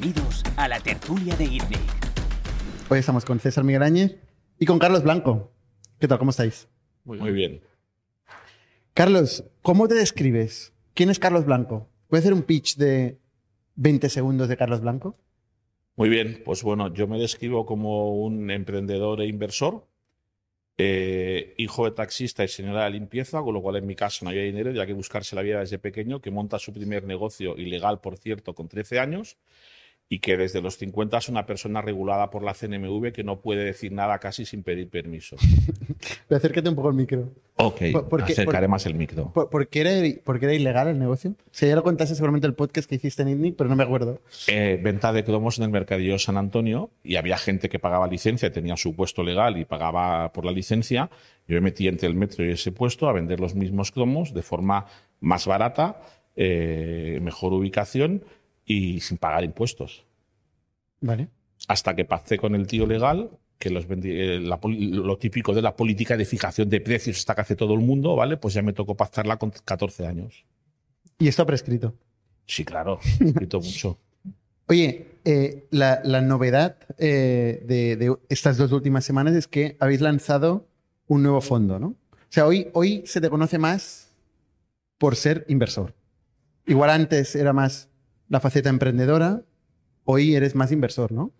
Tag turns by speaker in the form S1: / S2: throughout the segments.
S1: Bienvenidos a la tertulia de ITNIC.
S2: Hoy estamos con César Miguel Áñez y con Carlos Blanco. ¿Qué tal? ¿Cómo estáis?
S3: Muy bien.
S2: Carlos, ¿cómo te describes? ¿Quién es Carlos Blanco? ¿Puedes hacer un pitch de 20 segundos de Carlos Blanco?
S3: Muy bien, pues bueno, yo me describo como un emprendedor e inversor, eh, hijo de taxista y señora de limpieza, con lo cual en mi caso no había dinero, ya que buscarse la vida desde pequeño, que monta su primer negocio ilegal, por cierto, con 13 años, y que desde los 50 es una persona regulada por la CNMV que no puede decir nada casi sin pedir permiso.
S2: Pero acércate un poco al micro.
S3: Ok,
S2: porque-
S3: acercaré
S2: por-
S3: más el micro.
S2: ¿Por, por qué era, por qué era ilegal el negocio? O sea, ya lo contaste seguramente en el podcast que hiciste en ITNIC, pero no me acuerdo.
S3: Eh, venta de cromos en el mercadillo San Antonio y había gente que pagaba licencia, tenía su puesto legal y pagaba por la licencia. Yo me metí entre el metro y ese puesto a vender los mismos cromos de forma más barata, eh, mejor ubicación y sin pagar impuestos.
S2: Vale.
S3: Hasta que pacté con el tío legal, que los vendi- eh, la lo típico de la política de fijación de precios, esta que hace todo el mundo, ¿vale? Pues ya me tocó pactarla con 14 años.
S2: Y esto ha prescrito.
S3: Sí, claro, he escrito mucho.
S2: Oye, eh, la, la novedad eh, de, de estas dos últimas semanas es que habéis lanzado un nuevo fondo, ¿no? O sea, hoy, hoy se te conoce más por ser inversor. Igual antes era más la faceta emprendedora, hoy eres más inversor, ¿no?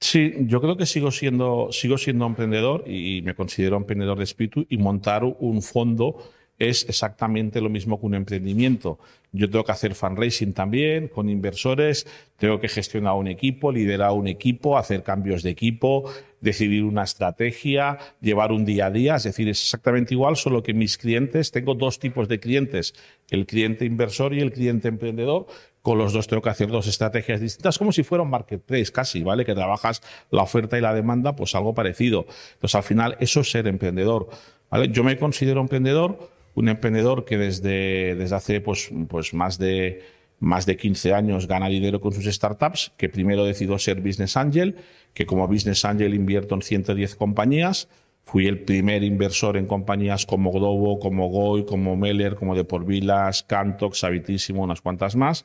S3: Sí, yo creo que sigo siendo, sigo siendo emprendedor y me considero emprendedor de espíritu y montar un fondo es exactamente lo mismo que un emprendimiento. Yo tengo que hacer fundraising también con inversores, tengo que gestionar un equipo, liderar un equipo, hacer cambios de equipo, decidir una estrategia, llevar un día a día. Es decir, es exactamente igual, solo que mis clientes, tengo dos tipos de clientes, el cliente inversor y el cliente emprendedor. Con los dos tengo que hacer dos estrategias distintas, como si fuera un marketplace casi, ¿vale? Que trabajas la oferta y la demanda, pues algo parecido. Entonces, al final, eso es ser emprendedor. ¿vale? Yo me considero emprendedor, un emprendedor que desde, desde hace pues, pues más, de, más de 15 años gana dinero con sus startups, que primero decidió ser Business Angel, que como Business Angel invierto en 110 compañías, Fui el primer inversor en compañías como Globo, como Goy, como Meller, como Deporvilas, Cantox, Habitísimo, unas cuantas más,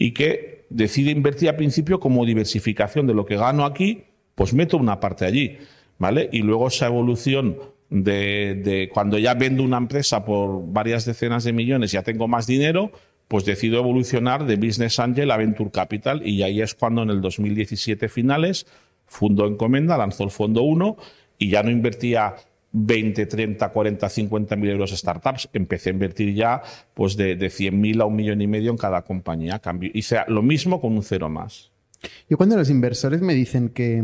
S3: y que decide invertir al principio como diversificación de lo que gano aquí, pues meto una parte allí, ¿vale? Y luego esa evolución de, de cuando ya vendo una empresa por varias decenas de millones, ya tengo más dinero, pues decido evolucionar de Business Angel a Venture Capital y ahí es cuando en el 2017 finales fundó Encomenda, lanzó el fondo 1 y ya no invertía 20, 30, 40, 50 mil euros startups. Empecé a invertir ya pues de, de 100 mil a un millón y medio en cada compañía. Cambio, hice lo mismo con un cero más.
S2: Yo cuando los inversores me dicen que,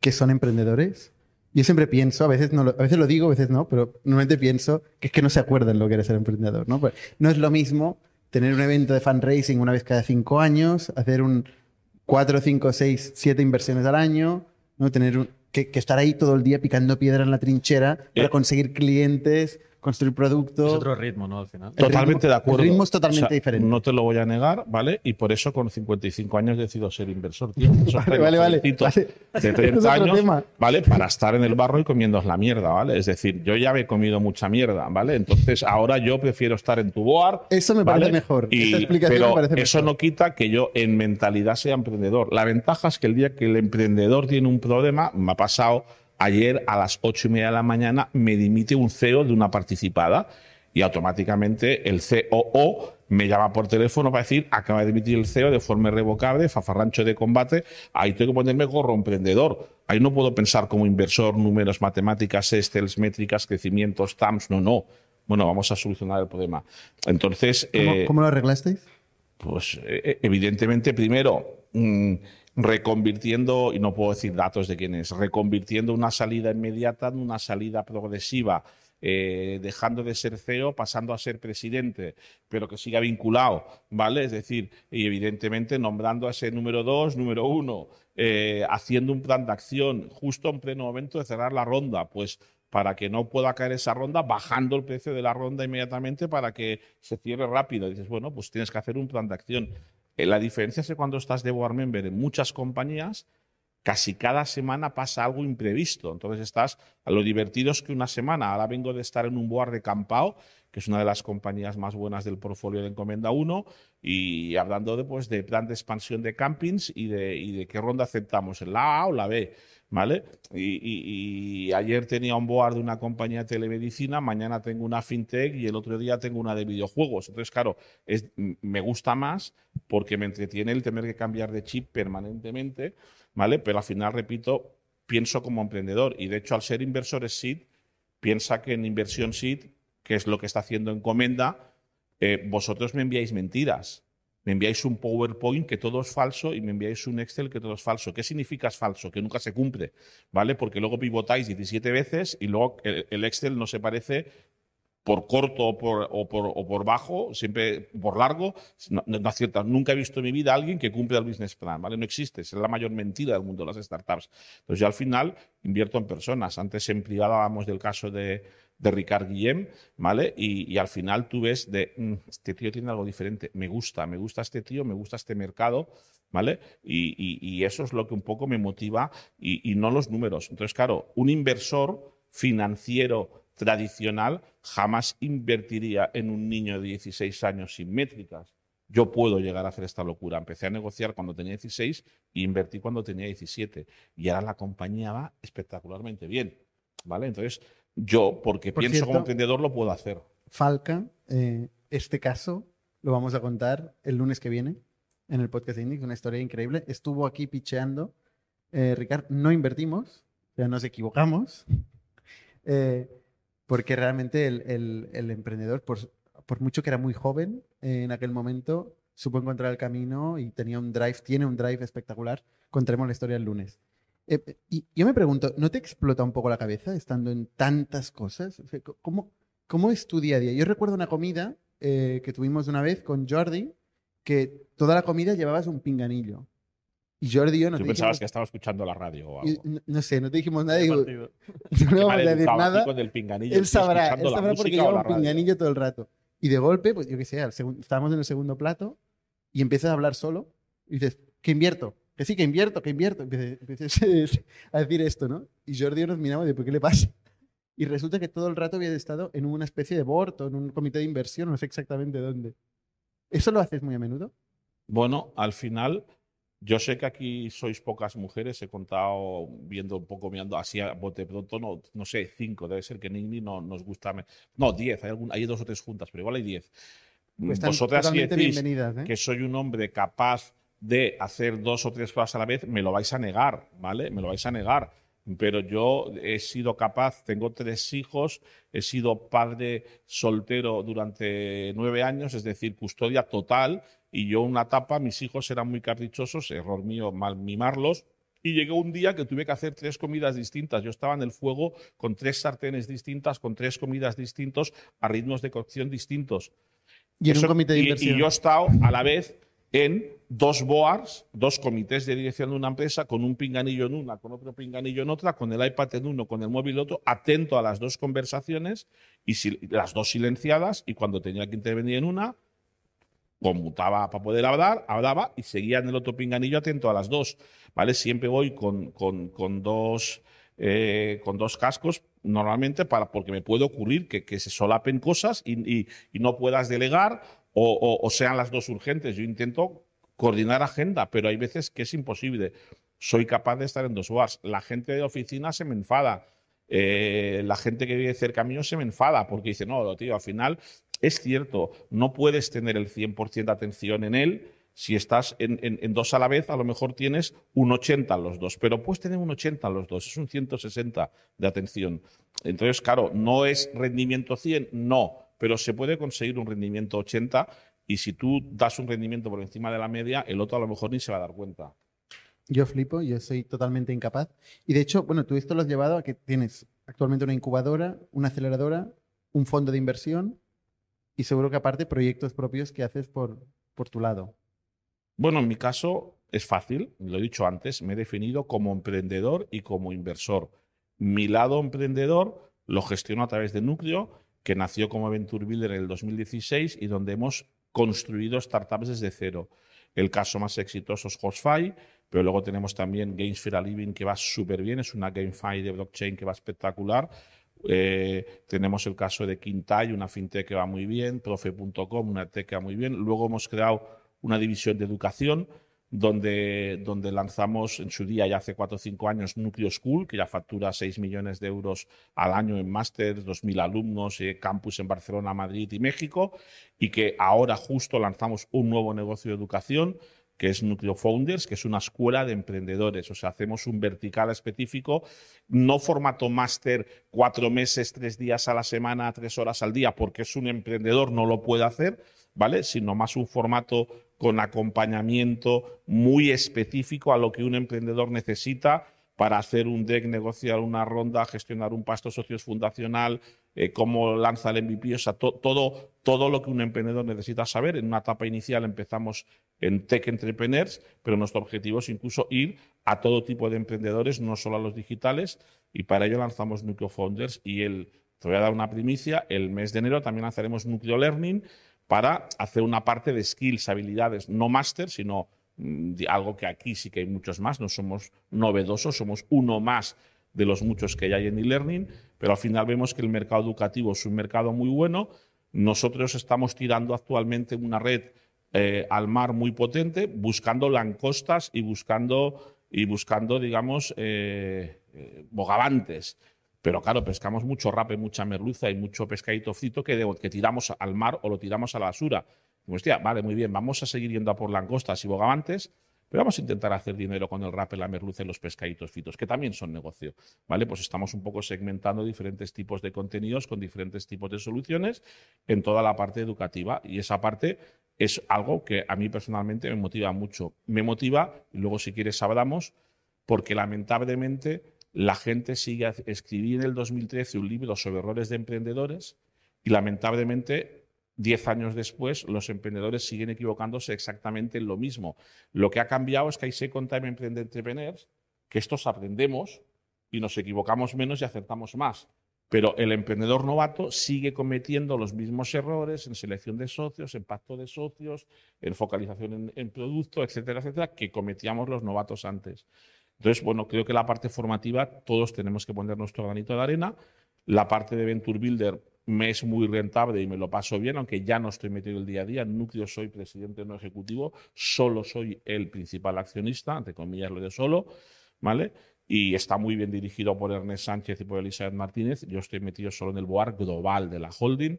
S2: que son emprendedores, yo siempre pienso, a veces, no lo, a veces lo digo, a veces no, pero normalmente pienso que es que no se acuerdan lo que era ser emprendedor. ¿no? Pues no es lo mismo tener un evento de fundraising una vez cada cinco años, hacer un cuatro, cinco, seis, siete inversiones al año, ¿no? tener un, que, que, estar ahí todo el día picando piedra en la trinchera para
S3: Eh.
S2: conseguir clientes, construir productos.
S4: Es otro ritmo, ¿no? Al final.
S2: El
S3: Totalmente
S2: ritmo-
S3: de acuerdo.
S2: el ritmo es totalmente
S3: O sea,
S2: diferente.
S3: No te lo voy a negar, ¿vale? Y por eso con 55 años decido ser inversor, tío.
S2: Vale, vale, vale.
S3: De
S2: Es
S3: 30
S2: otro
S3: años,
S2: tema.
S3: ¿vale? Para estar en el barro y comiendo la mierda, ¿vale? Es decir, yo ya he comido mucha mierda, ¿vale? Entonces ahora yo prefiero estar en tu board.
S2: Eso me parece mejor.
S3: Y-
S2: Esa explicación
S3: pero
S2: me parece
S3: eso
S2: mejor.
S3: no quita que yo en mentalidad sea emprendedor. La ventaja es que el día que el emprendedor tiene un problema, me ha pasado ayer a las ocho y media de la mañana, me dimite un CEO de una participada y automáticamente el COO me llama por teléfono para decir acaba de dimitir el CEO de forma irrevocable, fafarrancho de combate, ahí tengo que ponerme gorro emprendedor. Ahí no puedo pensar como inversor, números, matemáticas, Excel, métricas, crecimientos, TAMS, no, no. Bueno, vamos a solucionar el problema. Entonces,
S2: ¿Cómo,
S3: eh,
S2: cómo lo arreglasteis?
S3: pues eh, evidentemente, primero, mm, reconvirtiendo, y no puedo decir datos de quién es, reconvirtiendo una salida inmediata en una salida progresiva, eh, dejando de ser CEO, pasando a ser presidente, pero que siga vinculado, ¿vale? Es decir, y evidentemente nombrando a ese número dos, número uno, eh, haciendo un plan de acción justo en pleno momento de cerrar la ronda, pues para que no pueda caer esa ronda, bajando el precio de la ronda inmediatamente para que se cierre rápido. Y dices, bueno, pues tienes que hacer un plan de acción. Eh, La diferencia es que cuando estás de board member en muchas compañías, casi cada semana pasa algo imprevisto. Entonces estás, a lo divertido es que una semana, ahora vengo de estar en un board de Campao, que es una de las compañías más buenas del portfolio de Encomenda 1, y hablando de, pues, de plan de expansión de campings y de, y de qué ronda aceptamos, la A o la B. ¿Vale? Y, ayer tenía un board de una compañía de telemedicina, mañana tengo una fintech y el otro día tengo una de videojuegos. Entonces, claro, es, me gusta más porque me entretiene el tener que cambiar de chip permanentemente, ¿vale? Pero al final, repito, pienso como emprendedor y de hecho al ser inversores SEED, piensa que en inversión SEED, que es lo que está haciendo Encomenda, eh, vosotros me enviáis mentiras. Me enviáis un PowerPoint que todo es falso y me enviáis un Excel que todo es falso. ¿Qué significa es falso? Que nunca se cumple, ¿vale? Porque luego pivotáis 17 veces y luego el Excel no se parece por corto o por, o por, bajo, siempre por largo, no, acierta. Nunca he visto en mi vida a alguien que cumpla el business plan, ¿vale? No existe, es la mayor mentira del mundo de las startups. Entonces yo al final invierto en personas. Antes en privado hablábamos del caso de, de Ricard Guillem, ¿vale? Y, y, al final tú ves de, mm, este tío tiene algo diferente, me gusta, me gusta este tío, me gusta este mercado, ¿vale? Y, y, y eso es lo que un poco me motiva y no los números. Entonces, claro, un inversor financiero tradicional jamás invertiría en un niño de 16 años sin métricas. Yo puedo llegar a hacer esta locura. Empecé a negociar cuando tenía 16 e invertí cuando tenía 17. Y ahora la compañía va espectacularmente bien. ¿Vale? Entonces, yo, porque pienso como emprendedor, lo puedo hacer.
S2: Falca, eh, este caso lo vamos a contar el lunes que viene en el podcast de Index, una historia increíble. Estuvo aquí picheando. Eh, Ricardo, no invertimos, ya nos equivocamos. Eh, porque realmente el, el, emprendedor, por, por, mucho que era muy joven en aquel momento, supo encontrar el camino y tenía un drive, tiene un drive espectacular. Contaremos la historia el lunes. Eh, y yo me pregunto, ¿no te explota un poco la cabeza estando en tantas cosas? ¿cómo, ¿Cómo es tu día a día? Yo recuerdo una comida eh, que tuvimos una vez con Jordi, que toda la comida llevabas un pinganillo. Y Jordi yo no
S3: Tú pensabas que estaba escuchando la radio o algo.
S2: No, sé, no te dijimos nada. Digo, no vamos a decir nada.
S3: Con el pinganillo,
S2: él sabrá, él sabrá porque lleva un pinganillo todo el rato. Y de golpe, pues yo qué sé, estábamos en el segundo plato y empiezas a hablar solo y dices, ¿qué invierto? Que sí, que invierto, que invierto. Empiezas a decir esto, ¿no? Y Jordi nos miraba y ¿por qué le pasa? Y resulta que todo el rato había estado en una especie de board o en un comité de inversión, no sé exactamente dónde. ¿Eso lo haces muy a menudo?
S3: Bueno, al final yo sé que aquí sois pocas mujeres, he contado viendo un poco, mirando así a bote pronto, no, no sé, cinco, debe ser que Nini no nos gusta. No, diez, hay, algún, hay dos o tres juntas, pero igual hay diez.
S2: Pues Vosotras decís ¿eh?
S3: que soy un hombre capaz de hacer dos o tres cosas a la vez, me lo vais a negar, ¿vale? Me lo vais a negar pero yo he sido capaz, tengo tres hijos, he sido padre soltero durante nueve años, es decir, custodia total, y yo una etapa, mis hijos eran muy caprichosos, error mío mal mimarlos, y llegó un día que tuve que hacer tres comidas distintas. Yo estaba en el fuego con tres sartenes distintas, con tres comidas distintos, a ritmos de cocción distintos.
S2: Y en un comité de inversión.
S3: Y, yo he estado a la vez en dos boards, dos comités de dirección de una empresa, con un pinganillo en una, con otro pinganillo en otra, con el iPad en uno, con el móvil en otro, atento a las dos conversaciones y las dos silenciadas, y cuando tenía que intervenir en una, conmutaba para poder hablar, hablaba y seguía en el otro pinganillo atento a las dos, ¿vale? Siempre voy con, con, con dos, eh, con dos cascos normalmente para, porque me puede ocurrir que, se solapen cosas y, y no puedas delegar o, sean las dos urgentes. Yo intento coordinar agenda, pero hay veces que es imposible. Soy capaz de estar en dos horas. La gente de oficina se me enfada. Eh, la gente que vive cerca mío se me enfada porque dice, no, tío, al final es cierto, no puedes tener el 100% de atención en él. Si estás en, dos a la vez, a lo mejor tienes un 80 en los dos, pero puedes tener un 80 en los dos, es un 160 de atención. Entonces, claro, no es rendimiento 100, no, pero se puede conseguir un rendimiento 80 y si tú das un rendimiento por encima de la media, el otro a lo mejor ni se va a dar cuenta.
S2: Yo flipo, yo soy totalmente incapaz. Y de hecho, bueno, tú esto lo has llevado a que tienes actualmente una incubadora, una aceleradora, un fondo de inversión y seguro que aparte proyectos propios que haces por, por tu lado.
S3: Bueno, en mi caso es fácil, lo he dicho antes, me he definido como emprendedor y como inversor. Mi lado emprendedor lo gestiono a través de Núcleo que nació como Venture Builder en el 2016 y donde hemos construido startups desde cero. El caso más exitoso es HostFi, pero luego tenemos también Games for a Living que va súper bien, es una GameFi de blockchain que va espectacular. Eh, tenemos el caso de Quintay, una fintech que va muy bien, profe.com, una tech que va muy bien. Luego hemos creado una división de educación donde, donde lanzamos en su día, ya hace cuatro o cinco años, Nucleo School, que ya factura 6 millones de euros al año en máster, 2.000 alumnos, eh, campus en Barcelona, Madrid y México, y que ahora justo lanzamos un nuevo negocio de educación que es Nucleo Founders, que es una escuela de emprendedores. O sea, hacemos un vertical específico, no formato máster, cuatro meses, tres días a la semana, tres horas al día, porque es un emprendedor, no lo puede hacer, ¿vale? Sino más un formato con acompañamiento muy específico a lo que un emprendedor necesita para hacer un deck, negociar una ronda, gestionar un pasto socios fundacional, eh, cómo lanza el MVP, o sea, todo, todo lo que un emprendedor necesita saber. En una etapa inicial empezamos en Tech Entrepreneurs, pero nuestro objetivo es incluso ir a todo tipo de emprendedores, no solo a los digitales, y para ello lanzamos Nucleo Founders y el, te voy a dar una primicia, el mes de enero también lanzaremos Nucleo Learning para hacer una parte de skills, habilidades, no máster, sino algo que aquí sí que hay muchos más, no somos novedosos, somos uno más de los muchos que hay en e-learning, pero al final vemos que el mercado educativo es un mercado muy bueno. Nosotros estamos tirando actualmente una red eh, al mar muy potente, buscando lancostas y buscando, y buscando digamos, eh, eh, bogavantes. Pero claro, pescamos mucho rape, mucha merluza y mucho pescadito frito que, que tiramos al mar o lo tiramos a la basura. Hostia, vale, muy bien, vamos a seguir yendo a por langostas y bogavantes, pero vamos a intentar hacer dinero con el rap, la merluza y los pescaditos fitos, que también son negocio. ¿vale? Pues estamos un poco segmentando diferentes tipos de contenidos con diferentes tipos de soluciones en toda la parte educativa. Y esa parte es algo que a mí personalmente me motiva mucho. Me motiva, y luego si quieres hablamos, porque lamentablemente la gente sigue escribí en el 2013 un libro sobre errores de emprendedores y lamentablemente Diez años después, los emprendedores siguen equivocándose exactamente en lo mismo. Lo que ha cambiado es que hay Second Time Entrepreneurs, que estos aprendemos y nos equivocamos menos y acertamos más. Pero el emprendedor novato sigue cometiendo los mismos errores en selección de socios, en pacto de socios, en focalización en, en producto, etcétera, etcétera, que cometíamos los novatos antes. Entonces, bueno, creo que la parte formativa todos tenemos que poner nuestro granito de arena. La parte de Venture Builder me es muy rentable y me lo paso bien, aunque ya no estoy metido el día a día. Núcleo soy presidente no ejecutivo, solo soy el principal accionista, entre comillas lo de solo, ¿vale? Y está muy bien dirigido por Ernest Sánchez y por Elizabeth Martínez. Yo estoy metido solo en el board global de la holding.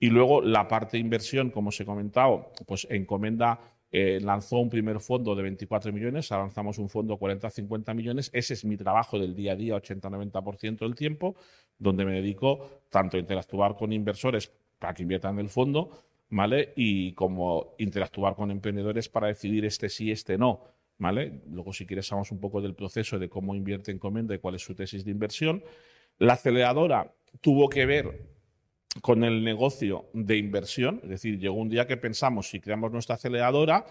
S3: Y luego la parte de inversión, como os he comentado, pues encomenda eh, lanzó un primer fondo de 24 millones, ahora lanzamos un fondo de 40-50 millones. Ese es mi trabajo del día a día, 80-90% del tiempo, donde me dedico tanto a interactuar con inversores para que inviertan en el fondo, ¿vale? Y como interactuar con emprendedores para decidir este sí, este no, ¿vale? Luego, si quieres, hablamos un poco del proceso de cómo invierte en Comenda y cuál es su tesis de inversión. La aceleradora tuvo que ver con el negocio de inversión, es decir, llegó un día que pensamos, si creamos nuestra aceleradora,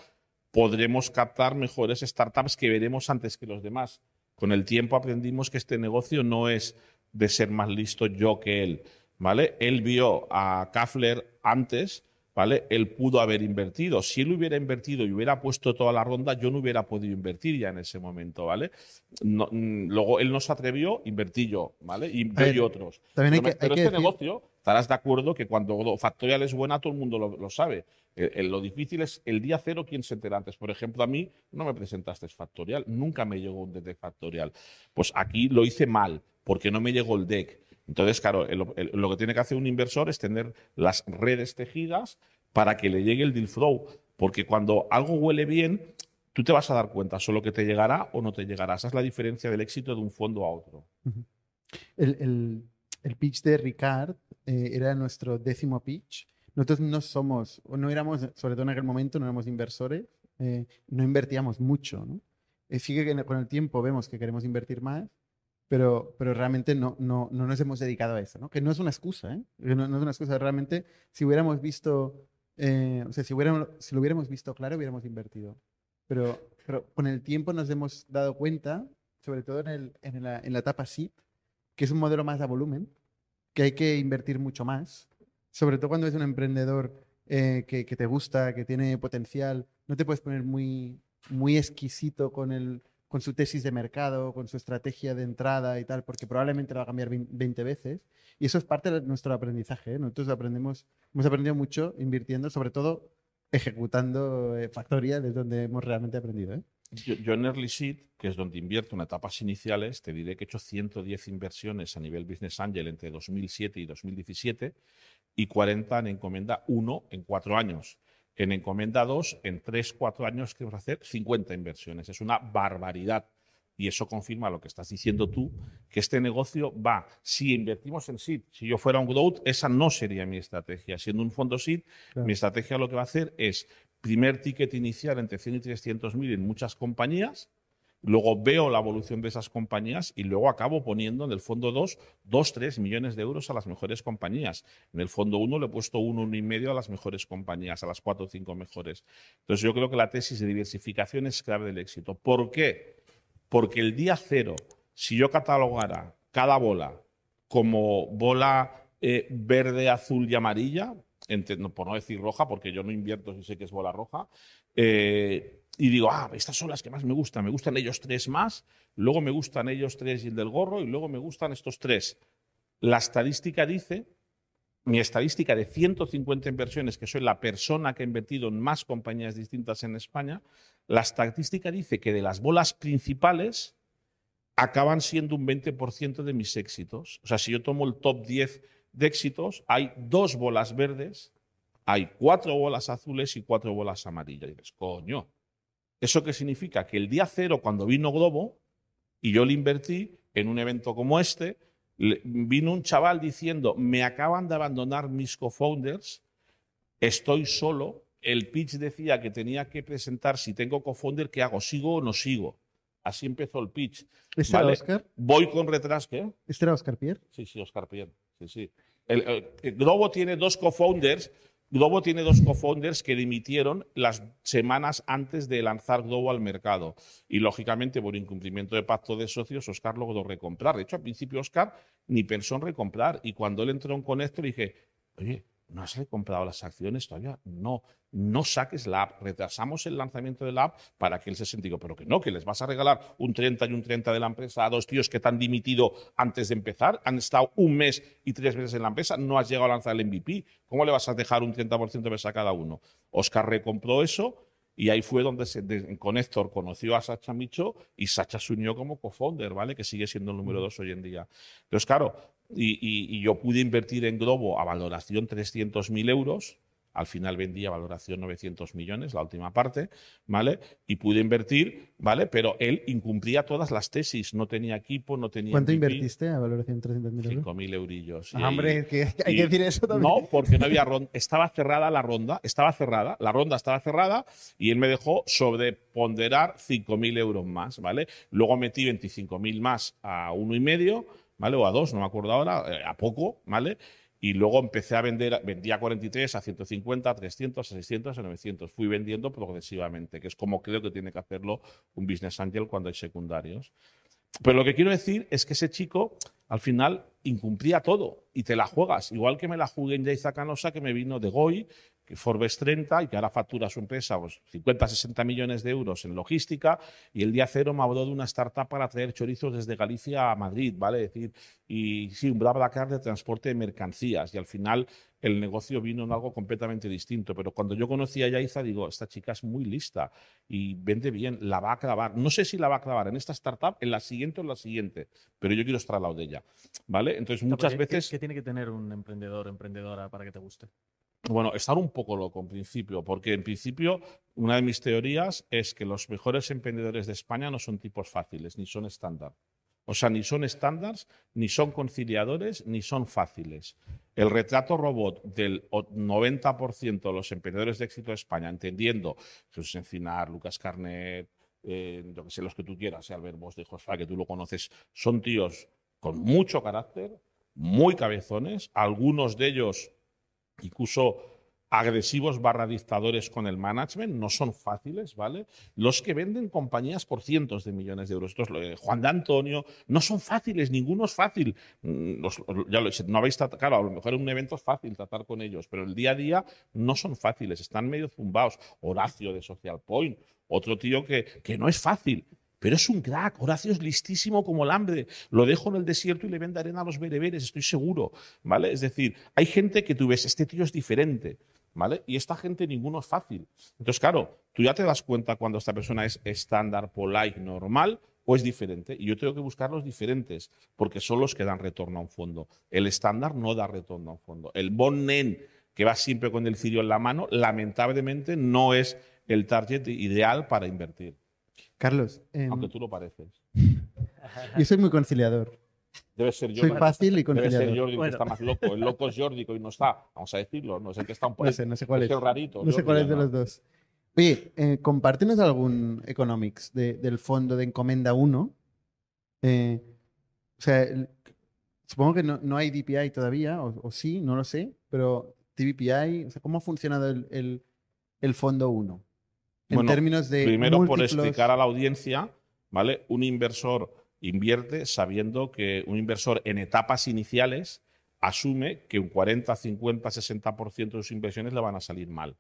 S3: podremos captar mejores startups que veremos antes que los demás. Con el tiempo aprendimos que este negocio no es de ser más listo yo que él, ¿vale? Él vio a Kafler antes ¿vale? Él pudo haber invertido. Si él hubiera invertido y hubiera puesto toda la ronda, yo no hubiera podido invertir ya en ese momento, ¿vale? Mm, luego él no se atrevió, invertí yo, ¿vale? Y yo y otros.
S2: También hay
S3: pero,
S2: que,
S3: pero
S2: hay
S3: este
S2: que
S3: negocio, estarás de acuerdo que cuando Factorial es buena, todo el mundo lo, sabe. Eh, eh, lo difícil es el día cero, ¿quién se entera antes? Por ejemplo, a mí no me presentaste Factorial, nunca me llegó un deck Factorial. Pues aquí lo hice mal, porque no me llegó el deck. Entonces, claro, lo que tiene que hacer un inversor es tener las redes tejidas para que le llegue el deal flow. Porque cuando algo huele bien, tú te vas a dar cuenta solo que te llegará o no te llegará. Esa es la diferencia del éxito de un fondo a otro.
S2: el, pitch de Ricard eh, era nuestro décimo pitch. Nosotros no somos, o no éramos, sobre todo en aquel momento, no éramos inversores, eh, no invertíamos mucho. ¿no? Eh, sigue que con el tiempo vemos que queremos invertir más, pero, pero realmente no, no, no nos hemos dedicado a eso, ¿no? que no es una excusa, ¿eh? no, no es una excusa. Realmente, si hubiéramos visto eh, o sea, si, hubiéramos, si lo hubiéramos visto claro, hubiéramos invertido. Pero, pero con el tiempo nos hemos dado cuenta, sobre todo en, el, en, la, en la etapa SIP, que es un modelo más a volumen, que hay que invertir mucho más, sobre todo cuando es un emprendedor eh, que, te gusta, que tiene potencial, no te puedes poner muy, muy exquisito con el, con su tesis de mercado, con su estrategia de entrada y tal, porque probablemente lo va a cambiar 20 veces. Y eso es parte de nuestro aprendizaje. ¿eh? Nosotros aprendemos, hemos aprendido mucho invirtiendo, sobre todo ejecutando eh, Factorial, es donde hemos realmente aprendido. ¿eh?
S3: Yo, en Early Seed, que es donde invierto en etapas iniciales, te diré que he hecho 110 inversiones a nivel Business Angel entre 2007 y 2017 y 40 en encomenda 1 en 4 años. En encomenda 2, en 3, 4 años que a hacer 50 inversiones. Es una barbaridad. Y eso confirma lo que estás diciendo tú, que este negocio va, si invertimos en SEED, si yo fuera un growth, esa no sería mi estrategia. Siendo un fondo SEED, mi estrategia lo que va a hacer es primer ticket inicial entre 100 y 300 mil en muchas compañías, luego veo la evolución de esas compañías y luego acabo poniendo en el fondo 2, 2, 3 millones de euros a las mejores compañías. En el fondo 1 le he puesto uno, uno y medio a las mejores compañías, a las 4 o 5 mejores. Entonces yo creo que la tesis de diversificación es clave del éxito. ¿Por qué? Porque el día cero, si yo catalogara cada bola como bola eh, verde, azul y amarilla, por no decir roja, porque yo no invierto si sé que es bola roja, eh, y digo, ah, estas son las que más me gustan, me gustan ellos tres más, luego me gustan ellos tres y el del gorro, y luego me gustan estos tres. La estadística dice, mi estadística de 150 inversiones, que soy la persona que ha invertido en más compañías distintas en España, la estadística dice que de las bolas principales acaban siendo un 20% de mis éxitos. O sea, si yo tomo el top 10 de éxitos, hay dos bolas verdes, hay cuatro bolas azules y cuatro bolas amarillas. Y dices, coño, ¿eso qué significa? Que el día cero, cuando vino Globo, y yo le invertí en un evento como este, vino un chaval diciendo, me acaban de abandonar mis co-founders, estoy solo, el pitch decía que tenía que presentar si tengo co-founder, ¿qué hago? ¿Sigo o no sigo? Así empezó el pitch.
S2: ¿Este era Oscar?
S3: Voy con retraso.
S2: ¿Este era Oscar Pierre?
S3: Sí, sí, Oscar Pierre. Sí, sí. El, Globo tiene dos co-founders. Globo tiene dos que dimitieron las semanas antes de lanzar Globo al mercado. Y lógicamente, por incumplimiento de pacto de socios, Oscar logró recomprar. De hecho, al principio Oscar ni pensó en recomprar. Y cuando él entró en Conector, dije, oye, ¿No has comprado las acciones todavía? No, no saques la app. Retrasamos el lanzamiento de la app para que él se sienta, pero que no, que les vas a regalar un 30 y un 30 de la empresa a dos tíos que te han dimitido antes de empezar, han estado un mes y tres meses en la empresa, no has llegado a lanzar el MVP. ¿Cómo le vas a dejar un 30% de mesa a cada uno? Oscar recompró eso y ahí fue donde se, con Héctor conoció a Sacha Micho y Sacha se unió como co-founder, ¿vale? Que sigue siendo el número dos hoy en día. Entonces, claro, y, yo pude invertir en Globo a valoración 300.000 euros. Al final vendí a valoración 900 millones, la última parte, ¿vale? Y pude invertir, ¿vale? Pero él incumplía todas las tesis, no tenía equipo, no tenía.
S2: ¿Cuánto invertiste a valoración 300.000 euros?
S3: 5.000 eurillos.
S2: Ah, hombre, que hay que decir eso también.
S3: No, porque no había ronda. Estaba cerrada la ronda, estaba cerrada, la ronda estaba cerrada y él me dejó sobreponderar 5.000 euros más, ¿vale? Luego metí 25.000 más a uno y medio ¿vale? O a dos, no me acuerdo ahora, eh, a poco, ¿vale? Y luego empecé a vender, vendía a 43, a 150, a 300, a 600, a 900. Fui vendiendo progresivamente, que es como creo que tiene que hacerlo un business angel cuando hay secundarios. Pero lo que quiero decir es que ese chico, al final, incumplía todo y te la juegas. Igual que me la jugué en Jaiza Canosa, que me vino de Goy, Forbes 30 y que ahora factura su empresa pues, 50, 60 millones de euros en logística y el día cero me habló de una startup para traer chorizos desde Galicia a Madrid, ¿vale? Es decir, y sí, un BlaBlaCar de transporte de mercancías y al final el negocio vino en algo completamente distinto. Pero cuando yo conocí a Yaiza, digo, esta chica es muy lista y vende bien, la va a clavar. No sé si la va a clavar en esta startup, en la siguiente o en la siguiente, pero yo quiero estar al lado de ella, ¿vale? Entonces muchas veces...
S4: ¿qué, ¿Qué tiene que tener un emprendedor, emprendedora para que te guste?
S3: Bueno, estar un poco loco en principio, porque en principio una de mis teorías es que los mejores emprendedores de España no son tipos fáciles, ni son estándar. O sea, ni son estándares, ni son conciliadores, ni son fáciles. El retrato robot del 90% de los emprendedores de éxito de España, entendiendo Jesús Encinar, Lucas Carnet, eh, yo que sé, los que tú quieras, sea Albert Bosch de Josfa, que tú lo conoces, son tíos con mucho carácter, muy cabezones, algunos de ellos incluso agresivos barra dictadores con el management, no son fáciles, ¿vale? Los que venden compañías por cientos de millones de euros. Esto Juan de Antonio, no son fáciles, ninguno es fácil. Mm, ya lo, no habéis claro, a lo mejor en un evento es fácil tratar con ellos, pero el día a día no son fáciles, están medio zumbados. Horacio de Social Point, otro tío que, que no es fácil Pero es un crack. Horacio es listísimo como el hambre. Lo dejo en el desierto y le vende arena a los bereberes, estoy seguro. ¿Vale? Es decir, hay gente que tú ves, este tío es diferente. ¿Vale? Y esta gente ninguno es fácil. Entonces, claro, tú ya te das cuenta cuando esta persona es estándar, polite, normal o es diferente. Y yo tengo que buscar los diferentes, porque son los que dan retorno a un fondo. El estándar no da retorno a un fondo. El bon nen, que va siempre con el cirio en la mano, lamentablemente no es el target ideal para invertir.
S2: Carlos, em,
S3: Aunque tú lo pareces.
S2: yo soy muy conciliador.
S3: Debe ser
S2: Soy
S3: Jordi.
S2: fácil y
S3: Debe ser
S2: conciliador.
S3: Jordi el que
S4: Bueno.
S3: está más loco. El loco es Jordi que hoy no está. Vamos a decirlo. No sé el que está un poco.
S2: No sé, no sé cuál es.
S3: el rarito.
S2: No sé cuál es de
S3: ¿no?
S2: los dos. Oye, eh, compártenos algún economics de- del fondo de Encomenda 1. Eh, o sea, el- supongo que no, no hay DPI todavía, o, o sí, no lo sé, pero TVPI, o sea, ¿cómo ha funcionado el, el- el fondo 1? En
S3: Bueno,
S2: términos de
S3: Primero, por explicar a la audiencia, ¿vale? Un inversor invierte sabiendo que un inversor en etapas iniciales asume que un 40, 50, 60% de sus inversiones le van a salir mal.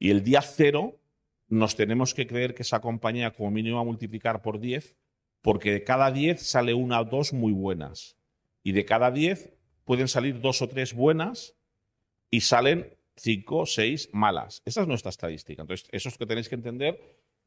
S3: Y el día cero nos tenemos que creer que esa compañía como mínimo va a multiplicar por 10, porque de cada 10 sale una o dos muy buenas. Y de cada 10 pueden salir dos o tres buenas y salen cinco, seis malas. Esa es nuestra estadística. Entonces, eso es que tenéis que entender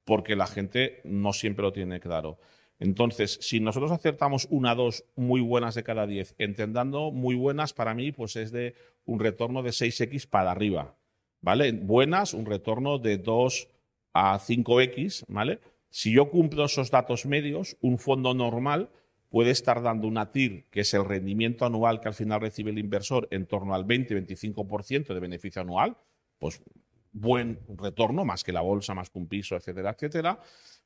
S3: porque la gente no siempre lo tiene claro. Entonces, si nosotros acertamos una, dos muy buenas de cada 10, entendiendo muy buenas para mí, pues es de un retorno de 6x para arriba. ¿Vale? Buenas, un retorno de 2 a 5x, ¿vale? Si yo cumplo esos datos medios, un fondo normal puede estar dando una TIR, que es el rendimiento anual que al final recibe el inversor, en torno al 20-25% de beneficio anual, pues buen retorno, más que la bolsa, más que un piso, etcétera, etcétera.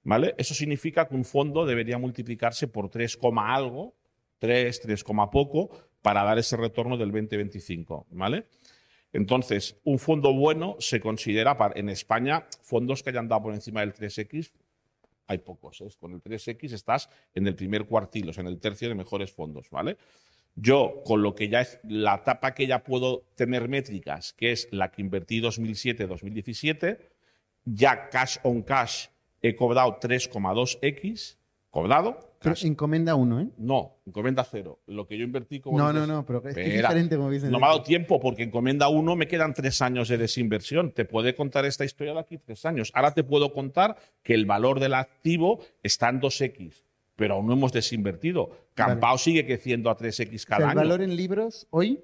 S3: ¿Vale? Eso significa que un fondo debería multiplicarse por 3, algo, 3, 3, poco, para dar ese retorno del 20-25. ¿Vale? Entonces, un fondo bueno se considera, para- en España, fondos que hayan dado por encima del 3X, hay pocos. ¿eh? Con el 3X estás en el primer cuartil, o sea, en el tercio de mejores fondos, ¿vale? Yo, con lo que ya es la etapa que ya puedo tener métricas, que es la que invertí 2007-2017, ya cash on cash he cobrado 3,2x, cobrado.
S2: Pero Encomenda 1, ¿eh?
S3: no, encomienda cero. Lo que yo invertí como
S2: No, no, no, pero es, que es diferente como dices.
S3: no me ha dado tiempo porque encomienda uno me quedan tres años de desinversión. Te puede contar esta historia de aquí tres años. Ahora te puedo contar que el valor del activo está en 2x, pero aún no hemos desinvertido. Campao sigue creciendo a 3x
S2: O
S3: cada
S2: sea, el
S3: año.
S2: valor en libros hoy,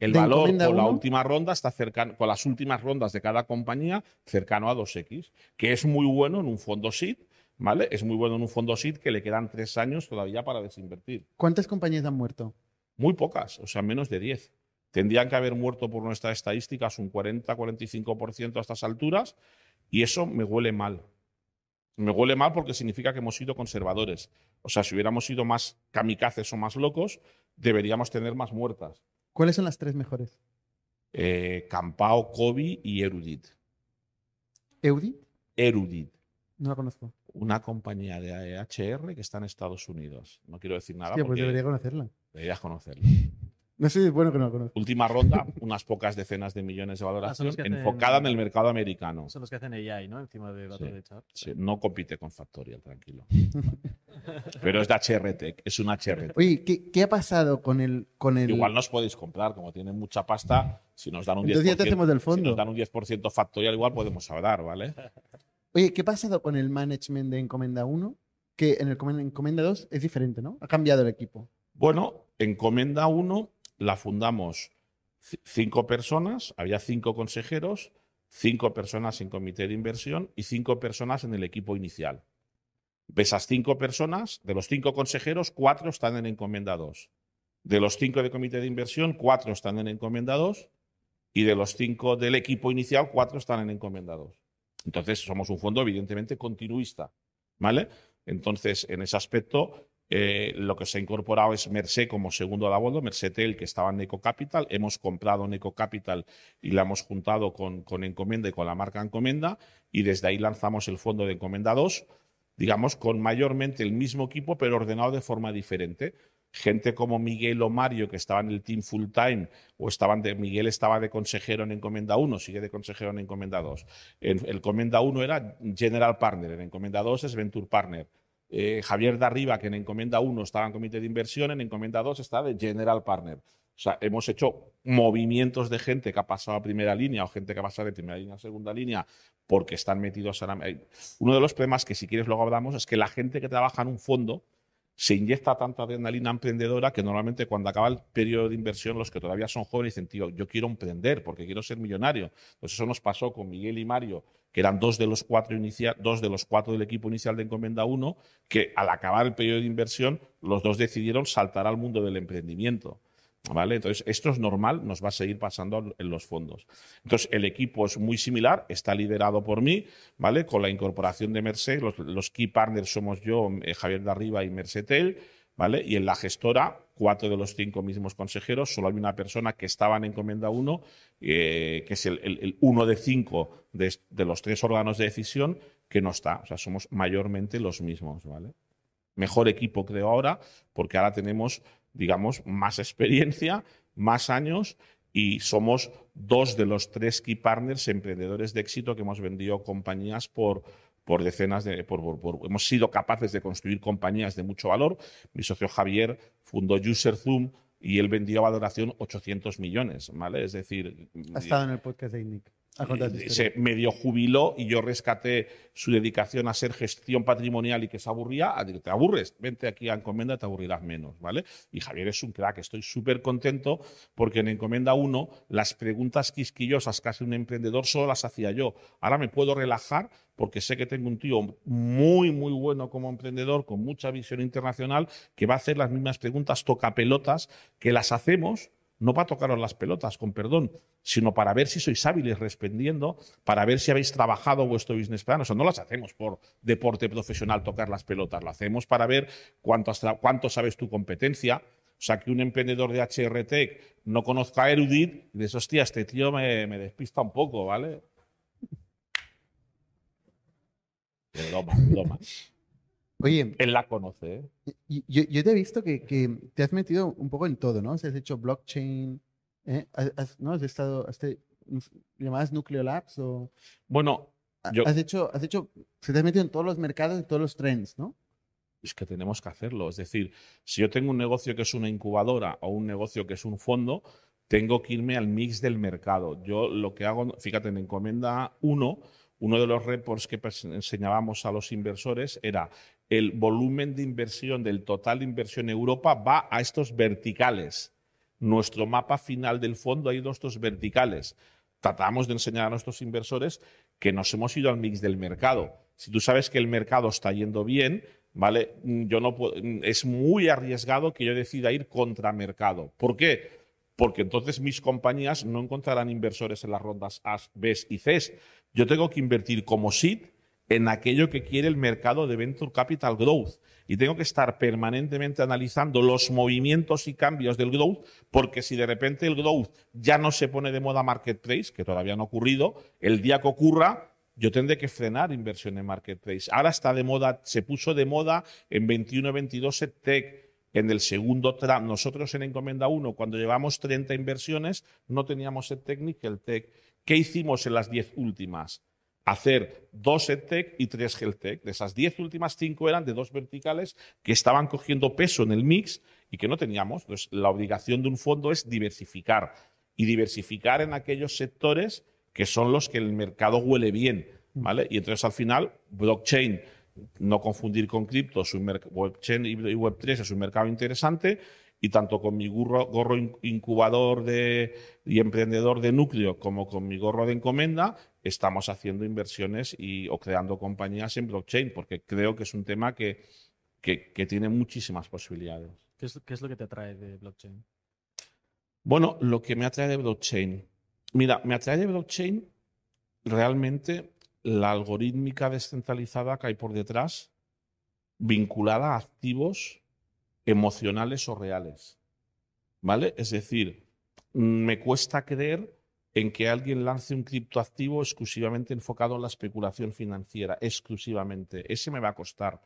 S3: El valor
S2: Encomenda
S3: con la
S2: uno.
S3: última ronda está cercano, con las últimas rondas de cada compañía cercano a 2x, que es muy bueno en un fondo SID, ¿vale? Es muy bueno en un fondo SID que le quedan tres años todavía para desinvertir.
S2: ¿cuántas compañías han muerto?
S3: Muy pocas, o sea, menos de 10. Tendrían que haber muerto por nuestras estadísticas un 40-45% a estas alturas y eso me huele mal. Me huele mal porque significa que hemos sido conservadores. O sea, si hubiéramos sido más kamikazes o más locos, deberíamos tener más muertas.
S2: ¿Cuáles son las tres mejores?
S3: Eh, Campao, Kobe y Erudit.
S2: ¿Eudit?
S3: Erudit,
S2: No la conozco.
S3: una compañía de HR que está en Estados Unidos. No quiero decir nada
S2: Hostia, pues
S3: porque
S2: debería conocerla.
S3: deberías conocerlo.
S2: No sé, bueno que no la conozco.
S3: Última ronda, unas pocas decenas de millones de valoración,
S4: que hacen-
S3: enfocada en el mercado americano.
S4: Son los que hacen AI, ¿no? Encima de datos
S3: Sí.
S4: de chat.
S3: Sí, no compite con Factorial, tranquilo. Pero es de HR Tech, es un HR Tech.
S2: Oye, ¿qué, qué ha pasado con el, con el...
S3: Igual nos podéis comprar, como tienen mucha pasta, si nos dan un 10%,
S2: Entonces ya te hacemos del
S3: si
S2: fondo.
S3: nos dan un 10% Factorial, igual podemos hablar, ¿vale?
S2: Oye, ¿qué ha pasado con el management de Encomenda 1? Que en el Encomenda- Encomenda 2 es diferente, ¿no? Ha cambiado el equipo.
S3: Bueno, Encomenda 1 la fundamos cinco personas, había cinco consejeros, cinco personas en comité de inversión y cinco personas en el equipo inicial. De esas cinco personas, de los cinco consejeros, cuatro están en Encomienda 2. De los cinco de comité de inversión, cuatro están en Encomienda 2. Y de los cinco del equipo inicial, cuatro están en Encomienda 2. Entonces, somos un fondo evidentemente continuista. ¿Vale? Entonces, en ese aspecto, eh, lo que se ha incorporado es Mercé como segundo abono, Mercetel, que estaba en Eco Capital. Hemos comprado en Eco Capital y la hemos juntado con, con Encomienda y con la marca Encomienda. Y desde ahí lanzamos el fondo de Encomienda 2, digamos, con mayormente el mismo equipo, pero ordenado de forma diferente. Gente como Miguel o Mario, que estaban en el team full time, o estaban de, Miguel estaba de consejero en Encomienda 1, sigue de consejero en Encomienda 2. En, el Encomienda 1 era General Partner, en Encomienda 2 es Venture Partner. eh, Javier de Arriba, que en Encomienda 1 estaba en comité de inversión, en Encomienda 2 está de General Partner. O sea, hemos hecho movimientos de gente que ha pasado a primera línea o gente que ha pasado de primera línea a segunda línea porque están metidos ahora. Uno de los problemas que, si quieres, luego hablamos es que la gente que trabaja en un fondo se inyecta tanta adrenalina emprendedora que normalmente cuando acaba el periodo de inversión, los que todavía son jóvenes dicen, tío, yo quiero emprender porque quiero ser millonario. Pues eso nos pasó con Miguel y Mario, que eran dos de los cuatro, dos de los cuatro del equipo inicial de Encomenda 1, que al acabar el periodo de inversión, los dos decidieron saltar al mundo del emprendimiento. ¿Vale? Entonces, esto es normal, nos va a seguir pasando en los fondos. Entonces, el equipo es muy similar, está liderado por mí, ¿vale? Con la incorporación de Merced, los, key partners somos yo, eh, Javier de Arriba y Mercetel, ¿vale? Y en la gestora, cuatro de los cinco mismos consejeros, solo hay una persona que estaba en encomienda 1, eh, que es el, uno de cinco de, de, los tres órganos de decisión, que no está. O sea, somos mayormente los mismos, ¿vale? Mejor equipo creo ahora, porque ahora tenemos digamos, más experiencia, más años y somos dos de los tres key partners emprendedores de éxito que hemos vendido compañías por, por decenas de... hemos sido capaces de construir compañías de mucho valor. Mi socio Javier fundó UserZoom y él vendió a valoración 800 millones, ¿vale? Es decir...
S2: Ha estado en el podcast de INNIC
S3: se medio jubiló y yo rescaté su dedicación a ser gestión patrimonial y que se aburría. Te aburres, vente aquí a Encomienda, te aburrirás menos, ¿vale? Y Javier es un crack, estoy súper contento porque en Encomienda 1 las preguntas quisquillosas que hace un emprendedor solo las hacía yo. Ahora me puedo relajar porque sé que tengo un tío muy, muy bueno como emprendedor, con mucha visión internacional, que va a hacer las mismas preguntas tocapelotas que las hacemos no para tocaros las pelotas, con perdón, sino para ver si sois hábiles respondiendo, para ver si habéis trabajado vuestro business plan. O sea, no las hacemos por deporte profesional tocar las pelotas, lo hacemos para ver cuánto, sabes tu competencia. O sea, que un emprendedor de HR Tech no conozca a Erudit y dices, hostia, este tío me, me despista un poco, ¿vale? Broma, broma.
S2: Oye.
S3: Él la conoce.
S2: ¿eh? Yo, te he visto que, te has metido un poco en todo, ¿no? has hecho blockchain, ¿eh? has, ¿no? Has estado, has ¿llamadas Nucleo Labs o...?
S3: Bueno,
S2: yo... Has hecho, has hecho, se te has metido en todos los mercados y todos los trends, ¿no?
S3: Es que tenemos que hacerlo. Es decir, si yo tengo un negocio que es una incubadora o un negocio que es un fondo, tengo que irme al mix del mercado. Yo lo que hago, fíjate, en Encomienda 1, uno de los reports que enseñábamos a los inversores era el volumen de inversión del total de inversión en Europa va a estos verticales. Nuestro mapa final del fondo ha ido a estos verticales. Tratamos de enseñar a nuestros inversores que nos hemos ido al mix del mercado. Si tú sabes que el mercado está yendo bien, ¿vale? Yo no es muy arriesgado que yo decida ir contra mercado. ¿Por qué? Porque entonces mis compañías no encontrarán inversores en las rondas A, B y C. Yo tengo que invertir como SID en aquello que quiere el mercado de Venture Capital Growth. Y tengo que estar permanentemente analizando los movimientos y cambios del growth, porque si de repente el growth ya no se pone de moda marketplace, que todavía no ha ocurrido, el día que ocurra, yo tendré que frenar inversión en marketplace. Ahora está de moda, se puso de moda en 21-22 el tech. En el segundo tramo, nosotros en Encomienda 1, cuando llevamos 30 inversiones, no teníamos el tech ni el tech. ¿Qué hicimos en las 10 últimas? Hacer dos EdTech y tres HealthTech. De esas diez últimas, cinco eran de dos verticales que estaban cogiendo peso en el mix y que no teníamos. Entonces, la obligación de un fondo es diversificar y diversificar en aquellos sectores que son los que el mercado huele bien. ¿vale? Y entonces, al final, blockchain, no confundir con cripto, blockchain y Web3 es un mercado interesante y tanto con mi gorro, incubador de, y emprendedor de núcleo como con mi gorro de encomenda, estamos haciendo inversiones y, o creando compañías en blockchain, porque creo que es un tema que, que, tiene muchísimas posibilidades.
S4: ¿Qué es, ¿Qué es lo que te atrae de blockchain?
S3: Bueno, lo que me atrae de blockchain. Mira, me atrae de blockchain realmente la algorítmica descentralizada que hay por detrás, vinculada a activos emocionales o reales. ¿Vale? Es decir, me cuesta creer en que alguien lance un criptoactivo exclusivamente enfocado en la especulación financiera, exclusivamente. Ese me va a costar.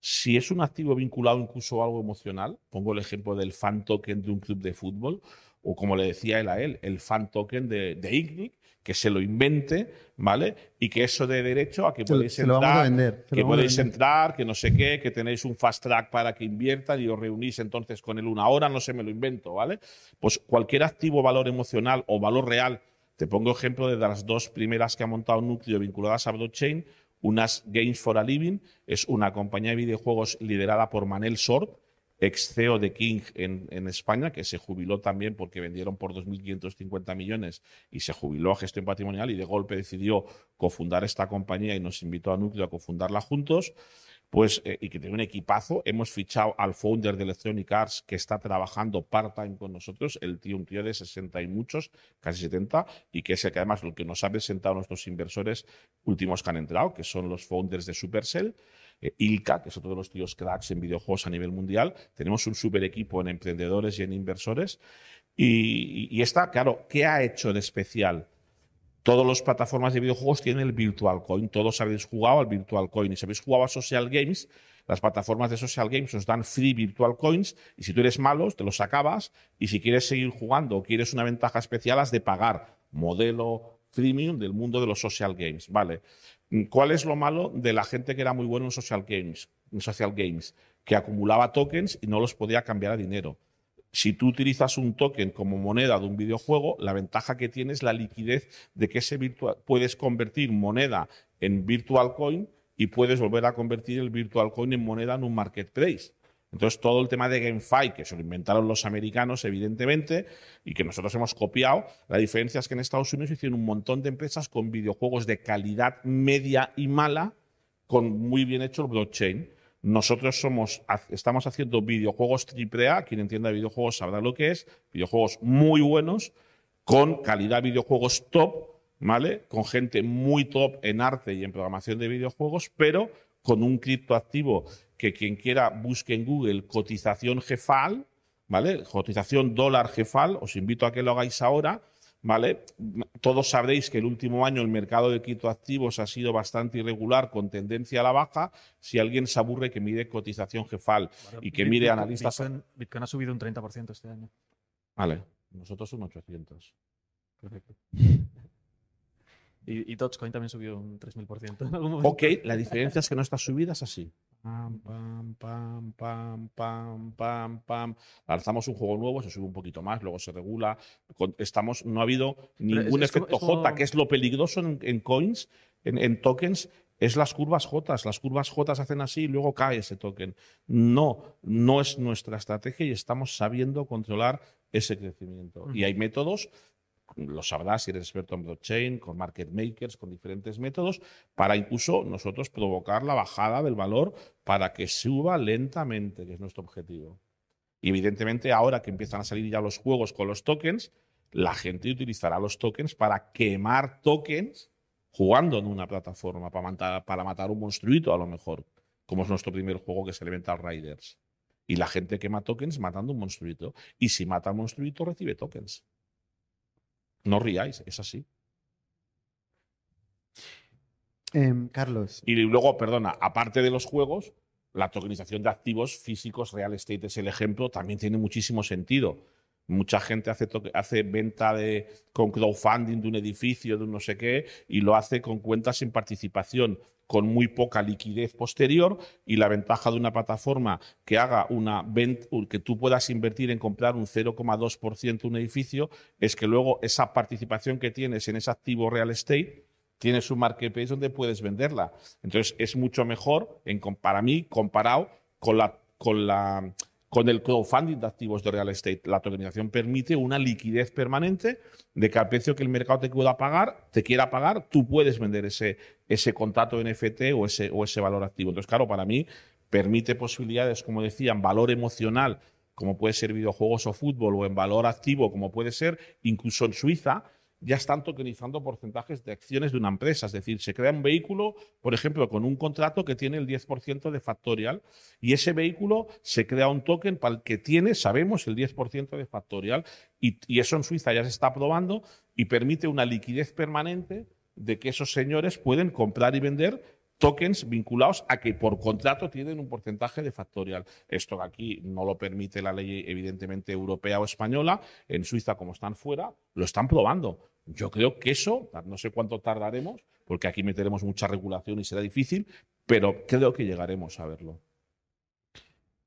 S3: Si es un activo vinculado incluso a algo emocional, pongo el ejemplo del fan token de un club de fútbol, o como le decía él a él, el fan token de, de Ignic, que se lo invente, ¿vale? Y que eso dé derecho a que podéis entrar,
S2: vender,
S3: que podéis entrar, que no sé qué, que tenéis un fast track para que inviertan y os reunís entonces con él una hora, no sé, me lo invento, ¿vale? Pues cualquier activo valor emocional o valor real, te pongo ejemplo de las dos primeras que ha montado Núcleo vinculadas a blockchain, unas Games for a Living, es una compañía de videojuegos liderada por Manel Sort, ex CEO de King en, España, que se jubiló también porque vendieron por 2.550 millones y se jubiló a gestión patrimonial y de golpe decidió cofundar esta compañía y nos invitó a Núcleo a cofundarla juntos. Pues, eh, y que tiene un equipazo. Hemos fichado al founder de Electronic Arts que está trabajando part-time con nosotros, el tío, un tío de 60 y muchos, casi 70, y que es el que además lo que nos ha presentado nuestros inversores últimos que han entrado, que son los founders de Supercell. Eh, Ilka, que es otro de los tíos cracks en videojuegos a nivel mundial. Tenemos un super equipo en emprendedores y en inversores. Y, esta, claro, ¿qué ha hecho de especial? Todas las plataformas de videojuegos tienen el Virtual Coin. Todos habéis jugado al Virtual Coin. Y si habéis jugado a Social Games, las plataformas de Social Games os dan free Virtual Coins. Y si tú eres malo, te los acabas. Y si quieres seguir jugando o quieres una ventaja especial, has de pagar. Modelo freemium del mundo de los Social Games. Vale. ¿Cuál es lo malo de la gente que era muy bueno en Social Games? En Social Games, que acumulaba tokens y no los podía cambiar a dinero. Si tú utilizas un token como moneda de un videojuego, la ventaja que tienes es la liquidez de que ese virtual, puedes convertir moneda en virtual coin y puedes volver a convertir el virtual coin en moneda en un marketplace. Entonces, todo el tema de GameFi, que se lo inventaron los americanos, evidentemente, y que nosotros hemos copiado, la diferencia es que en Estados Unidos hicieron un montón de empresas con videojuegos de calidad media y mala, con muy bien hecho el blockchain. Nosotros somos, estamos haciendo videojuegos AAA, quien entienda de videojuegos sabrá lo que es, videojuegos muy buenos, con calidad videojuegos top, ¿vale? Con gente muy top en arte y en programación de videojuegos, pero con un criptoactivo que quien quiera busque en Google cotización GEFAL, ¿vale? Cotización dólar GEFAL, os invito a que lo hagáis ahora, ¿vale? Todos sabréis que el último año el mercado de criptoactivos ha sido bastante irregular, con tendencia a la baja. Si alguien se aburre, que mire cotización GEFAL y que mire analistas.
S4: Bitcoin, Bitcoin ha subido un 30% este año.
S3: Vale, nosotros un 800.
S4: Correcto. Y, y Dogecoin también subió un 3.000%. en algún momento.
S3: Ok, la diferencia es que no está subida, es así. Pam, pam, pam, pam, pam, pam, pam. Lanzamos un juego nuevo, se sube un poquito más, luego se regula. Estamos, no ha habido ningún
S4: es
S3: efecto
S4: como-
S3: J, que es lo peligroso en, en coins, en, en tokens, es las curvas J. Las curvas J hacen así y luego cae ese token. No, no es nuestra estrategia y estamos sabiendo controlar ese crecimiento. Y hay métodos lo sabrás si eres experto en blockchain, con market makers, con diferentes métodos, para incluso nosotros provocar la bajada del valor para que suba lentamente, que es nuestro objetivo. Y evidentemente ahora que empiezan a salir ya los juegos con los tokens, la gente utilizará los tokens para quemar tokens jugando en una plataforma, para matar, para matar un monstruito a lo mejor, como es nuestro primer juego que es Elemental Riders. Y la gente quema tokens matando un monstruito. Y si mata al monstruito, recibe tokens. No riáis, es así.
S2: Em, Carlos,
S3: Y luego, perdona, aparte de los juegos, la tokenización de activos físicos, real estate es el ejemplo, también tiene muchísimo sentido. Mucha gente hace, venta de, con crowdfunding de un edificio, de un no sé qué, y lo hace con cuentas sin participación, con muy poca liquidez posterior. Y la ventaja de una plataforma que haga una venta, que tú puedas invertir en comprar un 0,2% un edificio, es que luego esa participación que tienes en ese activo real estate tienes un marketplace donde puedes venderla. Entonces es mucho mejor, en, para mí, comparado con, la, con, la, con el crowdfunding de activos de real estate. La tokenización permite una liquidez permanente de que al precio que el mercado te pueda pagar, te quiera pagar, tú puedes vender ese, ese contrato NFT o ese, o ese valor activo. Entonces, claro, para mí permite posibilidades, como decían, valor emocional, como puede ser videojuegos o fútbol, o en valor activo, como puede ser, incluso en Suiza, ya están tokenizando porcentajes de acciones de una empresa. Es decir, se crea un vehículo, por ejemplo, con un contrato que tiene el 10% de factorial y ese vehículo se crea un token para el que tiene, sabemos, el 10% de factorial y, y eso en Suiza ya se está probando y permite una liquidez permanente de que esos señores pueden comprar y vender tokens vinculados a que por contrato tienen un porcentaje de factorial. Esto aquí no lo permite la ley evidentemente europea o española. En Suiza, como están fuera, lo están probando. Yo creo que eso, no sé cuánto tardaremos, porque aquí meteremos mucha regulación y será difícil, pero creo que llegaremos a verlo.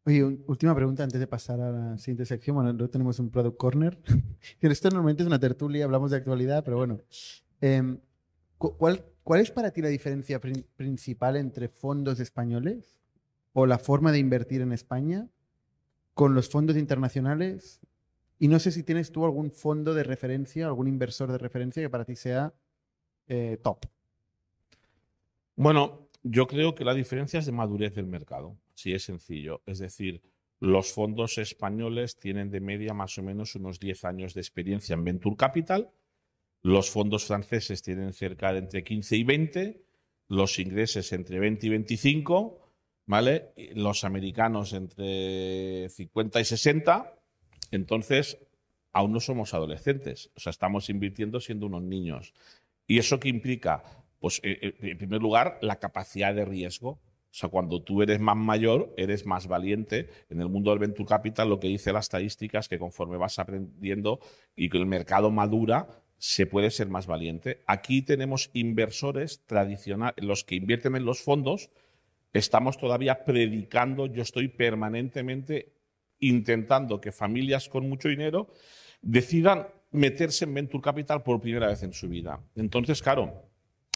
S2: Oye, última pregunta antes de pasar a la siguiente sección. Bueno, luego tenemos un Product Corner. Esto normalmente es una tertulia, hablamos de actualidad, pero bueno. Em, ¿cuál, ¿Cuál es para ti la diferencia principal entre fondos españoles o la forma de invertir en España con los fondos internacionales? Y no sé si tienes tú algún fondo de referencia, algún inversor de referencia que para ti sea eh, top.
S3: Bueno, yo creo que la diferencia es de madurez del mercado. Sí, es sencillo. Es decir, los fondos españoles tienen de media más o menos unos 10 años de experiencia en Venture Capital. Los fondos franceses tienen cerca de entre 15 y 20. Los ingleses entre 20 y 25. ¿Vale? Los americanos entre 50 y 60. Entonces, aún no somos adolescentes. O sea, estamos invirtiendo siendo unos niños. ¿Y eso qué implica? Pues, eh, eh, en primer lugar, la capacidad de riesgo. O sea, cuando tú eres más mayor, eres más valiente. En el mundo del venture capital, lo que dice la estadística es que conforme vas aprendiendo y que el mercado madura, se puede ser más valiente. Aquí tenemos inversores tradicionales, los que invierten en los fondos, estamos todavía predicando, yo estoy permanentemente intentando que familias con mucho dinero decidan meterse en venture capital por primera vez en su vida. Entonces, claro,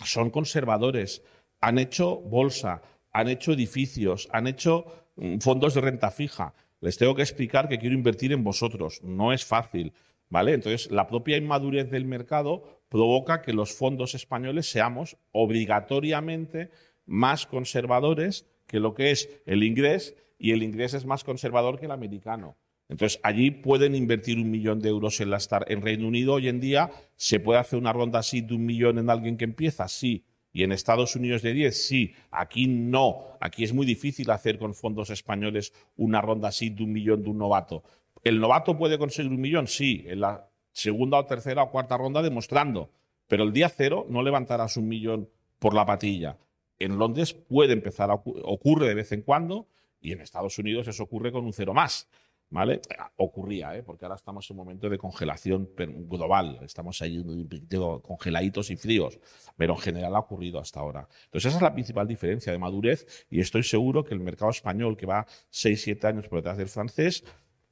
S3: son conservadores, han hecho bolsa, han hecho edificios, han hecho mm, fondos de renta fija. Les tengo que explicar que quiero invertir en vosotros. No es fácil. ¿Vale? Entonces, la propia inmadurez del mercado provoca que los fondos españoles seamos obligatoriamente más conservadores que lo que es el inglés y el inglés es más conservador que el americano. Entonces, allí pueden invertir un millón de euros en la Star. En Reino Unido, hoy en día, ¿se puede hacer una ronda así de un millón en alguien que empieza? Sí. Y en Estados Unidos de 10, sí. Aquí no. Aquí es muy difícil hacer con fondos españoles una ronda así de un millón de un novato. ¿El novato puede conseguir un millón? Sí, en la segunda o tercera o cuarta ronda demostrando. Pero el día cero no levantarás un millón por la patilla. En Londres puede empezar a ocurre de vez en cuando y en Estados Unidos eso ocurre con un cero más. ¿Vale? Ocurría, ¿eh? porque ahora estamos en un momento de congelación global, estamos ahí congeladitos y fríos, pero en general ha ocurrido hasta ahora. Entonces esa es la principal diferencia de madurez y estoy seguro que el mercado español, que va 6-7 años por detrás del francés,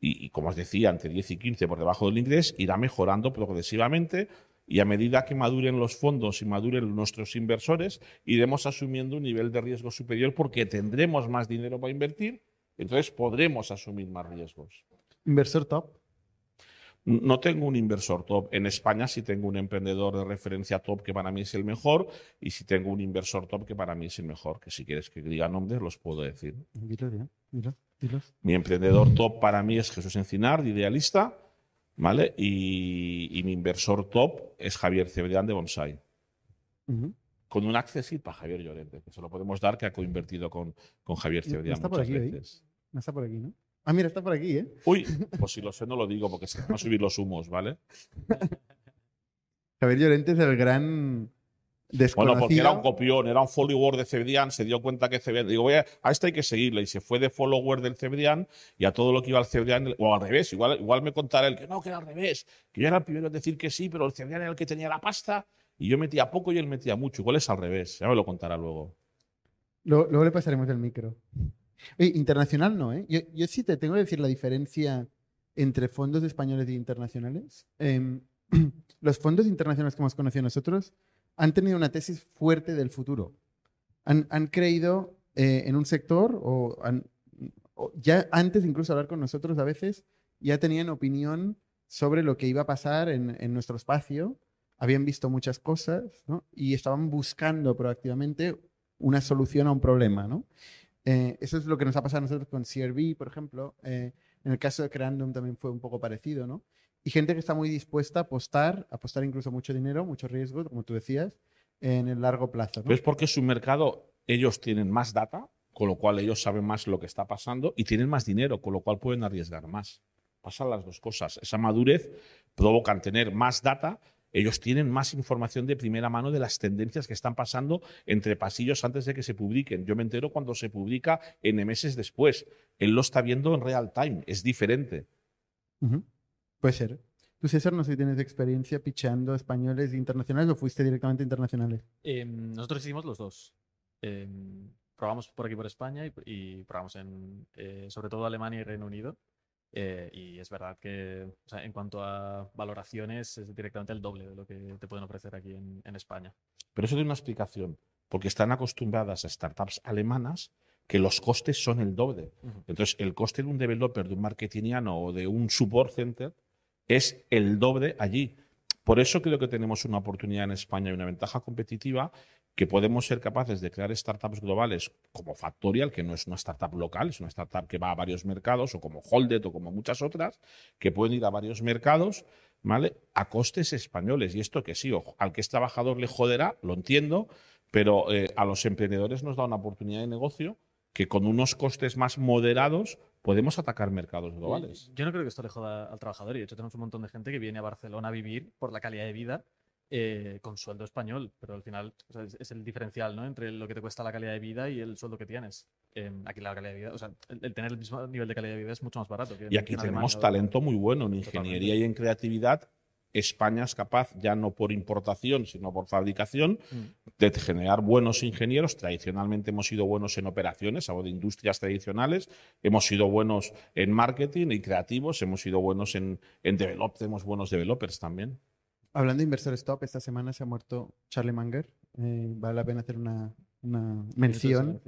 S3: y, como os decía, entre 10 y 15 por debajo del inglés, irá mejorando progresivamente y a medida que maduren los fondos y maduren nuestros inversores, iremos asumiendo un nivel de riesgo superior porque tendremos más dinero para invertir, entonces podremos asumir más riesgos.
S2: ¿Inversor top?
S3: No tengo un inversor top. En España sí tengo un emprendedor de referencia top que para mí es el mejor y sí tengo un inversor top que para mí es el mejor, que si quieres que diga nombres los puedo decir.
S2: Mira,
S3: mi emprendedor top para mí es Jesús Encinar, de Idealista, ¿vale? Y, mi inversor top es Javier Cebrián de Bonsai. Con un accessit para Javier Llorente, que se lo podemos dar, que ha coinvertido con, con Javier Cebrián.
S2: está por aquí, No está por aquí, ¿no? Ah, mira, está por aquí, ¿eh?
S3: Uy, pues si lo sé no lo digo porque se van a subir los humos, ¿vale?
S2: Javier Llorente es el gran
S3: bueno, porque era un copión, era un follower de Cebrián, se dio cuenta que Cebrián, digo, voy a, a este hay que seguirle, y se fue de follower del Cebrián y a todo lo que iba al Cebrián, o al revés, igual, igual me contará él que no, que era al revés, que yo era el primero en decir que sí, pero el Cebrián era el que tenía la pasta y yo metía poco y él metía mucho, igual es al revés, ya me lo contará luego.
S2: Luego, le pasaremos el micro. Oye, internacional no, ¿eh? Yo, yo, sí te tengo que decir la diferencia entre fondos españoles e internacionales. Em, los fondos internacionales que hemos conocido nosotros han tenido una tesis fuerte del futuro. Han, creído eh, en un sector o, ya antes incluso hablar con nosotros a veces, ya tenían opinión sobre lo que iba a pasar en, nuestro espacio, habían visto muchas cosas y estaban buscando proactivamente una solución a un problema. Eh, eso es lo que nos ha pasado a nosotros con CRV, por ejemplo. Eh, en el caso de Creandum también fue un poco parecido, ¿no? Y gente que está muy dispuesta a apostar, apostar incluso mucho dinero, mucho riesgo, como tú decías, en el largo plazo.
S3: ¿no? Es porque su mercado, ellos tienen más data, con lo cual ellos saben más lo que está pasando y tienen más dinero, con lo cual pueden arriesgar más. Pasan las dos cosas. Esa madurez provoca tener más data Ellos tienen más información de primera mano de las tendencias que están pasando entre pasillos antes de que se publiquen. Yo me entero cuando se publica N meses después. Él lo está viendo en real time, es diferente.
S2: Ujú. Puede ser. Tú, César, no sé si tienes experiencia picheando españoles e internacionales o fuiste directamente internacionales.
S4: Em, nosotros hicimos los dos. Em, probamos por aquí por España y, y probamos en eh, sobre todo Alemania y Reino Unido. Eh, y es verdad que o sea, en cuanto a valoraciones es directamente el doble de lo que te pueden ofrecer aquí en, en España.
S3: Pero eso tiene una explicación, porque están acostumbradas a startups alemanas que los costes son el doble.
S4: Ujú.
S3: Entonces, el coste de un developer, de un marketingiano o de un support center es el doble allí. Por eso creo que tenemos una oportunidad en España y una ventaja competitiva que podemos ser capaces de crear startups globales como Factorial, que no es una startup local, es una startup que va a varios mercados, o como Holded o como muchas otras, que pueden ir a varios mercados, ¿vale? A costes españoles. Y esto que sí, ojo, al que es trabajador le joderá, lo entiendo, pero eh, a los emprendedores nos da una oportunidad de negocio que con unos costes más moderados podemos atacar mercados globales.
S4: Yo no creo que esto le joda al trabajador y de hecho tenemos un montón de gente que viene a Barcelona a vivir por la calidad de vida eh, con sueldo español, pero al final o sea, es, es el diferencial ¿no? entre lo que te cuesta la calidad de vida y el sueldo que tienes. Eh, aquí la calidad de vida, o sea, el, el tener el mismo nivel de calidad de vida es mucho más barato. que
S3: Y aquí
S4: en
S3: tenemos
S4: Alemania
S3: talento muy bueno en ingeniería y en creatividad. España es capaz, ya no por importación, sino por fabricación,
S4: Mm.
S3: de generar buenos ingenieros. Tradicionalmente hemos sido buenos en operaciones, hablo de industrias tradicionales, hemos sido buenos en marketing y creativos, hemos sido buenos en, en develop, tenemos buenos developers también.
S2: Hablando de inversores top, esta semana se ha muerto Charlie Munger. Eh, vale la pena hacer una, una mención.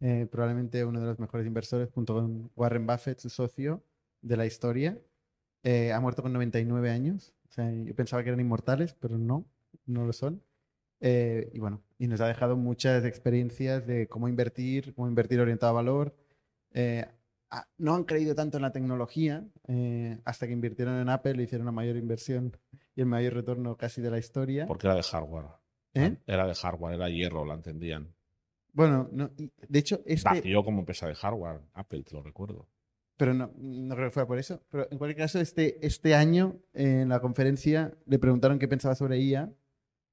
S2: Eh, probablemente uno de los mejores inversores, junto con Warren Buffett, su socio de la historia. Eh, ha muerto con 99 años. O sea, yo pensaba que eran inmortales, pero no, no lo son. Eh, y bueno, y nos ha dejado muchas experiencias de cómo invertir, cómo invertir orientado a valor. Eh, no han creído tanto en la tecnología eh, hasta que invirtieron en Apple, hicieron una mayor inversión y el mayor retorno casi de la historia.
S3: Porque era de hardware.
S2: ¿Eh?
S3: Era de hardware, era hierro, la entendían.
S2: Bueno, no, de hecho, este,
S3: Nació como empresa de hardware, Apple, te lo recuerdo.
S2: Pero no, no creo que fuera por eso. Pero en cualquier caso, este, este año en la conferencia le preguntaron qué pensaba sobre IA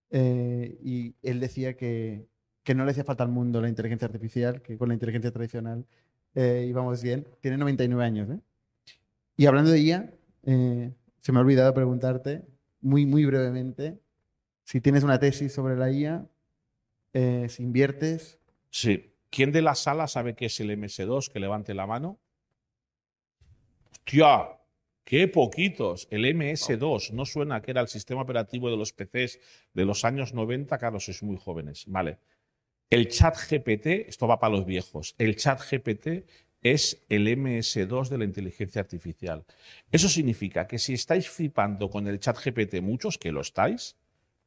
S2: eh, y él decía que, que no le hacía falta al mundo la inteligencia artificial, que con la inteligencia tradicional eh, íbamos bien. Tiene 99 años, ¿eh? Y hablando de IA, eh, se me ha olvidado preguntarte muy, muy brevemente si tienes una tesis sobre la IA, si inviertes.
S3: Sí. ¿Quién de la sala sabe qué es el MS2? Que levante la mano. ¡Hostia! ¡Qué poquitos! El MS2 no suena que era el sistema operativo de los PCs de los años 90. Claro, sois muy jóvenes. Vale. El chat GPT, esto va para los viejos. El chat GPT es el MS2 de la inteligencia artificial. Eso significa que si estáis flipando con el chat GPT, muchos que lo estáis,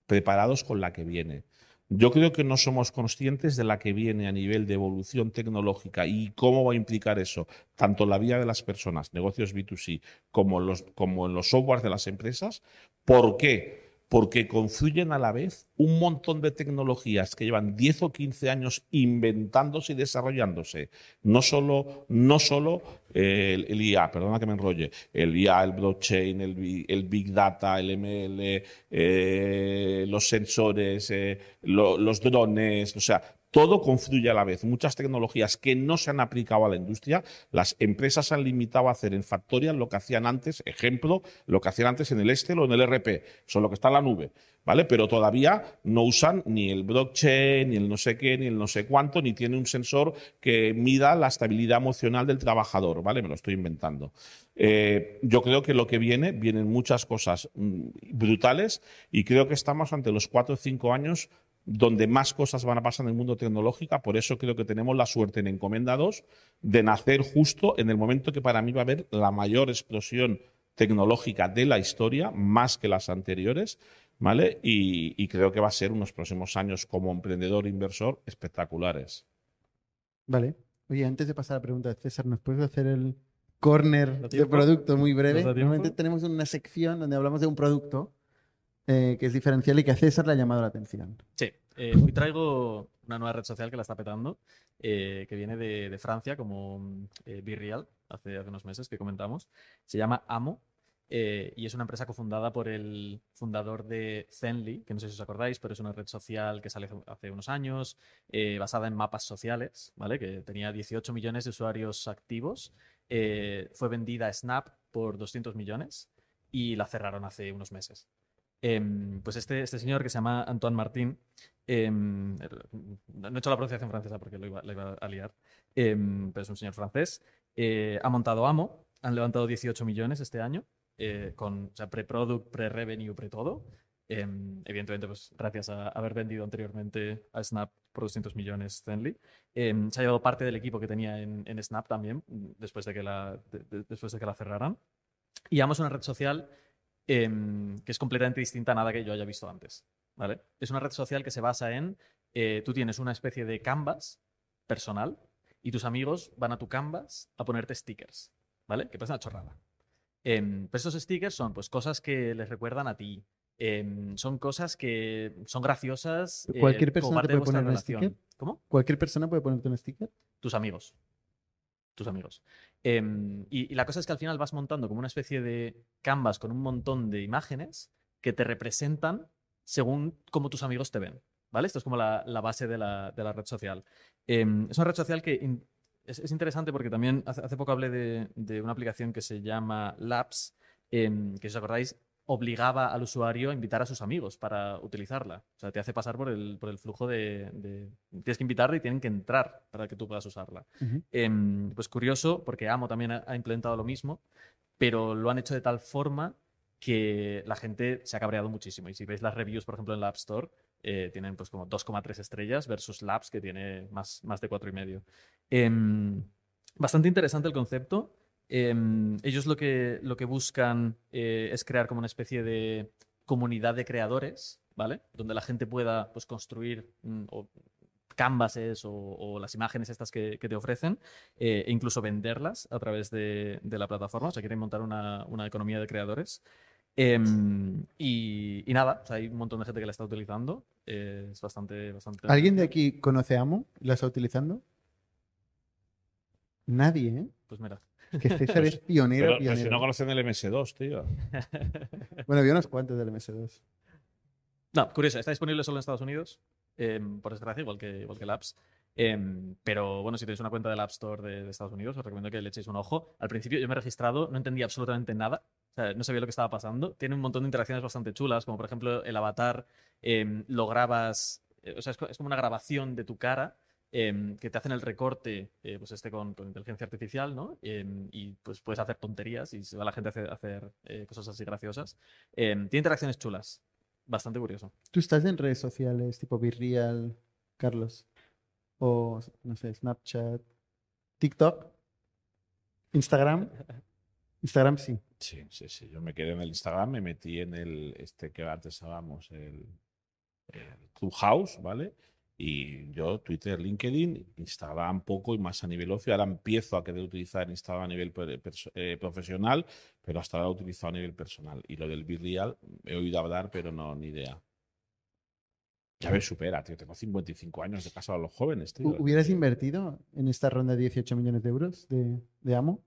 S3: preparados con la que viene. Yo creo que no somos conscientes de la que viene a nivel de evolución tecnológica y cómo va a implicar eso, tanto la vida de las personas, negocios B2C, como los, como en los softwares de las empresas. ¿Por qué? Porque confluyen a la vez un montón de tecnologías que llevan 10 o 15 años inventándose y desarrollándose. No solo, no solo eh, el, el IA, perdona que me enrolle, el IA, el blockchain, el, bi- el Big Data, el ML, eh, los sensores, eh, lo- los drones, o sea, todo confluye a la vez. Muchas tecnologías que no se han aplicado a la industria, las empresas han limitado a hacer en Factorial lo que hacían antes, ejemplo, lo que hacían antes en el Excel o en el RP, son lo que está en la nube, ¿vale? Pero todavía no usan ni el blockchain, ni el no sé qué, ni el no sé cuánto, ni tiene un sensor que mida la estabilidad emocional del trabajador, ¿vale? Me lo estoy inventando. Eh, yo creo que lo que viene, vienen muchas cosas mm, brutales y creo que estamos ante los cuatro o cinco años donde más cosas van a pasar en el mundo tecnológico. Por eso creo que tenemos la suerte en Encomenda 2 de nacer justo en el momento que para mí va a haber la mayor explosión tecnológica de la historia, más que las anteriores, ¿vale? Y, y creo que va a ser unos próximos años como emprendedor e inversor espectaculares.
S2: Vale. Oye, antes de pasar a la pregunta de César, ¿nos puedes hacer el corner
S4: ¿Da
S2: de producto muy breve? Normalmente tenemos una sección donde hablamos de un producto eh, que es diferencial y que a César le ha llamado la atención.
S4: Sí, eh, hoy traigo una nueva red social que la está petando, eh, que viene de, Francia, como mm, eh, Be Real, hace, hace unos meses que comentamos. Se llama Amo y es una empresa cofundada por el fundador de Zenly, que no sé si os acordáis, pero es una red social que sale hace- unos años, basada en mapas sociales, ¿vale? Que tenía 18 millones de usuarios activos. fue vendida a Snap por 200 millones y la cerraron hace unos meses. Em, pues este, este señor que se llama Antoine Martín, em, no he hecho la pronunciación francesa porque lo iba, a liar, em, pero es un señor francés, eh, ha montado Amo, han levantado 18 millones este año, eh, con o sea, pre-product, pre-revenue, pre-todo. Em, evidentemente, pues gracias a haber vendido anteriormente a Snap por 200 millones. Em, se ha llevado parte del equipo que tenía en, Snap también, después de que la, de- de- después de que la cerraran. Y Amo es una red social em, que es completamente distinta a nada que yo haya visto antes. ¿vale? Es una red social que se basa en, eh, tú tienes una especie de canvas personal y tus amigos van a tu canvas a ponerte stickers, ¿vale? Que parece una chorrada. Em, pero estos stickers son pues cosas que les recuerdan a ti. em, son cosas que son graciosas. eh,
S2: ¿Cualquier persona te puede poner un sticker?
S4: ¿Cómo?
S2: ¿Cualquier persona puede ponerte un sticker?
S4: tus amigos. Tus amigos. Em, y, la cosa es que al final vas montando como una especie de canvas con un montón de imágenes que te representan según cómo tus amigos te ven. ¿Vale? Esto es como la, base de la, red social. Em, es una red social que es, es interesante porque también hace, poco hablé de, de una aplicación que se llama Labs, em, que si os acordáis, obligaba al usuario a invitar a sus amigos para utilizarla. O sea, te hace pasar por el, por el flujo de, de- Tienes que invitarle y tienen que entrar para que tú puedas usarla. Em, pues curioso, porque Amo también ha, ha implementado lo mismo, pero lo han hecho de tal forma que la gente se ha cabreado muchísimo. Y si veis las reviews, por ejemplo, en la App Store, eh, tienen pues como 2,3 estrellas versus Labs, que tiene más, más de 4,5. Em, bastante interesante el concepto. Em, ellos lo que, lo que buscan eh, es crear como una especie de comunidad de creadores, ¿vale? Donde la gente pueda pues, construir mm, o canvases o, o las imágenes estas que, que te ofrecen eh, e incluso venderlas a través de, de la plataforma. O sea, quieren montar una, una economía de creadores. Em, y, y nada, o sea, hay un montón de gente que la está utilizando. eh, es bastante, bastante.
S2: ¿Alguien de aquí conoce Amo? ¿La está utilizando? Nadie, ¿eh?
S4: Pues mira.
S2: Que César es pionero,
S3: Pero, pero si
S2: pionero.
S3: no conocen el MS2, tío.
S2: Bueno, vi unos cuantos del MS2.
S4: No, curioso, está disponible solo en Estados Unidos, em, por desgracia, igual que, igual que el Apps. Em, pero bueno, si tenéis una cuenta del App Store de, de Estados Unidos, os recomiendo que le echéis un ojo. Al principio yo me he registrado, no entendía absolutamente nada, o sea, no sabía lo que estaba pasando. Tiene un montón de interacciones bastante chulas, como por ejemplo el avatar em, lo grabas, eh, o sea, es como una grabación de tu cara. Em, que te hacen el recorte, eh, pues este con, con inteligencia artificial, ¿no? Em, y pues puedes hacer tonterías y se va la gente a hacer, a hacer, eh, cosas así graciosas. Em, tiene interacciones chulas, bastante curioso.
S2: ¿Tú estás en redes sociales tipo Virreal, Carlos? O, no sé, Snapchat, TikTok, Instagram. Instagram sí.
S3: Sí, sí, sí. Yo me quedé en el Instagram, me metí en el, este que antes hablábamos, el, el Clubhouse, ¿vale? Y yo, Twitter, LinkedIn, Instagram poco y más a nivel ocio. Ahora empiezo a querer utilizar Instagram a nivel eh, profesional, pero hasta ahora lo he utilizado a nivel personal. Y lo del Virreal, he oído hablar, pero no, ni idea. Ya me supera, tío. Tengo 55 años de casado a los jóvenes, tío.
S2: ¿Hu- ¿Hubieras invertido en esta ronda de 18 millones de euros de, de Amo?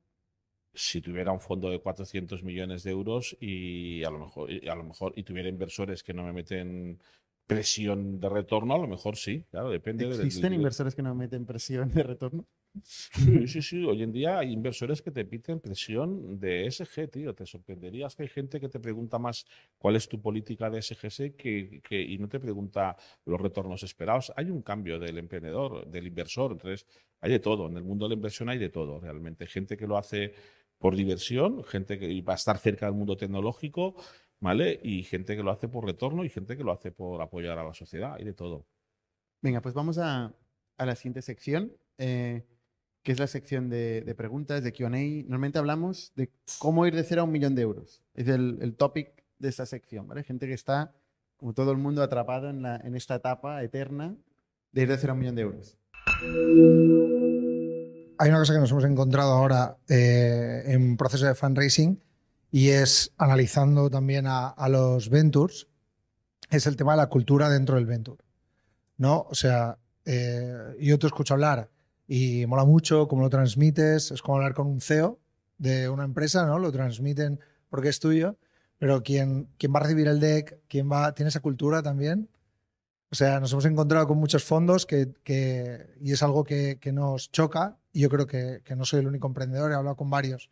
S3: si tuviera un fondo de 400 millones de euros y a lo mejor y a lo mejor y tuviera inversores que no me meten presión de retorno, a lo mejor sí, claro, depende
S2: ¿Existen
S3: del-
S2: inversores que no meten presión de retorno?
S3: Sí, sí, sí. Hoy en día hay inversores que te piden presión de SG, tío. Te sorprenderías que hay gente que te pregunta más cuál es tu política de SGS que, que- y no te pregunta los retornos esperados. Hay un cambio del emprendedor, del inversor. Entonces, hay de todo. En el mundo de la inversión hay de todo, realmente. Gente que lo hace por diversión, gente que va a estar cerca del mundo tecnológico, ¿vale? Y gente que lo hace por retorno y gente que lo hace por apoyar a la sociedad. Hay de todo.
S2: Venga, pues vamos a, a la siguiente sección, eh, que es la sección de, de preguntas, de QA. Normalmente hablamos de cómo ir de cero a un millón de euros. Es el, el topic de esta sección, ¿vale? Gente que está, como todo el mundo, atrapado en, la, en esta etapa eterna de ir de cero a un millón de euros.
S5: hay una cosa que nos hemos encontrado ahora eh, en proceso de fundraising y es analizando también a, los ventures, es el tema de la cultura dentro del venture. ¿no? O sea, eh, yo te escucho hablar y mola mucho cómo lo transmites, es como hablar con un CEO de una empresa, ¿no? Lo transmiten porque es tuyo, pero quien, quien va a recibir el deck, quien va, tiene esa cultura también. O sea, nos hemos encontrado con muchos fondos que, que- y es algo que, que nos choca. Y yo creo que, que no soy el único emprendedor, he hablado con varios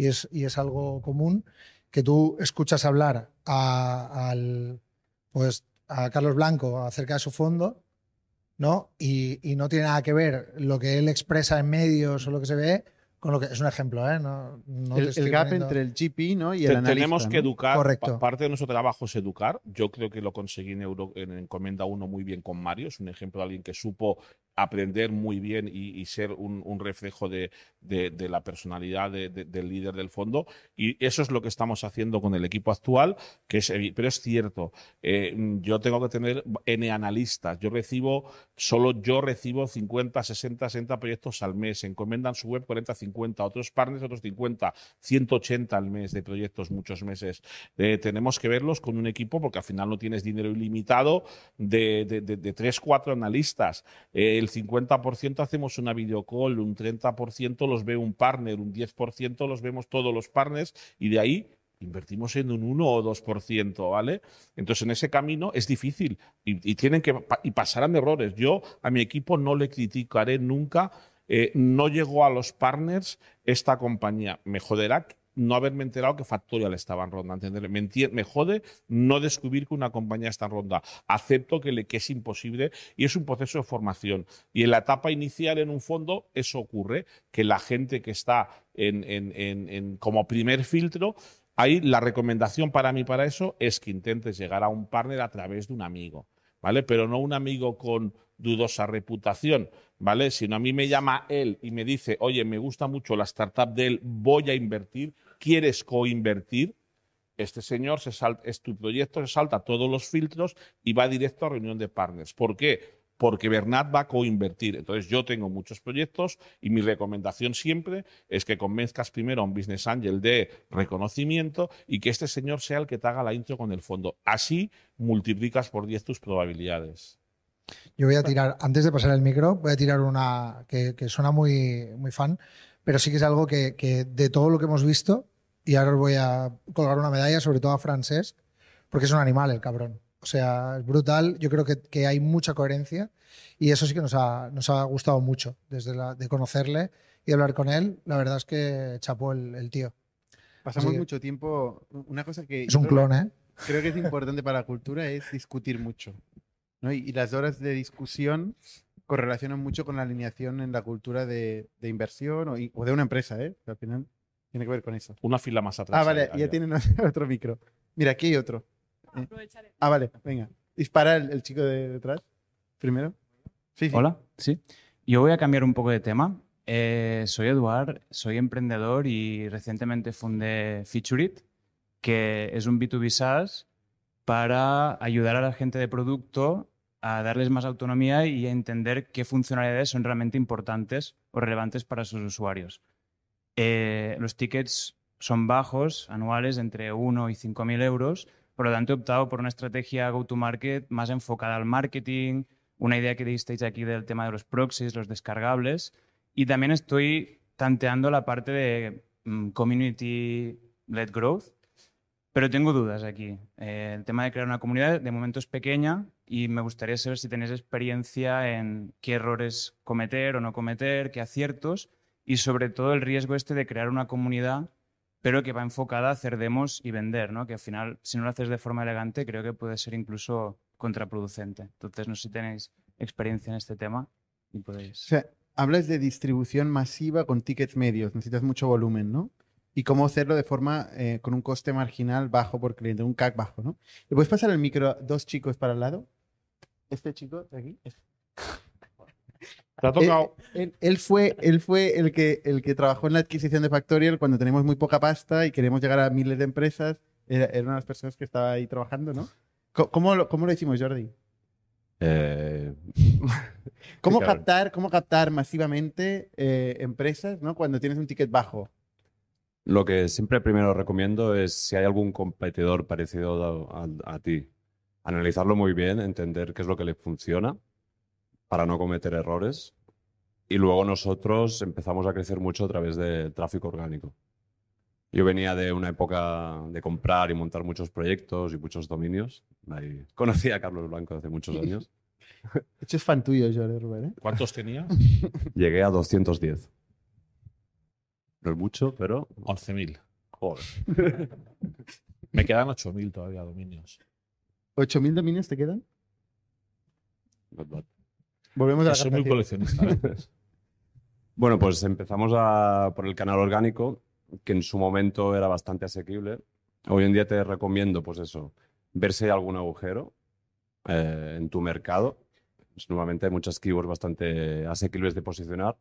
S5: y es, y es algo común que tú escuchas hablar a, al, pues, a Carlos Blanco acerca de su fondo, ¿no? Y, y no tiene nada que ver lo que él expresa en medios o lo que se ve con lo que es un ejemplo, ¿eh? No,
S2: el, gap
S5: poniendo-
S2: entre el GP ¿no? y
S3: Te-
S2: el analista.
S3: tenemos que
S2: ¿no?
S3: educar.
S5: Correcto.
S3: pa- Parte de nuestro trabajo es educar. Yo creo que lo conseguí en, Euro, en Encomienda 1 muy bien con Mario. Es un ejemplo de alguien que supo aprender muy bien y, ser un, reflejo de, la personalidad de- de- del líder del fondo. Y eso es lo que estamos haciendo con el equipo actual, que es, pero es cierto. eh, yo tengo que tener N analistas. Yo recibo, solo yo recibo 50, 60, 60 proyectos al mes. Encomiendan su web 40, 50. Otros partners, otros 50. 180 al mes de proyectos, muchos meses. Eh, tenemos que verlos con un equipo porque al final no tienes dinero ilimitado de 3, 4 analistas. Eh, el 50% hacemos una videocall, un 30% los ve un partner, un 10% los vemos todos los partners y de ahí invertimos en un 1 o 2%, ¿vale? Entonces, en ese camino es difícil y, tienen que y pasarán errores. Yo a mi equipo no le criticaré nunca. eh, no llegó a los partners esta compañía. Me joderá no haberme enterado que Factorial estaba en ronda. Me, me jode no descubrir que una compañía está en ronda. Acepto que, es imposible y es un proceso de formación. Y en la etapa inicial en un fondo, eso ocurre, que la gente que está en- como primer filtro, ahí la recomendación para mí para eso es que intentes llegar a un partner a través de un amigo. ¿Vale? Pero no un amigo con dudosa reputación, ¿vale? Sino a mí me llama él y me dice, oye, me gusta mucho la startup de él, voy a invertir, ¿quieres coinvertir? Este señor se salta, es tu proyecto, se salta todos los filtros y va directo a reunión de partners. ¿Por qué? Porque Bernat va a coinvertir. Entonces, yo tengo muchos proyectos y mi recomendación siempre es que convenzcas primero a un business angel de reconocimiento y que este señor sea el que te haga la intro con el fondo. Así multiplicas por 10 tus probabilidades.
S5: Yo voy a tirar, antes de pasar el micro, voy a tirar una que, que suena muy, muy fan, pero sí que es algo que, que de todo lo que hemos visto, y ahora os voy a colgar una medalla, sobre todo a Francesc, porque es un animal el cabrón. O sea, es brutal. Yo creo que, que hay mucha coherencia y eso sí que nos ha, nos ha gustado mucho desde la, de conocerle y hablar con él. La verdad es que chapó el, el tío.
S2: Pasamos
S5: que-
S2: mucho tiempo. Una cosa que.
S5: Es un clon, ¿eh?
S2: creo que es importante para la cultura es discutir mucho. ¿no? Y, y las horas de discusión correlacionan mucho con la alineación en la cultura de, de inversión o, de una empresa, ¿eh? Que al final tiene que ver con eso.
S3: Una fila más atrás.
S2: Ah, vale,
S3: ahí,
S2: ya
S3: ahí.
S2: tienen otro micro. Mira, aquí hay otro. Eh.
S6: Aprovecharé.
S2: Ah, vale, venga. Dispara el, el chico de detrás primero. Sí, sí.
S7: Hola, sí. Yo voy a cambiar un poco de tema. Eh, soy Eduard, soy emprendedor y recientemente fundé Feature que es un B2B SaaS para ayudar a la gente de producto a darles más autonomía y a entender qué funcionalidades son realmente importantes o relevantes para sus usuarios. Eh, los tickets son bajos, anuales, entre 1 y 5 mil euros. Por lo tanto, he optado por una estrategia go-to-market más enfocada al marketing, una idea que disteis aquí del tema de los proxies, los descargables. Y también estoy tanteando la parte de mm, community-led growth. Pero tengo dudas aquí. Eh, el tema de crear una comunidad de momento es pequeña y me gustaría saber si tenéis experiencia en qué errores cometer o no cometer, qué aciertos y sobre todo el riesgo este de crear una comunidad pero que va enfocada a hacer demos y vender, ¿no? Que al final, si no lo haces de forma elegante, creo que puede ser incluso contraproducente. Entonces, no sé si tenéis experiencia en este tema y
S2: O
S7: podéis...
S2: sea, hablas de distribución masiva con tickets medios. Necesitas mucho volumen, ¿no? Y cómo hacerlo de forma eh, con un coste marginal bajo por cliente, un CAC bajo, ¿no? ¿Le puedes pasar el micro a dos chicos para el lado? Este chico de aquí. este.
S3: Te ha tocado.
S2: Él, él fue, él fue el, que, el que trabajó en la adquisición de Factorial cuando tenemos muy poca pasta y queremos llegar a miles de empresas. Era, era una de las personas que estaba ahí trabajando, ¿no? ¿Cómo, lo, cómo lo hicimos, Jordi?
S8: Eh,
S2: ¿Cómo
S8: Claro.
S2: captar, cómo captar masivamente eh, empresas ¿no? cuando tienes un ticket bajo?
S8: Lo que siempre primero recomiendo es si hay algún competidor parecido a, a- a ti, analizarlo muy bien, entender qué es lo que le funciona para no cometer errores. Y luego nosotros empezamos a crecer mucho a través de tráfico orgánico. Yo venía de una época de comprar y montar muchos proyectos y muchos dominios. Ahí conocí a Carlos Blanco hace muchos años.
S2: Hecho, es fan tuyo, Jordi Rubén. ¿eh?
S3: ¿Cuántos tenía?
S8: Llegué a 210. No es mucho, pero
S3: 11.000.
S8: joder.
S3: Me quedan 8.000 todavía dominios.
S2: ¿8.000 dominios te quedan?
S8: not bad.
S2: Volvemos a la
S3: Soy muy
S2: captación.
S3: coleccionista. ¿eh?
S8: Bueno, pues empezamos a- por el canal orgánico, que en su momento era bastante asequible. Hoy en día te recomiendo, pues eso, ver si hay algún agujero eh, en tu mercado. Pues normalmente hay muchas keywords bastante asequibles de posicionar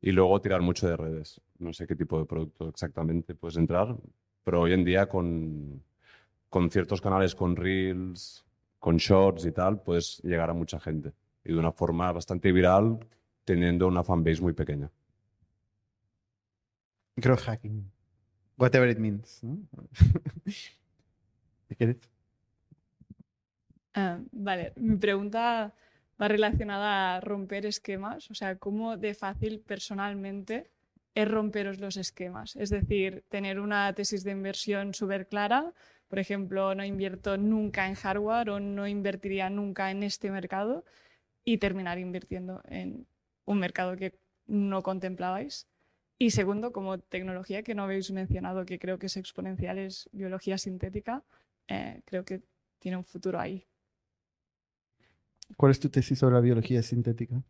S8: y luego tirar mucho de redes. No sé qué tipo de producto exactamente puedes entrar, pero hoy en día con, con ciertos canales, con reels, con shorts y tal, puedes llegar a mucha gente y de una forma bastante viral teniendo una fanbase muy pequeña.
S2: Growth hacking. Whatever it means. ¿no? ¿Qué quieres?
S6: Ah, vale, mi pregunta va relacionada a romper esquemas, o sea, cómo de fácil personalmente es romperos los esquemas, es decir, tener una tesis de inversión súper clara, por ejemplo, no invierto nunca en hardware o no invertiría nunca en este mercado y terminar invirtiendo en un mercado que no contemplabais. Y segundo, como tecnología que no habéis mencionado, que creo que es exponencial, es biología sintética, eh, creo que tiene un futuro ahí.
S2: ¿Cuál es tu tesis sobre la biología sintética?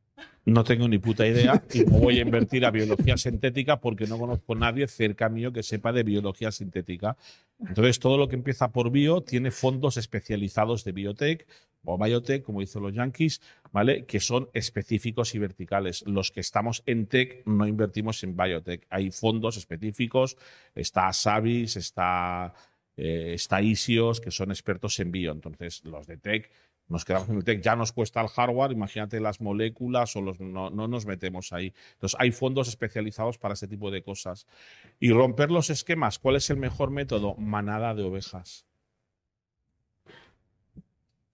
S3: No tengo ni puta idea y no voy a invertir a biología sintética porque no conozco a nadie cerca mío que sepa de biología sintética. Entonces, todo lo que empieza por bio tiene fondos especializados de biotech o biotech, como dicen los yankees, ¿vale? Que son específicos y verticales. Los que estamos en tech no invertimos en biotech. Hay fondos específicos, está Savis, está, eh, está Isios, que son expertos en bio. Entonces, los de tech nos quedamos en el tech, ya nos cuesta el hardware, imagínate las moléculas o los, no, no nos metemos ahí. Entonces hay fondos especializados para este tipo de cosas. Y romper los esquemas, ¿cuál es el mejor método? Manada de ovejas.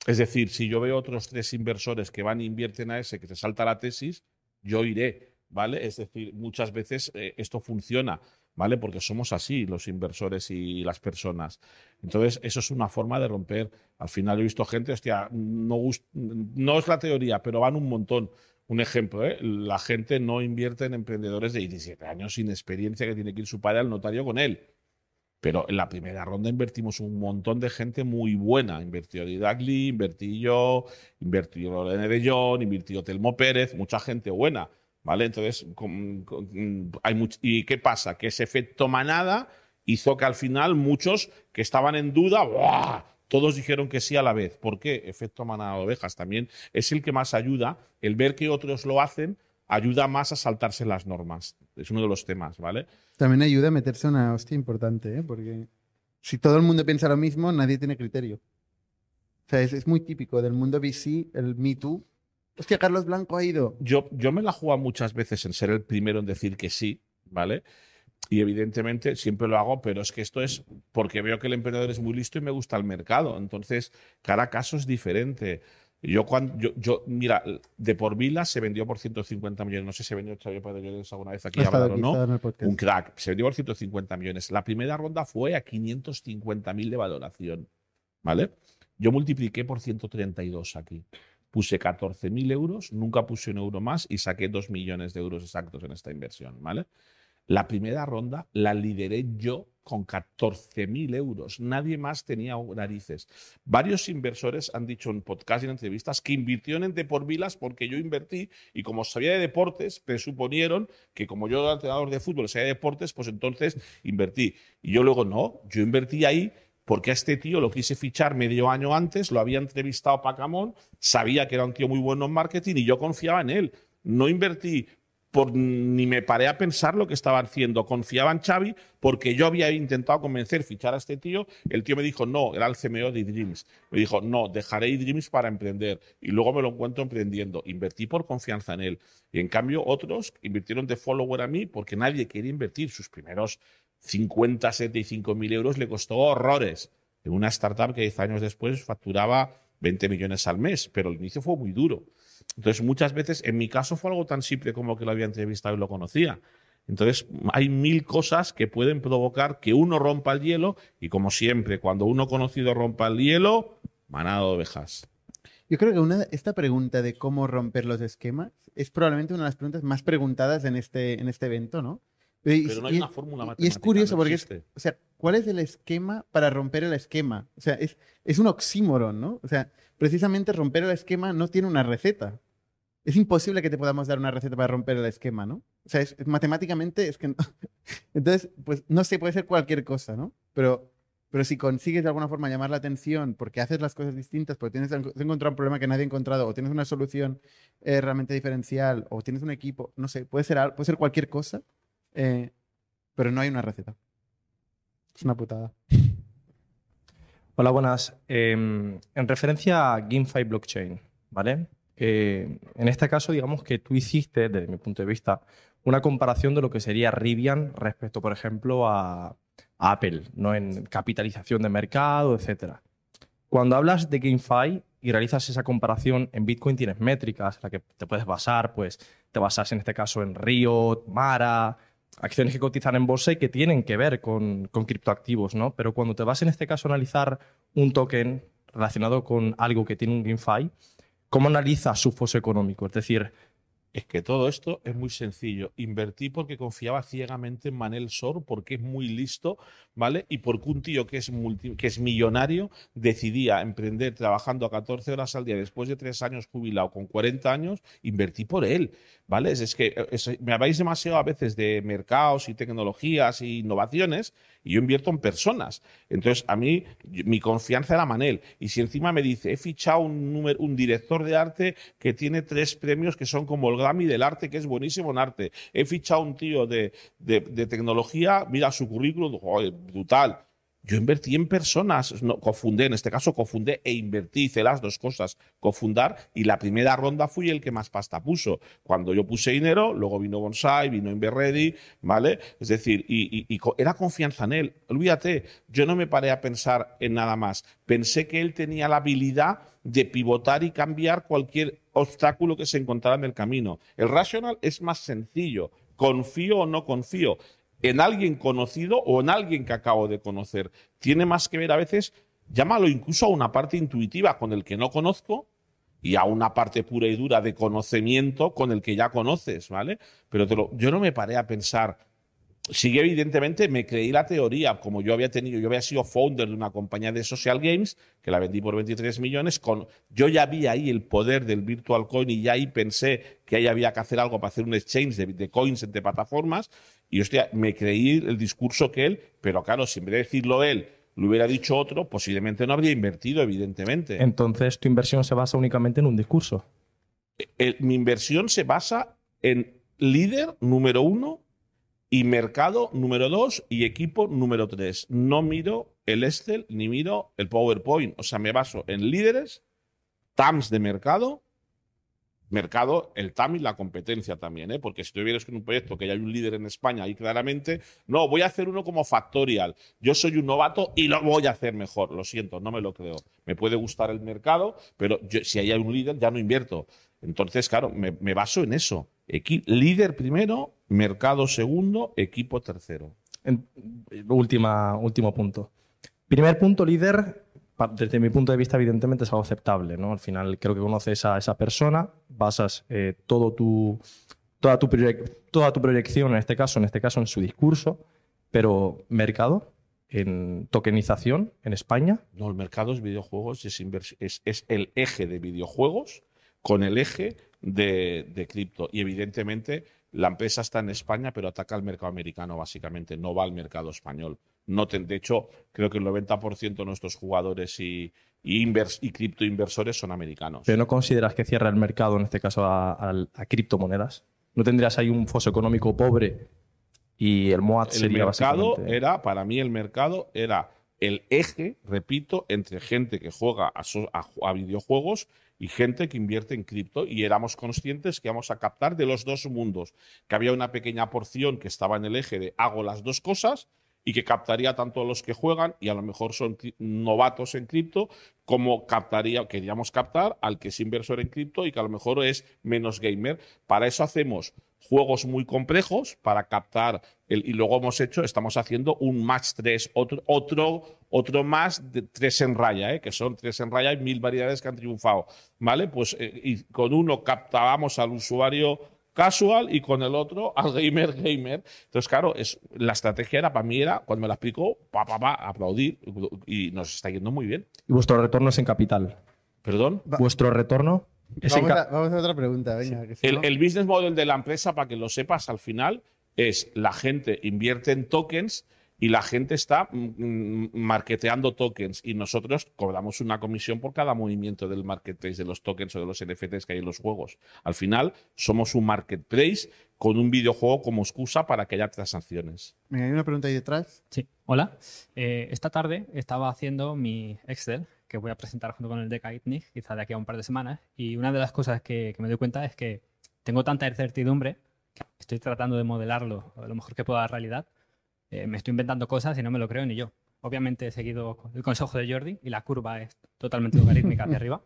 S3: Es decir, si yo veo otros tres inversores que van e invierten a ese, que se salta la tesis, yo iré, ¿vale? Es decir, muchas veces eh, esto funciona, ¿vale? Porque somos así los inversores y las personas. Entonces, eso es una forma de romper. Al final he visto gente, hostia, no, no es la teoría, pero van un montón. Un ejemplo, ¿eh? la gente no invierte en emprendedores de 17 años sin experiencia que tiene que ir su padre al notario con él. Pero en la primera ronda invertimos un montón de gente muy buena. Invirtió Didagli, invertí yo, invirtió Lorena de Jong, invirtió Telmo Pérez, mucha gente buena. ¿Vale? Entonces, con- hay much- ¿y qué pasa? Que ese efecto manada hizo que al final muchos que estaban en duda, ¡buah! todos dijeron que sí a la vez. ¿Por qué? Efecto manada de ovejas también es el que más ayuda. El ver que otros lo hacen ayuda más a saltarse las normas. Es uno de los temas, ¿vale?
S2: También ayuda a meterse una hostia importante, ¿eh? porque si todo el mundo piensa lo mismo, nadie tiene criterio. O sea, es, es muy típico del mundo VC, el Me Too. Hostia, Carlos Blanco ha ido.
S3: Yo, yo me la juego muchas veces en ser el primero en decir que sí, ¿vale? Y evidentemente siempre lo hago, pero es que esto es porque veo que el emprendedor es muy listo y me gusta el mercado. Entonces, cada caso es diferente. Yo, cuando, yo, yo mira, de por vila se vendió por 150 millones. No sé si se vendió Xavier Padañones alguna vez aquí
S2: Ha
S3: a
S2: estado
S3: hablar o
S2: aquí,
S3: no. Un crack. Se vendió por 150 millones. La primera ronda fue a 550.000 de valoración. ¿Vale? Yo multipliqué por 132 aquí. Puse 14.000 euros, nunca puse un euro más y saqué 2 millones de euros exactos en esta inversión. ¿Vale? La primera ronda la lideré yo con 14.000 euros. Nadie más tenía narices. Varios inversores han dicho en podcast y en entrevistas que invirtieron en Deporvilas porque yo invertí y como sabía de deportes, presuponieron que como yo era entrenador de fútbol, sabía de deportes, pues entonces invertí. Y yo luego no, yo invertí ahí porque a este tío lo quise fichar medio año antes, lo había entrevistado Pacamón, sabía que era un tío muy bueno en marketing y yo confiaba en él. No invertí por, ni me paré a pensar lo que estaba haciendo. Confiaba en Xavi porque yo había intentado convencer, fichar a este tío. El tío me dijo, no, era el CMO de eDreams. Me dijo, no, dejaré eDreams para emprender. Y luego me lo encuentro emprendiendo. Invertí por confianza en él. Y en cambio, otros invirtieron de follower a mí porque nadie quería invertir. Sus primeros 50, 75 mil euros le costó horrores. En una startup que 10 años después facturaba 20 millones al mes, pero el inicio fue muy duro. Entonces, muchas veces, en mi caso fue algo tan simple como que lo había entrevistado y lo conocía. Entonces, hay mil cosas que pueden provocar que uno rompa el hielo y como siempre, cuando uno conocido rompa el hielo, manado de ovejas.
S2: Yo creo que esta pregunta de cómo romper los esquemas es probablemente una de las preguntas más preguntadas en este, en este evento, ¿no? Y,
S3: Pero no hay
S2: y-
S3: una fórmula
S2: y
S3: matemática.
S2: es curioso
S3: no
S2: porque, es- o sea, ¿cuál es el esquema para romper el esquema? O sea, es, es un oxímoron, ¿no? O sea, precisamente romper el esquema no tiene una receta. Es imposible que te podamos dar una receta para romper el esquema, ¿no? O sea, es- matemáticamente es que no. Entonces, pues no sé, puede ser cualquier cosa, ¿no? Pero, pero si consigues de alguna forma llamar la atención porque haces las cosas distintas, porque tienes has encontrado un problema que nadie ha encontrado, o tienes una solución eh, realmente diferencial, o tienes un equipo, no sé, puede ser, puede ser cualquier cosa, eh, pero no hay una receta. Es una putada.
S9: Hola, buenas. Eh, en referencia a GameFi Blockchain, ¿vale? Eh, en este caso, digamos que tú hiciste, desde mi punto de vista, una comparación de lo que sería Rivian respecto, por ejemplo, a, Apple, ¿no? En capitalización de mercado, etcétera. Cuando hablas de GameFi y realizas esa comparación, en Bitcoin tienes métricas en las que te puedes basar, pues te basas en este caso en Riot, Mara, acciones que cotizan en bolsa y que tienen que ver con, con criptoactivos, ¿no? Pero cuando te vas en este caso a analizar un token relacionado con algo que tiene un GameFi, ¿cómo analizas su foso económico? Es decir,
S3: Es que todo esto es muy sencillo. Invertí porque confiaba ciegamente en Manel Sor, porque es muy listo, ¿vale? Y porque un tío que es, multi- que es millonario decidía emprender trabajando a 14 horas al día después de tres años jubilado con 40 años, invertí por él, ¿vale? Es, que eh, me habláis demasiado a veces de mercados y tecnologías y innovaciones y yo invierto en personas. Entonces, a mí, mi confianza era Manel. Y si encima me dice, he fichado un, número, un director de arte que tiene tres premios que son como el Grammy del arte, que es buenísimo en arte. He fichado un tío de, de- tecnología, mira su currículum, brutal. Yo invertí en personas, no, cofundé, en este caso cofundé e invertí, hice las dos cosas, cofundar, y la primera ronda fui el que más pasta puso. Cuando yo puse dinero, luego vino Bonsai, vino Inverready, ¿vale? Es decir, y, y- era confianza en él. Olvídate, yo no me paré a pensar en nada más. Pensé que él tenía la habilidad de pivotar y cambiar cualquier obstáculo que se encontrara en el camino. El rational es más sencillo. Confío o no confío en alguien conocido o en alguien que acabo de conocer. Tiene más que ver a veces, llámalo incluso a una parte intuitiva con el que no conozco y a una parte pura y dura de conocimiento con el que ya conoces, ¿vale? Pero yo no me paré a pensar. Sí, evidentemente me creí la teoría, como yo había tenido, yo había sido founder de una compañía de social games, que la vendí por 23 millones, con, yo ya vi ahí el poder del virtual coin y ya ahí pensé que ahí había que hacer algo para hacer un exchange de, de coins entre plataformas, y hostia, me creí el discurso que él, pero claro, si en vez de decirlo él, lo hubiera dicho otro, posiblemente no habría invertido, evidentemente.
S9: entonces tu inversión se basa únicamente en un discurso.
S3: El- mi inversión se basa en líder número uno y mercado número dos y equipo número tres. No miro el Excel ni miro el PowerPoint. O sea, me baso en líderes, TAMs de mercado, mercado, el TAM y la competencia también, ¿eh? porque si tú vienes con un proyecto que ya hay un líder en España y claramente, no, voy a hacer uno como Factorial. Yo soy un novato y lo voy a hacer mejor. Lo siento, no me lo creo. Me puede gustar el mercado, pero si ahí hay un líder, ya no invierto. Entonces, claro, me, baso en eso. Líder primero, mercado segundo, equipo tercero.
S9: En- última, último punto. Primer punto, líder, desde mi punto de vista, evidentemente es algo aceptable. ¿no? Al final creo que conoces a esa persona, basas eh, todo tu, toda, tu toda tu proyección, en este caso, en este caso, en su discurso, pero mercado, en tokenización en España,
S3: No, el mercado es videojuegos, es, es el eje de videojuegos con el eje de, de cripto. Y evidentemente la empresa está en España, pero ataca al mercado americano básicamente, no va al mercado español. No te- de hecho, creo que el 90% de nuestros jugadores y, y, invers- y criptoinversores son americanos.
S9: pero no consideras que cierra el mercado, en este caso, a, a- a criptomonedas. ¿No tendrías ahí un foso económico pobre y el MOAD
S3: el
S9: sería
S3: mercado
S9: básicamente...
S3: era, para mí el mercado era el eje, repito, entre gente que juega a, so- a ju- a videojuegos y gente que invierte en cripto y éramos conscientes que íbamos a captar de los dos mundos, que había una pequeña porción que estaba en el eje de hago las dos cosas y que captaría tanto a los que juegan y a lo mejor son novatos en cripto, como captaría, queríamos captar al que es inversor en cripto y que a lo mejor es menos gamer. Para eso hacemos juegos muy complejos para captar el, y luego hemos hecho, estamos haciendo un match 3, otro, otro, otro más de tres en raya, ¿eh? que son tres en raya y mil variedades que han triunfado, ¿vale? Pues eh, y con uno captábamos al usuario casual y con el otro al gamer gamer. Entonces, claro, es, la estrategia era para mí era, cuando me la explicó, pa, pa, pa, aplaudir y nos está yendo muy bien.
S9: Y vuestro retorno es en capital.
S3: ¿Perdón?
S9: Vuestro retorno es en
S2: Vamos a,
S9: ca-
S2: vamos a otra pregunta, venga. que si
S3: El,
S2: no-
S3: el business model de la empresa, para que lo sepas, al final es la gente invierte en tokens y la gente está mm, mm, marketeando tokens y nosotros cobramos una comisión por cada movimiento del marketplace de los tokens o de los NFTs que hay en los juegos. Al final somos un marketplace con un videojuego como excusa para que haya transacciones.
S2: Venga, hay una pregunta ahí detrás.
S10: Sí, hola. Eh, esta tarde estaba haciendo mi Excel, que voy a presentar junto con el de Kaitnik, quizá de aquí a un par de semanas, y una de las cosas que, que me doy cuenta es que tengo tanta incertidumbre que estoy tratando de modelarlo lo mejor que pueda la realidad. Eh, me estoy inventando cosas y no me lo creo ni yo. Obviamente he seguido el consejo de Jordi y la curva es totalmente logarítmica hacia arriba,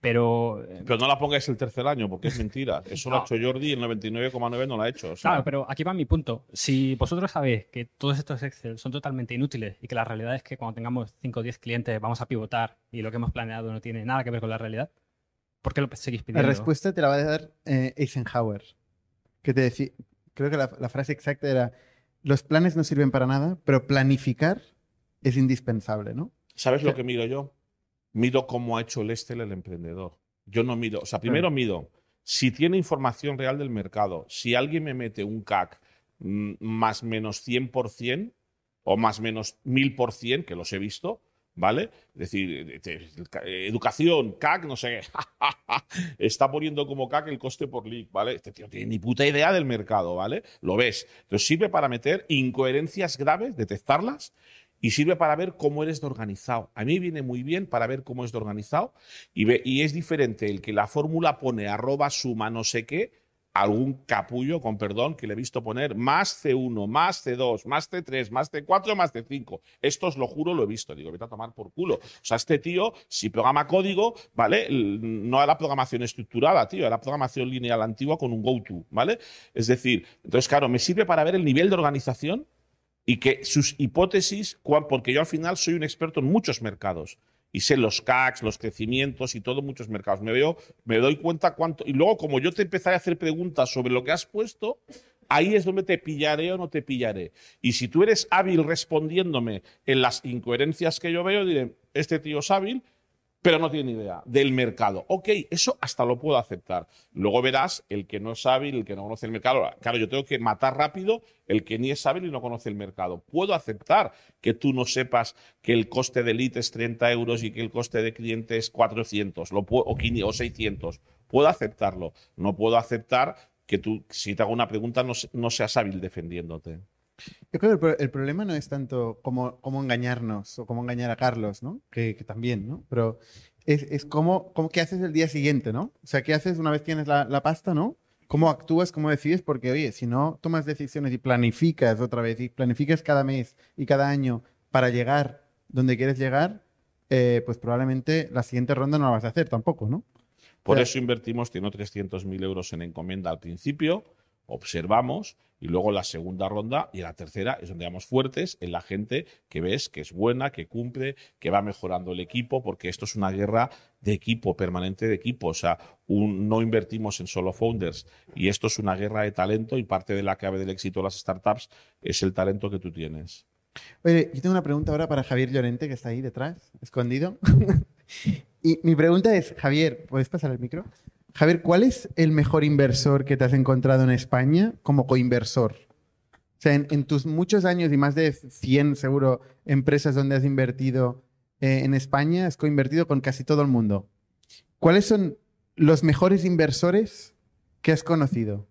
S10: pero eh,
S3: Pero no la pongáis el tercer año porque es mentira. Eso lo ha
S10: No.
S3: hecho Jordi y el 99,9 no lo ha hecho. o sea,
S10: Claro, pero aquí va mi punto. Si vosotros sabéis que todos estos Excel son totalmente inútiles y que la realidad es que cuando tengamos 5 o 10 clientes vamos a pivotar y lo que hemos planeado no tiene nada que ver con la realidad, ¿por qué lo seguís
S2: La
S10: pidiendo?
S2: respuesta te la va a dar eh, Eisenhower. Que te decía, creo que la, la frase exacta era, los planes no sirven para nada, pero planificar es indispensable, ¿no?
S3: ¿Sabes lo que miro yo? Mido cómo ha hecho el Estel el emprendedor. Yo no mido, o sea, primero mido si tiene información real del mercado. Si alguien me mete un CAC mm, más menos 100% o más menos 1000%, que los he visto, ¿vale? Es decir, eh, eh, educación, CAC, no sé. Está poniendo como CAC el coste por lead, ¿vale? Este tío tiene ni puta idea del mercado, ¿vale? Lo ves. Entonces sirve para meter incoherencias graves, detectarlas y sirve para ver cómo eres de organizado. A mí viene muy bien para ver cómo es de organizado y, ve- y es diferente el que la fórmula pone arroba suma no sé qué, algún capullo, con perdón, que le he visto poner más C1, más C2, más C3, más C4, más C5. Esto os lo juro, lo he visto. Digo, vete a tomar por culo. O sea, este tío, si programa código, ¿vale? No era programación estructurada, tío, era programación lineal antigua con un go-to, ¿vale? Es decir, entonces, claro, me sirve para ver el nivel de organización y que sus hipótesis, porque yo al final soy un experto en muchos mercados y sé los CACs, los crecimientos y todo muchos mercados. Me veo, me doy cuenta cuánto. Y luego, como yo te empezaré a hacer preguntas sobre lo que has puesto, ahí es donde te pillaré o no te pillaré. Y si tú eres hábil respondiéndome en las incoherencias que yo veo, diré, este tío es hábil, pero no tiene ni idea del mercado. Ok, eso hasta lo puedo aceptar. Luego verás el que no es hábil, el que no conoce el mercado. Claro, yo tengo que matar rápido el que ni es hábil y no conoce el mercado. Puedo aceptar que tú no sepas que el coste de lead es 30 euros y que el coste de cliente es 400 lo puedo, o, 500 o 600. Puedo aceptarlo. No puedo aceptar que tú, si te hago una pregunta, no seas hábil defendiéndote.
S2: Yo creo que el, pro- el problema no es tanto cómo, cómo engañarnos o cómo engañar a Carlos, ¿no? Que, que también, ¿no? Pero es, es cómo, cómo, qué haces el día siguiente, ¿no? O sea, ¿qué haces una vez tienes la, la pasta, ¿no? ¿Cómo actúas, cómo decides? Porque, oye, si no tomas decisiones y planificas otra vez, y planificas cada mes y cada año para llegar donde quieres llegar, eh, pues probablemente la siguiente ronda no la vas a hacer tampoco, ¿no?
S3: Por
S2: Pero-
S3: eso invertimos, tiene 300.000 euros en encomienda al principio, observamos y luego la segunda ronda y la tercera es donde vamos fuertes en la gente que ves que es buena, que cumple, que va mejorando el equipo, porque esto es una guerra de equipo, permanente de equipo. O sea, un- no invertimos en solo founders y esto es una guerra de talento y parte de la clave del éxito de las startups es el talento que tú tienes.
S2: Oye, yo tengo una pregunta ahora para Javier Llorente, que está ahí detrás, escondido. y mi pregunta es, Javier, ¿puedes pasar el micro? Javier, ¿cuál es el mejor inversor que te has encontrado en España como coinversor? O sea, en, en tus muchos años y más de 100 seguro empresas donde has invertido eh, en España, has coinvertido con casi todo el mundo. ¿Cuáles son los mejores inversores que has conocido?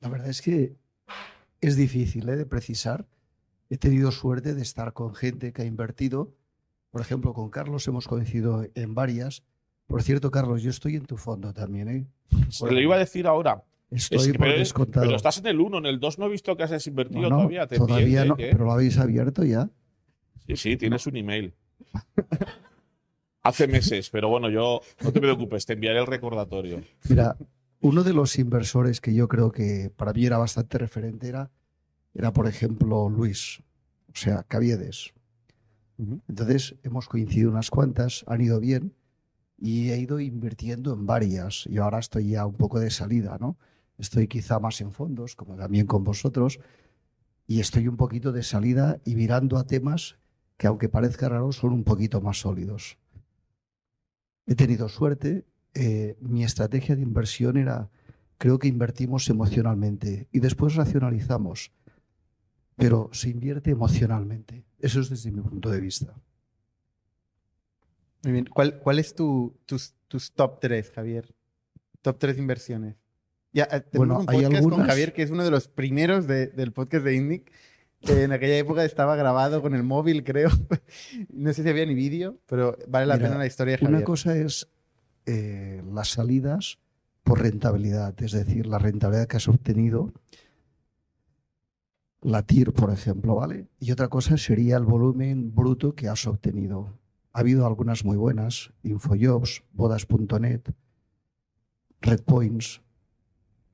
S11: La verdad es que es difícil ¿eh? de precisar. He tenido suerte de estar con gente que ha invertido. Por ejemplo, con Carlos hemos coincidido en varias. Por cierto, Carlos, yo estoy en tu fondo también. ¿eh?
S3: Se lo iba a decir ahora.
S11: Estoy
S3: Es que-
S11: por
S3: pero,
S11: descontado.
S3: pero estás en el 1, en el 2 no he visto que has invertido
S11: No, no,
S3: todavía. Te
S11: todavía no,
S3: ¿eh?
S11: pero lo habéis abierto ya.
S3: Sí, sí, tienes un email. Hace meses, pero bueno, yo no te preocupes, te enviaré el recordatorio.
S11: Mira, Uno de los inversores que yo creo que para mí era bastante referente era, era por ejemplo, Luis, o sea, Caviedes. Entonces hemos coincidido unas cuantas, han ido bien y he ido invirtiendo en varias. Y ahora estoy ya un poco de salida, ¿no? Estoy quizá más en fondos, como también con vosotros, y estoy un poquito de salida y mirando a temas que, aunque parezca raro, son un poquito más sólidos. He tenido suerte. eh, mi estrategia de inversión era, creo que invertimos emocionalmente y después racionalizamos, pero se invierte emocionalmente. Eso es desde mi punto de vista.
S2: Muy bien. ¿Cuál, cuál es tu, tus, tus top 3, Javier? Top 3 inversiones. Ya, eh, tenemos
S11: Bueno,
S2: un podcast con Javier, que es uno de los primeros de- del podcast de Indic. en aquella época estaba grabado con el móvil, creo. No sé si había ni vídeo, pero vale la
S11: Mira,
S2: pena la historia de Javier.
S11: Una cosa es eh, las salidas por rentabilidad, es decir, la rentabilidad que has obtenido, la TIR, por ejemplo, ¿vale? Y otra cosa sería el volumen bruto que has obtenido. Ha habido algunas muy buenas, Infojobs, bodas.net, Redpoints,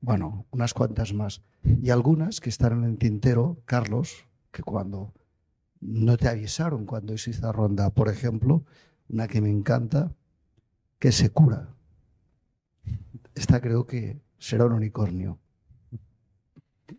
S11: bueno, unas cuantas más. Y algunas que están en el tintero, Carlos, que cuando no te avisaron cuando hiciste la ronda, por ejemplo, una que me encanta, que se cura. Esta creo que será un unicornio.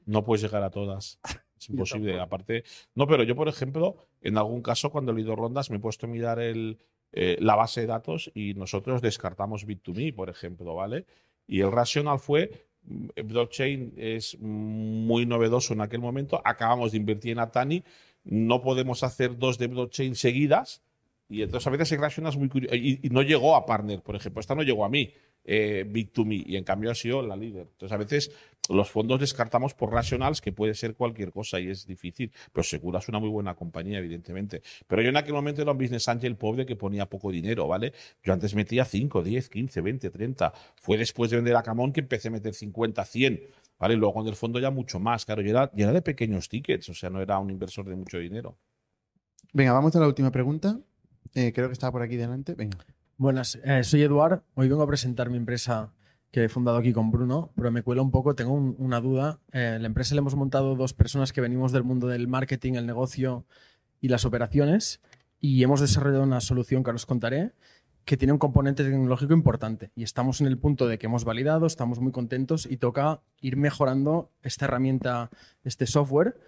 S3: No puedes llegar a todas. Es imposible. Aparte, no, pero yo, por ejemplo, en algún caso, cuando he leído rondas, me he puesto a mirar el, eh, la base de datos y nosotros descartamos Bit2Me, por ejemplo, ¿vale? Y el racional fue, mm, blockchain es muy novedoso en aquel momento, acabamos de invertir en Atani, no podemos hacer dos de blockchain seguidas, y entonces a veces el racional es muy curioso, y, y no llegó a partner, por ejemplo, esta no llegó a mí, eh, Bit2Me, y en cambio ha sido la líder. Entonces a veces los fondos descartamos por rationals, que puede ser cualquier cosa y es difícil, pero Segura es una muy buena compañía, evidentemente. Pero yo en aquel momento era un business angel pobre que ponía poco dinero, ¿vale? Yo antes metía 5, 10, 15, 20, 30. Fue después de vender a Camón que empecé a meter 50, 100, ¿vale? Luego con el fondo ya mucho más, claro. Yo era, yo era de pequeños tickets, o sea, no era un inversor de mucho dinero.
S2: Venga, vamos a la última pregunta. Eh, creo que estaba por aquí delante. Venga.
S12: Buenas, eh, soy Eduard. Hoy vengo a presentar mi empresa que he fundado aquí con Bruno, pero me cuela un poco, tengo un- una duda. Eh, la empresa le hemos montado dos personas que venimos del mundo del marketing, el negocio y las operaciones y hemos desarrollado una solución que ahora os contaré que tiene un componente tecnológico importante y estamos en el punto de que hemos validado, estamos muy contentos y toca ir mejorando esta herramienta, este software.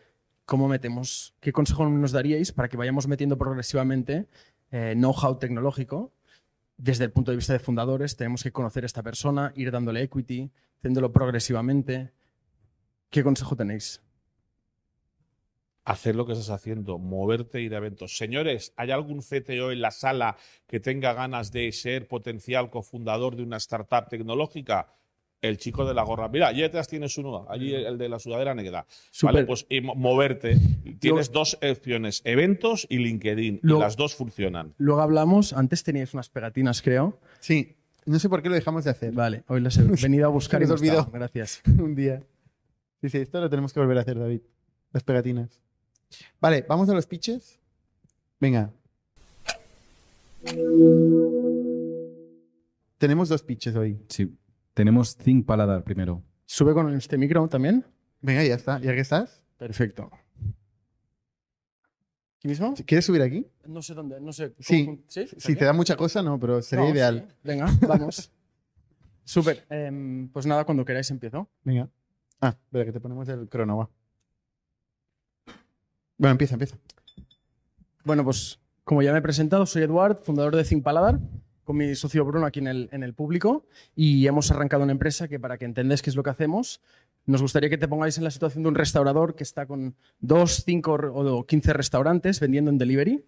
S12: ¿Cómo metemos? ¿Qué consejo nos daríais para que vayamos metiendo progresivamente eh, know-how tecnológico desde el punto de vista de fundadores, tenemos que conocer a esta persona, ir dándole equity, haciéndolo progresivamente. ¿Qué consejo tenéis?
S3: Hacer lo que estás haciendo, moverte, ir a eventos. Señores, ¿hay algún CTO en la sala que tenga ganas de ser potencial cofundador de una startup tecnológica? El chico de la gorra. Mira, allí detrás tienes uno, allí el de la sudadera negra. Vale, pues y mo- moverte. Tienes dos opciones, eventos y LinkedIn.
S12: Luego-
S3: y las dos funcionan.
S12: Luego hablamos, antes teníais unas pegatinas, creo.
S2: Sí, no sé por qué lo dejamos de hacer.
S12: Vale, hoy las he venido a buscar
S2: Se
S12: y
S2: nos
S12: no
S2: olvidó.
S12: Gracias.
S2: un día. Sí, sí, esto lo tenemos que volver a hacer, David. Las pegatinas. Vale, vamos a los pitches. Venga. Tenemos dos pitches hoy.
S13: Sí. Tenemos Think Paladar primero.
S12: ¿Sube con este micro también?
S2: Venga, ya está. ¿Ya que estás?
S12: Perfecto. ¿Aquí mismo?
S2: ¿Quieres subir aquí?
S12: No sé dónde, no sé.
S2: Sí.
S12: ¿Sí?
S2: Si te da mucha cosa, no, pero sería
S12: No,
S2: ideal.
S12: sí. Venga, vamos. Súper. Em, pues nada, cuando queráis empiezo.
S2: Venga. Ah, espera, que te ponemos el crono, va. Bueno, empieza, empieza.
S12: Bueno, pues como ya me he presentado, soy Eduard, fundador de Think Paladar, con mi socio Bruno aquí en el, en el público, y hemos arrancado una empresa que para que entendáis qué es lo que hacemos, nos gustaría que te pongáis en la situación de un restaurador que está con dos, cinco o 15 restaurantes vendiendo en delivery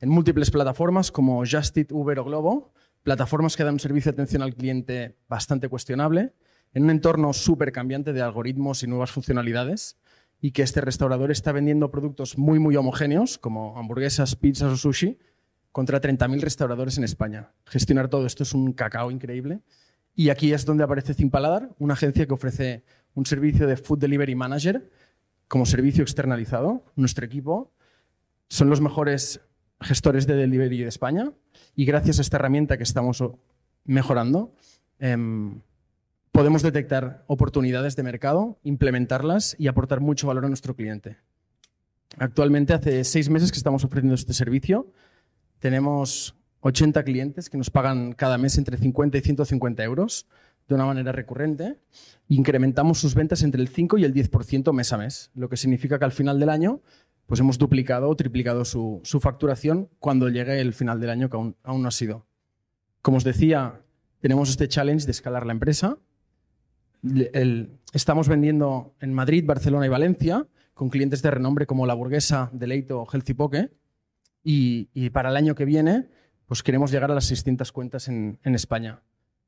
S12: en múltiples plataformas como Just Eat, Uber o Globo, plataformas que dan un servicio de atención al cliente bastante cuestionable, en un entorno súper cambiante de algoritmos y nuevas funcionalidades, y que este restaurador está vendiendo productos muy, muy homogéneos, como hamburguesas, pizzas o sushi, contra 30.000 restauradores en España. Gestionar todo esto es un cacao increíble. Y aquí es donde aparece Zimpaladar, una agencia que ofrece un servicio de Food Delivery Manager como servicio externalizado. Nuestro equipo son los mejores gestores de delivery de España y gracias a esta herramienta que estamos mejorando, em, podemos detectar oportunidades de mercado, implementarlas y aportar mucho valor a nuestro cliente. Actualmente hace seis meses que estamos ofreciendo este servicio. Tenemos 80 clientes que nos pagan cada mes entre 50 y 150 euros de una manera recurrente. Incrementamos sus ventas entre el 5 y el 10% mes a mes, lo que significa que al final del año pues hemos duplicado o triplicado su, facturación cuando llegue el final del año que aún, no ha sido. Como os decía, tenemos este challenge de escalar la empresa. Estamos vendiendo en Madrid, Barcelona y Valencia con clientes de renombre como La Burguesa, Deleito o Healthy Poke. Y, para el año que viene, pues queremos llegar a las 600 cuentas en, en España.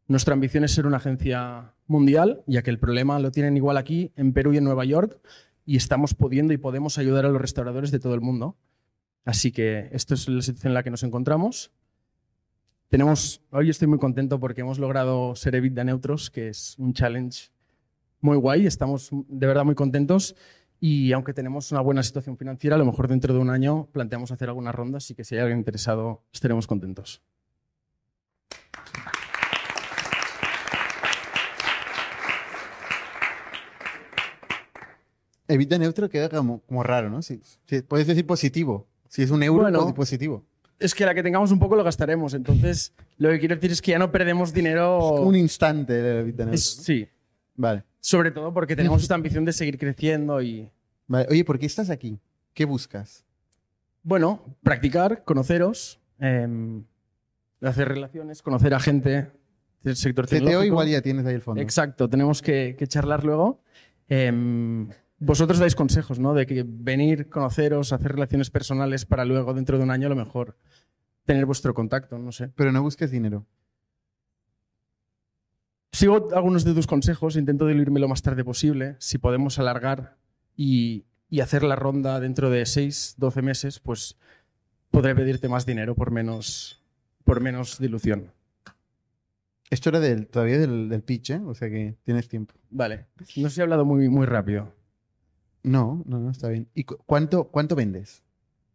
S12: Nuestra ambición es ser una agencia mundial, ya que el problema lo tienen igual aquí, en Perú y en Nueva York, y estamos pudiendo y podemos ayudar a los restauradores de todo el mundo. Así que esto es la situación en la que nos encontramos. Tenemos, hoy estoy muy contento porque hemos logrado ser EBITDA neutros, que es un challenge muy guay. Estamos de verdad muy contentos y aunque tenemos una buena situación financiera, a lo mejor dentro de un año planteamos hacer algunas rondas y que si hay alguien interesado estaremos contentos.
S2: Evita neutro queda como, como raro, ¿no? Si, si- puedes decir positivo. Si es un euro,
S12: Bueno.
S2: positivo.
S12: Es que la que tengamos un poco lo gastaremos, entonces lo que quiero decir es que ya no perdemos dinero.
S2: Un instante el evita neutro.
S12: Es- sí.
S2: Vale.
S12: Sobre todo porque tenemos esta ambición de seguir creciendo y,
S2: Vale. Oye, ¿por qué estás aquí? ¿Qué buscas?
S12: bueno, practicar, conoceros, em, hacer relaciones, conocer a gente del sector
S2: CTO
S12: tecnológico.
S2: igual ya tienes ahí el fondo.
S12: Exacto, tenemos que, que charlar luego. Em, vosotros dais consejos, ¿no? De que venir, conoceros, hacer relaciones personales para luego, dentro de un año, a lo mejor tener vuestro contacto, no sé.
S2: Pero no busques dinero.
S12: Sigo algunos de tus consejos, intento diluirme lo más tarde posible. Si podemos alargar y, y hacer la ronda dentro de 6, 12 meses, pues podré pedirte más dinero por menos, por menos dilución.
S2: Esto era del, todavía del, del pitch, ¿eh? O sea que tienes tiempo.
S12: Vale. No sé si he hablado muy, muy rápido.
S2: No, no, no, está bien. ¿Y cu- cuánto, cuánto vendes?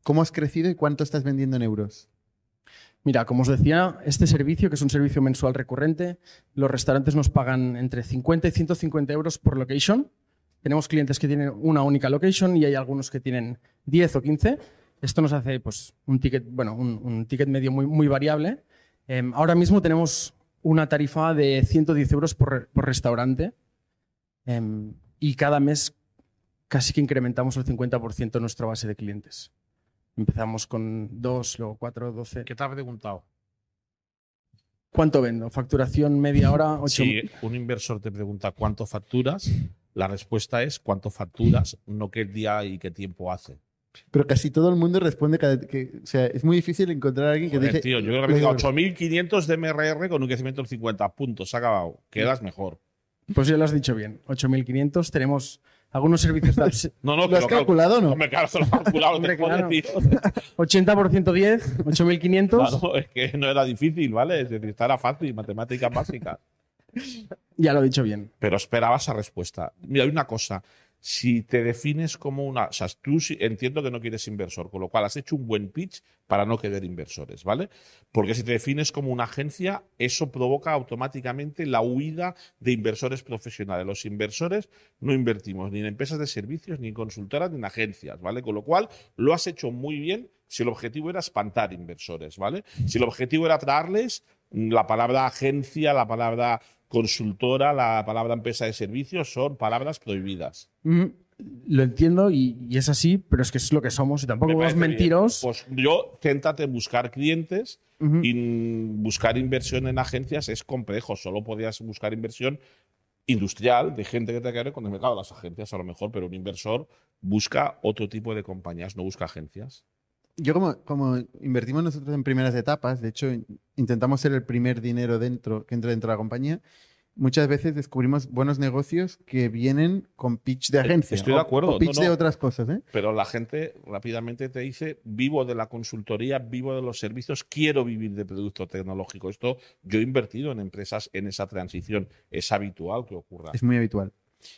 S2: ¿Cómo has crecido y cuánto estás vendiendo en euros?
S12: Mira, como os decía, este servicio, que es un servicio mensual recurrente, los restaurantes nos pagan entre 50 y 150 euros por location. Tenemos clientes que tienen una única location y hay algunos que tienen 10 o 15. Esto nos hace pues, un ticket, bueno, un, ticket medio muy, variable. Em, ahora mismo tenemos una tarifa de 110 euros por restaurante Em, y cada mes casi que incrementamos el 50% nuestra base de clientes. Empezamos con 2, luego 4, 12.
S3: ¿Qué te ha preguntado?
S12: ¿Cuánto vendo? Facturación media hora, 8.
S3: Si un inversor te pregunta cuánto facturas, la respuesta es cuánto facturas, no qué día y qué tiempo hace.
S2: Pero casi todo el mundo responde cada, que, o sea, es muy difícil encontrar a alguien que
S3: Joder,
S2: dice.
S3: tío, yo creo que me diga 8.500 de MRR con un crecimiento del 50 puntos. Se ha acabado. Quedas mejor.
S12: Pues ya lo has dicho bien. 8.500. Tenemos algunos servicios de abs-
S3: No, no,
S2: ¿Lo has calculado o no?
S3: Hombre, claro, lo he calculado.
S12: Hombre,
S3: te jodes,
S12: claro.
S3: tío.
S12: 80% 10, 8.500.
S3: Claro, es que no era difícil, ¿vale? Es decir, esta era fácil, matemáticas básicas.
S12: Ya lo he dicho bien.
S3: Pero esperaba esa respuesta. Mira, hay una cosa. Si te defines como una. O sea, tú entiendo que no quieres inversor, con lo cual has hecho un buen pitch para no querer inversores, ¿vale? Porque si te defines como una agencia, eso provoca automáticamente la huida de inversores profesionales. Los inversores no invertimos ni en empresas de servicios, ni en consultoras, ni en agencias, ¿vale? Con lo cual, lo has hecho muy bien si el objetivo era espantar inversores, ¿vale? Si el objetivo era traerles mm, la palabra agencia, la palabra consultora, la palabra empresa de servicios son palabras prohibidas.
S12: Mm, Lo entiendo y, y es así, pero es que es lo que somos y tampoco
S3: bien.
S12: mentiros.
S3: Pues yo, céntrate en buscar clientes y buscar inversión en agencias es complejo. Solo podías buscar inversión industrial de gente que te quiere con el mercado. Las agencias a lo mejor, pero un inversor busca otro tipo de compañías, no busca agencias.
S2: Yo como, como invertimos nosotros en primeras etapas, de hecho in- intentamos ser el primer dinero dentro que entra dentro de la compañía, muchas veces descubrimos buenos negocios que vienen con pitch de agencia.
S3: Eh, Estoy de acuerdo,
S2: O pitch
S3: no,
S2: de otras cosas, ¿eh?
S3: Pero la gente rápidamente te dice, vivo de la consultoría, vivo de los servicios, quiero vivir de producto tecnológico. Esto yo he invertido en empresas en esa transición. Es habitual que ocurra.
S2: Es muy habitual.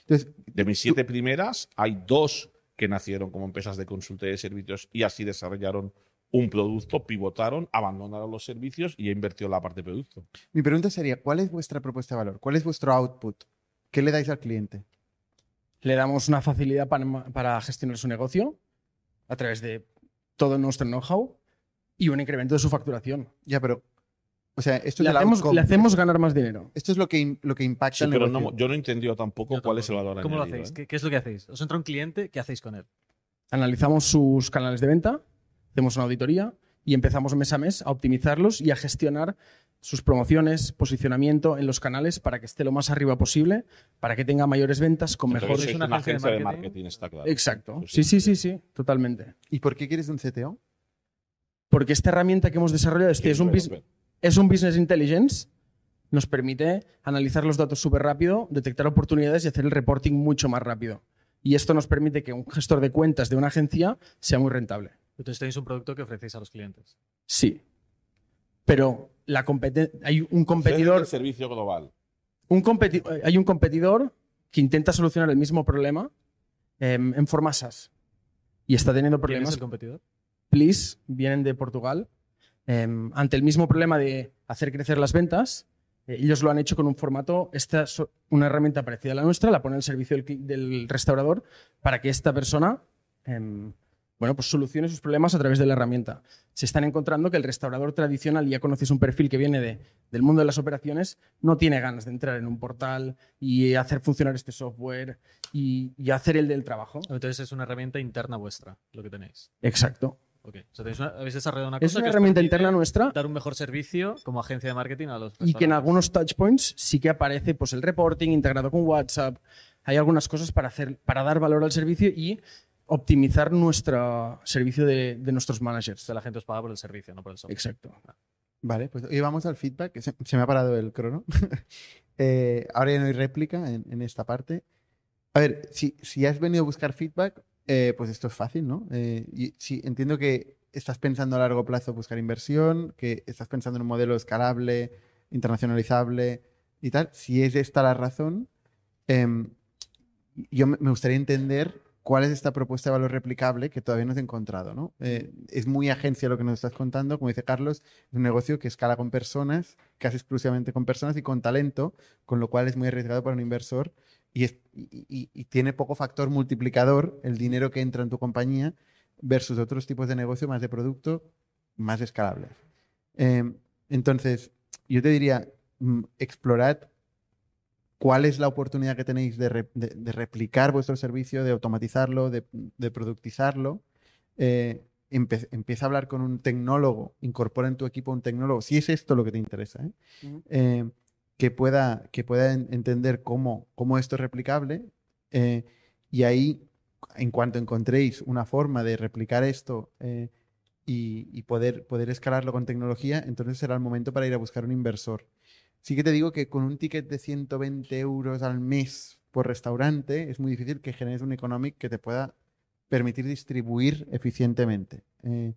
S2: Entonces,
S3: De mis siete primeras, hay dos que nacieron como empresas de consultoría de servicios y así desarrollaron un producto, pivotaron, abandonaron los servicios y invirtió en la parte de producto.
S2: Mi pregunta sería, ¿cuál es vuestra propuesta de valor? ¿Cuál es vuestro output? ¿Qué le dais al cliente?
S12: Le damos una facilidad para, para gestionar su negocio a través de todo nuestro know-how y un incremento de su facturación.
S2: Ya, pero, o sea, esto
S12: le,
S2: es
S12: hacemos,
S2: outcome.
S12: le hacemos ganar más dinero.
S2: Esto es lo que, lo que impacta
S3: Sí,
S2: el
S3: pero
S2: negocio.
S3: no- yo no he entendido tampoco cuál es el valor
S4: ¿Cómo lo hacéis?
S3: ¿eh?
S4: ¿Qué, qué es lo que hacéis? Os entra un cliente, ¿qué hacéis con él?
S12: Analizamos sus canales de venta, hacemos una auditoría y empezamos mes a mes a optimizarlos y a gestionar sus promociones, posicionamiento en los canales para que esté lo más arriba posible, para que tenga mayores ventas con
S3: Entonces,
S12: mejores...
S3: sois una agencia de marketing, está claro.
S12: Exacto.
S3: Pues
S12: Sí, sí, sí, sí, totalmente.
S2: ¿Y por qué quieres un CTO?
S12: Porque esta herramienta que hemos desarrollado este es, un bus- es un business intelligence, nos permite analizar los datos súper rápido, detectar oportunidades y hacer el reporting mucho más rápido. Y esto nos permite que un gestor de cuentas de una agencia sea muy rentable.
S4: Entonces tenéis un producto que ofrecéis a los clientes.
S12: Sí. Pero la competen- hay un competidor,
S3: el servicio global.
S12: un competi- hay un competidor que intenta solucionar el mismo problema em, en forma SaaS. Y está teniendo
S4: ¿Quién es
S12: problemas.
S4: el competidor?
S12: Please vienen de Portugal. Em, ante el mismo problema de hacer crecer las ventas, eh, ellos lo han hecho con un formato, esta es una herramienta parecida a la nuestra, la pone al servicio del restaurador para que esta persona em, bueno, pues solucione sus problemas a través de la herramienta. Se están encontrando que el restaurador tradicional, ya conoces un perfil que viene de- del mundo de las operaciones, no tiene ganas de entrar en un portal y hacer funcionar este software y, y hacer el del trabajo.
S4: Entonces es una herramienta interna vuestra, lo que tenéis.
S12: Exacto.
S4: Ok. O sea, tenéis una- habéis desarrollado una
S12: Es
S4: cosa
S12: una
S4: que
S12: herramienta interna nuestra
S4: dar un mejor servicio como agencia de marketing a los
S12: y que en algunos touchpoints sí que aparece pues, el reporting integrado con WhatsApp. Hay algunas cosas para, hacer, para dar valor al servicio y optimizar nuestro servicio de, de nuestros managers.
S4: O sea, la gente os paga por el servicio, no por el software.
S12: Exacto.
S2: Vale, pues hoy vamos al feedback. que Se, se me ha parado el crono. Eh, ahora ya no hay réplica en, en esta parte. A ver, si, si has venido a buscar feedback, eh, pues esto es fácil, ¿no? Eh, y, sí, entiendo que estás pensando a largo plazo buscar inversión, que estás pensando en un modelo escalable, internacionalizable y tal. Si es esta la razón, em, yo me gustaría entender cuál es esta propuesta de valor replicable que todavía no he encontrado, ¿no? Eh, es muy agencia lo que nos estás contando, como dice Carlos, es un negocio que escala con personas, casi exclusivamente con personas y con talento, con lo cual es muy arriesgado para un inversor y, es- y- tiene poco factor multiplicador el dinero que entra en tu compañía versus otros tipos de negocio más de producto, más escalables. Eh, entonces, yo te diría, mm, explorad cuál es la oportunidad que tenéis de, re- de- de replicar vuestro servicio, de automatizarlo, de, de productizarlo. Eh, empieza a hablar con un tecnólogo, incorpora en tu equipo un tecnólogo, si es esto lo que te interesa, ¿eh? Eh, que, pueda, que pueda en- entender cómo, cómo esto es replicable. eh, y ahí, en cuanto encontréis una forma de replicar esto eh, y, y poder, poder escalarlo con tecnología, entonces será el momento para ir a buscar un inversor. Sí que te digo que con un ticket de 120 euros al mes por restaurante es muy difícil que generes un economic que te pueda permitir distribuir eficientemente. Eh,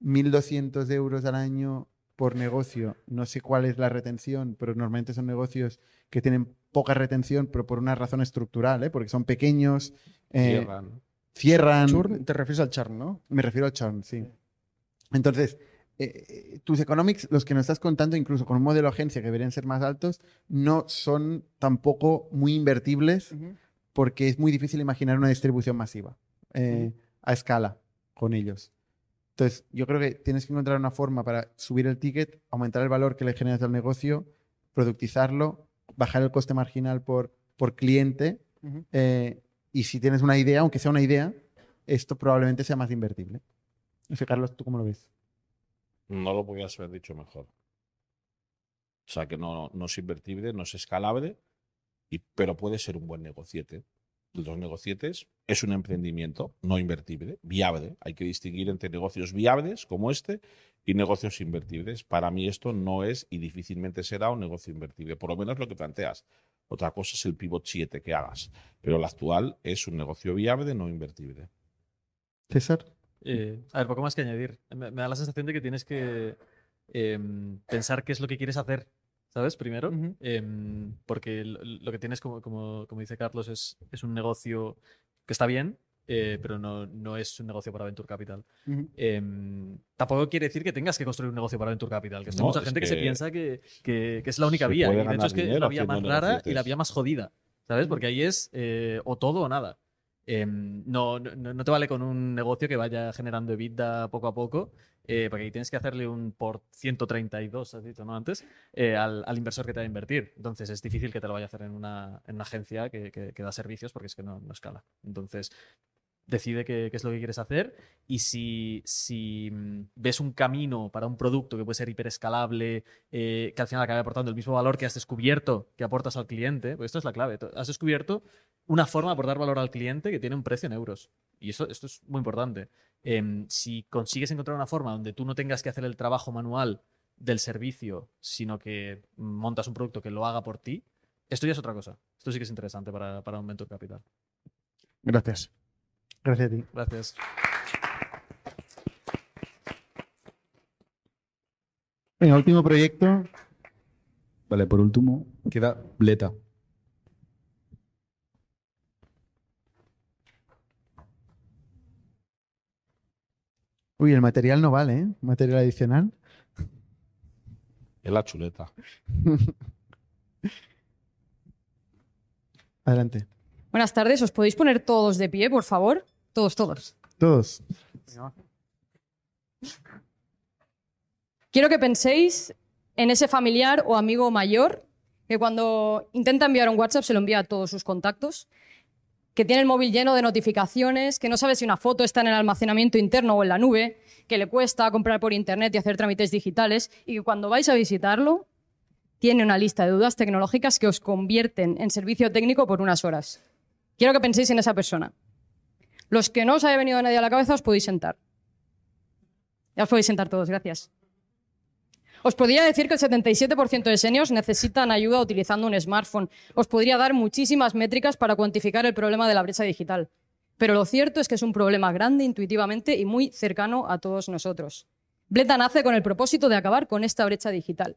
S2: 1.200 euros al año por negocio, no sé cuál es la retención, pero normalmente son negocios que tienen poca retención, pero por una razón estructural, ¿eh? porque son pequeños, eh,
S3: Cierran.
S2: cierran.
S12: Churn, te refieres al churn, ¿no?
S2: Me refiero al churn, sí. Entonces, eh, eh, tus economics, los que nos estás contando, incluso con un modelo agencia que deberían ser más altos, no son tampoco muy invertibles porque es muy difícil imaginar una distribución masiva eh, a escala con ellos. Entonces, yo creo que tienes que encontrar una forma para subir el ticket, aumentar el valor que le generas al negocio, productizarlo, bajar el coste marginal por, por cliente. Eh, y si tienes una idea, aunque sea una idea, esto probablemente sea más invertible. No sé, Carlos, ¿tú cómo lo ves?
S3: No lo podías haber dicho mejor. O sea que no, no es invertible, no es escalable, y, pero puede ser un buen negociete. Los negocietes es un emprendimiento no invertible, viable. Hay que distinguir entre negocios viables como este y negocios invertibles. Para mí esto no es y difícilmente será un negocio invertible, por lo menos lo que planteas. Otra cosa es el pivot 7 que hagas, pero el actual es un negocio viable no invertible.
S2: César.
S4: Eh, a ver, poco más que añadir. Me, me da la sensación de que tienes que em, pensar qué es lo que quieres hacer, ¿sabes? Primero. Em, porque lo, lo que tienes, como, como, como dice Carlos, es, es un negocio que está bien, eh, pero no, no es un negocio para Venture Capital. Em, tampoco quiere decir que tengas que construir un negocio para Venture Capital, que hay mucha
S3: es
S4: gente que, se piensa que, que- que es la única vía. Y de hecho es que es la vía más rara y la vía más jodida, ¿sabes? Porque ahí es eh, o todo o nada. Em, no, no, no te vale con un negocio que vaya generando EBITDA poco a poco, eh, porque tienes que hacerle un por 132, has dicho, ¿no? Antes, eh, al, al inversor que te va a invertir. Entonces es difícil que te lo vaya a hacer en una, en una agencia que, que- que da servicios porque es que no, no escala. Entonces decide qué, qué es lo que quieres hacer y si, si mm, ves un camino para un producto que puede ser hiperescalable, eh, que al final acabe aportando el mismo valor que has descubierto que aportas al cliente, pues esto es la clave. Has descubierto una forma de aportar valor al cliente que tiene un precio en euros. Y eso, esto es muy importante. Em, si consigues encontrar una forma donde tú no tengas que hacer el trabajo manual del servicio, sino que montas un producto que lo haga por ti, esto ya es otra cosa. Esto sí que es interesante para, para un Venture Capital.
S2: Gracias. Gracias a ti.
S4: Gracias.
S2: Venga, último proyecto.
S13: Vale, por último, queda Bleta.
S2: Uy, el material no vale, ¿eh? Material adicional.
S3: Es la chuleta.
S2: Adelante.
S14: Buenas tardes, ¿os podéis poner todos de pie, por favor? Todos, todos.
S2: Todos.
S14: Quiero que penséis en ese familiar o amigo mayor que cuando intenta enviar un WhatsApp se lo envía a todos sus contactos, que tiene el móvil lleno de notificaciones, que no sabe si una foto está en el almacenamiento interno o en la nube, que le cuesta comprar por internet y hacer trámites digitales y que cuando vais a visitarlo tiene una lista de dudas tecnológicas que os convierten en servicio técnico por unas horas. Quiero que penséis en esa persona. Los que no os haya venido nadie a la cabeza os podéis sentar. Ya os podéis sentar todos, gracias. Os podría decir que el 77% de seniors necesitan ayuda utilizando un smartphone. Os podría dar muchísimas métricas para cuantificar el problema de la brecha digital. Pero lo cierto es que es un problema grande intuitivamente y muy cercano a todos nosotros. Bleta nace con el propósito de acabar con esta brecha digital.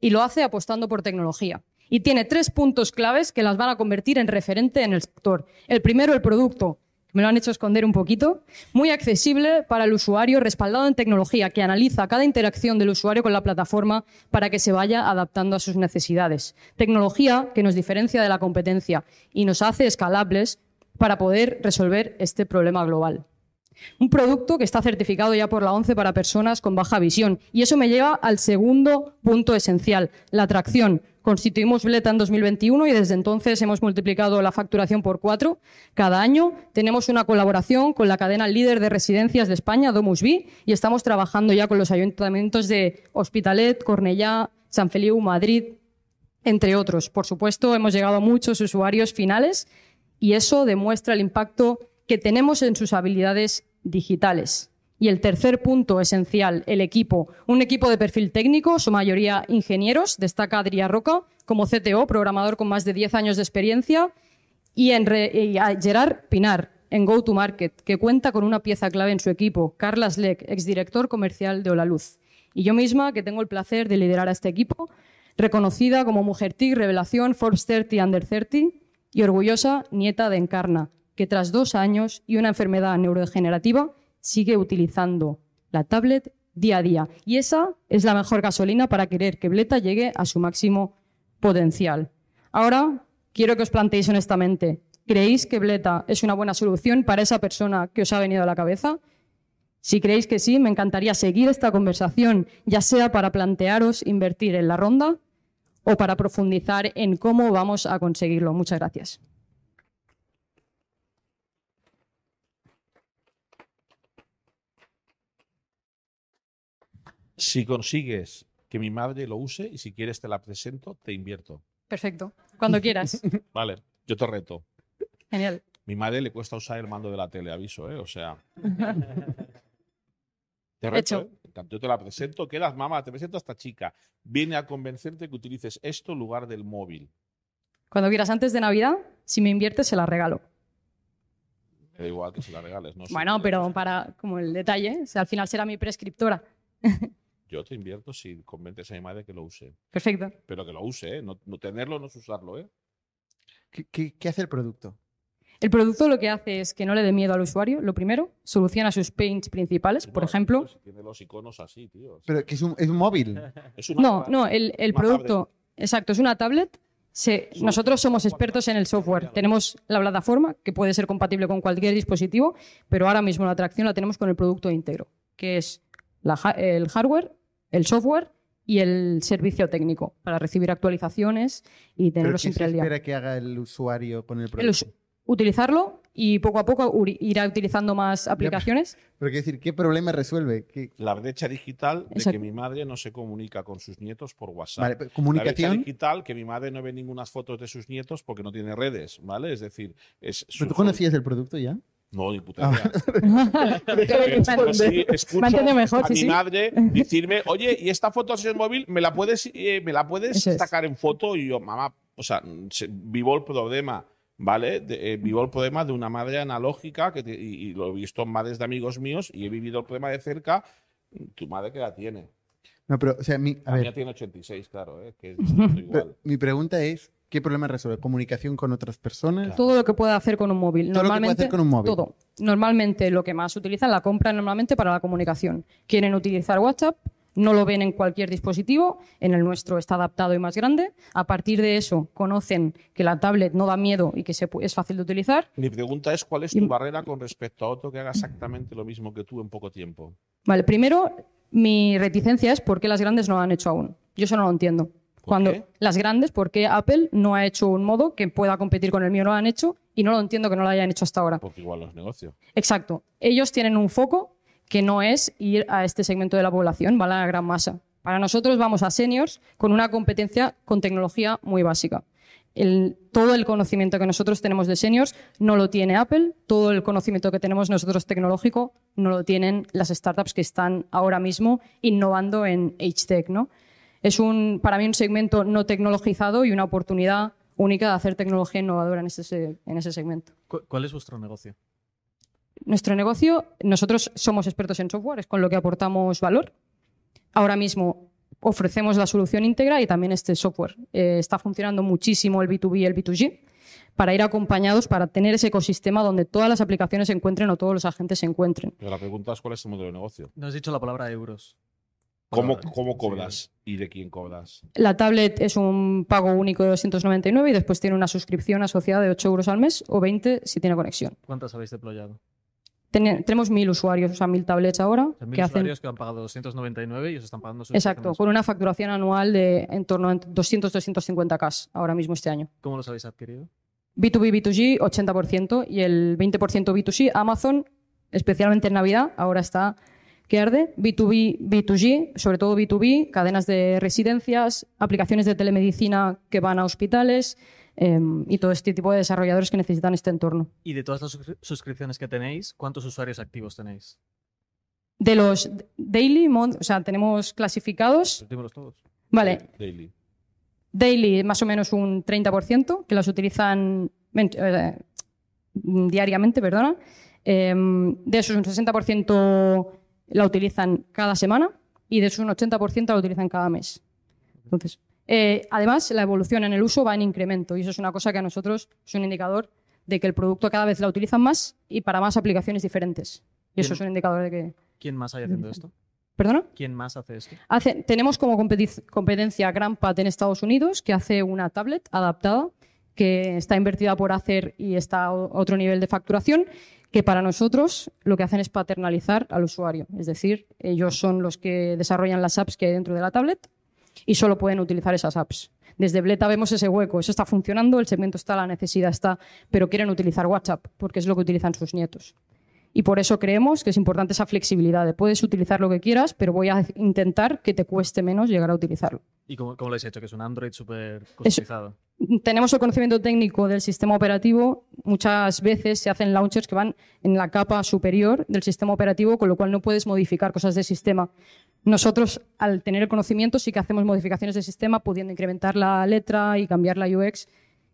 S14: Y lo hace apostando por tecnología. Y tiene tres puntos claves que las van a convertir en referente en el sector. El primero, el producto, me lo han hecho esconder un poquito, muy accesible para el usuario, respaldado en tecnología que analiza cada interacción del usuario con la plataforma para que se vaya adaptando a sus necesidades. Tecnología que nos diferencia de la competencia y nos hace escalables para poder resolver este problema global. Un producto que está certificado ya por la ONCE para personas con baja visión. Y eso me lleva al segundo punto esencial, la atracción. Constituimos Bleta en 2021 y desde entonces hemos multiplicado la facturación por cuatro. Cada año tenemos una colaboración con la cadena líder de residencias de España, Domus Vi, y estamos trabajando ya con los ayuntamientos de Hospitalet, Cornellá, San Feliu, Madrid, entre otros. Por supuesto, hemos llegado a muchos usuarios finales y eso demuestra el impacto que tenemos en sus habilidades digitales. Y el tercer punto esencial, el equipo. Un equipo de perfil técnico, su mayoría ingenieros, destaca Adrià Roca como CTO, programador con más de 10 años de experiencia, y, en re- y a Gerard Pinar, en Go to Market, que cuenta con una pieza clave en su equipo, Carla Sleck, exdirector comercial de Olaluz. Y yo misma, que tengo el placer de liderar a este equipo, reconocida como Mujer TIC, Revelación, Forbes 30 Under 30 y orgullosa nieta de Encarna, que tras dos años y una enfermedad neurodegenerativa sigue utilizando la tablet día a día. Y esa es la mejor gasolina para querer que Bleta llegue a su máximo potencial. Ahora quiero que os planteéis honestamente, ¿creéis que Bleta es una buena solución para esa persona que os ha venido a la cabeza? Si creéis que sí, me encantaría seguir esta conversación, ya sea para plantearos invertir en la ronda o para profundizar en cómo vamos a conseguirlo. Muchas gracias.
S3: Si consigues que mi madre lo use y si quieres te la presento, te invierto.
S14: Perfecto. Cuando quieras.
S3: Vale, yo te reto.
S14: Genial.
S3: Mi madre le cuesta usar el mando de la tele, aviso, ¿eh? O sea. Te reto,
S14: Hecho.
S3: ¿eh? Yo te la presento, quedas, mamá, te presento a esta chica. Viene a convencerte que utilices esto en lugar del móvil.
S14: Cuando quieras, antes de Navidad, si me inviertes, se la regalo.
S3: Me da igual que se la regales, ¿no?
S14: Bueno, pero para como el detalle, o sea, al final será mi prescriptora.
S3: Yo te invierto si convences a mi madre que lo use.
S14: Perfecto.
S3: Pero que lo use, ¿eh? No, no tenerlo no es usarlo, ¿eh?
S2: ¿Qué, qué- qué hace el producto?
S14: El producto lo que hace es que no le dé miedo al usuario, lo primero, soluciona sus pains principales, por ejemplo.
S3: Tiene los iconos así, tío.
S2: Pero que es un, es un móvil.
S3: Es una-
S14: No, no, el, producto, exacto, es una tablet. Se- nosotros somos expertos en el software. Tenemos la plataforma que puede ser compatible con cualquier dispositivo, pero ahora mismo la atracción la tenemos con el producto íntegro, que es la el hardware, el software y el servicio técnico para recibir actualizaciones y tenerlo
S2: ¿qué
S14: siempre al día.
S2: espera que haga el usuario con el
S14: El
S2: producto?
S14: utilizarlo y poco a poco irá utilizando más aplicaciones.
S2: Pero quiero decir, ¿qué problema resuelve? ¿Qué-
S3: La brecha digital de
S14: Exacto.
S3: que mi madre no se comunica con sus nietos por WhatsApp.
S2: Vale, pero comunicación-
S3: La brecha digital que mi madre no ve ninguna fotos de sus nietos porque no tiene redes, ¿vale? Es decir, es
S2: ¿Pero tú
S3: su-
S2: conocías el producto ya?
S3: No, ni puta
S2: Ah,
S3: idea. Pero sí escucho
S14: mejor,
S3: a
S14: sí,
S3: mi
S14: sí.
S3: madre decirme, oye, ¿y esta foto es el móvil? ¿Me la puedes, eh, ¿me la puedes
S14: Eso es.
S3: sacar en foto? Y yo, mamá, o sea, se- vivo el problema, ¿vale? De- eh, vivo el problema de una madre analógica que te- y, y lo he visto en madres de amigos míos y he vivido el problema de cerca. Tu madre que la tiene.
S2: No, pero, o sea, mi, a
S3: La
S2: ver,
S3: mía tiene 86, claro, ¿eh? que es igual.
S2: mi pregunta es, ¿qué problema resuelve? ¿Comunicación con otras personas?
S14: Todo lo que pueda hacer con un móvil.
S2: Todo lo que puede
S14: Normalmente,
S2: hacer con un móvil.
S14: Todo. Normalmente lo que más utilizan, la compran normalmente para la comunicación. Quieren utilizar WhatsApp, no lo ven en cualquier dispositivo, en el nuestro está adaptado y más grande. A partir de eso, conocen que la tablet no da miedo y que se es fácil de utilizar.
S3: Mi pregunta es, ¿cuál es tu barrera con respecto a otro que haga exactamente lo mismo que tú en poco tiempo?
S14: Vale, primero, mi reticencia es por qué las grandes no lo han hecho aún. Yo eso no lo entiendo. Cuando
S3: qué?
S14: las grandes, ¿por qué Apple no ha hecho un modo que pueda competir con el mío? No lo han hecho y no lo entiendo que no lo hayan hecho hasta ahora.
S3: Porque igual los negocios.
S14: Exacto. Ellos tienen un foco que no es ir a este segmento de la población, va a la gran masa. Para nosotros vamos a seniors con una competencia con tecnología muy básica. El- todo el conocimiento que nosotros tenemos de seniors no lo tiene Apple, todo el conocimiento que tenemos nosotros tecnológico no lo tienen las startups que están ahora mismo innovando en H-Tech. ¿no? Es un, para mí un segmento no tecnologizado y una oportunidad única de hacer tecnología innovadora en ese, se- en ese segmento.
S4: ¿Cu- ¿Cuál es vuestro negocio?
S14: Nuestro negocio, nosotros somos expertos en software, es con lo que aportamos valor. Ahora mismo ofrecemos la solución íntegra y también este software. Eh, está funcionando muchísimo el B2B y el B2G para ir acompañados, para tener ese ecosistema donde todas las aplicaciones se encuentren o todos los agentes se encuentren.
S3: Pero la pregunta es, ¿cuál es tu modelo de negocio?
S4: No has dicho la palabra euros.
S3: ¿Cómo,
S4: sí.
S3: cobras y de quién cobras?
S14: La tablet es un pago único de 299 y después tiene una suscripción asociada de 8 euros al mes o 20 si tiene conexión.
S4: ¿Cuántas habéis deployado?
S14: Ten- tenemos mil usuarios, o sea, mil tablets ahora.
S4: O sea, mil
S14: que hacen...
S4: usuarios que han pagado 299 y os están pagando sus
S14: Exacto, con una facturación anual de en torno a 200-250K ahora mismo este año.
S4: ¿Cómo los habéis adquirido?
S14: B2B, B2G, 80% y el 20% B2C. Amazon, especialmente en Navidad, ahora está que arde. B2B, B2G, sobre todo B2B, cadenas de residencias, aplicaciones de telemedicina que van a hospitales em, y todo este tipo de desarrolladores que necesitan este entorno.
S4: Y de todas las suscri- suscripciones que tenéis, ¿cuántos usuarios activos tenéis?
S14: De los daily, o sea, tenemos clasificados.
S4: Dímelos todos.
S14: Vale,
S3: Daily.
S14: Daily, más o menos un 30%, que las utilizan eh, diariamente, perdona. Eh, de esos, un 60% la utilizan cada semana y de esos, un 80% la utilizan cada mes. Entonces, eh, además, la evolución en el uso va en incremento y eso es una cosa que a nosotros es un indicador de que el producto cada vez la utilizan más y para más aplicaciones diferentes. Y eso es un indicador de que...
S4: ¿Quién más hay haciendo esto?
S14: ¿Perdona?
S4: ¿Quién más hace esto?
S14: Hace- tenemos como competencia GrandPad en Estados Unidos, que hace una tablet adaptada, que está invertida por hacer y está a otro nivel de facturación, que para nosotros lo que hacen es paternalizar al usuario. Es decir, ellos son los que desarrollan las apps que hay dentro de la tablet y solo pueden utilizar esas apps. Desde Bleta vemos ese hueco, eso está funcionando, el segmento está, la necesidad está, pero quieren utilizar WhatsApp porque es lo que utilizan sus nietos. Y por eso creemos que es importante esa flexibilidad de puedes utilizar lo que quieras, pero voy a intentar que te cueste menos llegar a utilizarlo.
S4: ¿Y cómo, cómo lo habéis hecho? Que es un Android súper customizado.
S14: Tenemos el conocimiento técnico del sistema operativo. Muchas veces se hacen launchers que van en la capa superior del sistema operativo, con lo cual no puedes modificar cosas del sistema. Nosotros, al tener el conocimiento, sí que hacemos modificaciones del sistema, pudiendo incrementar la letra y cambiar la UX,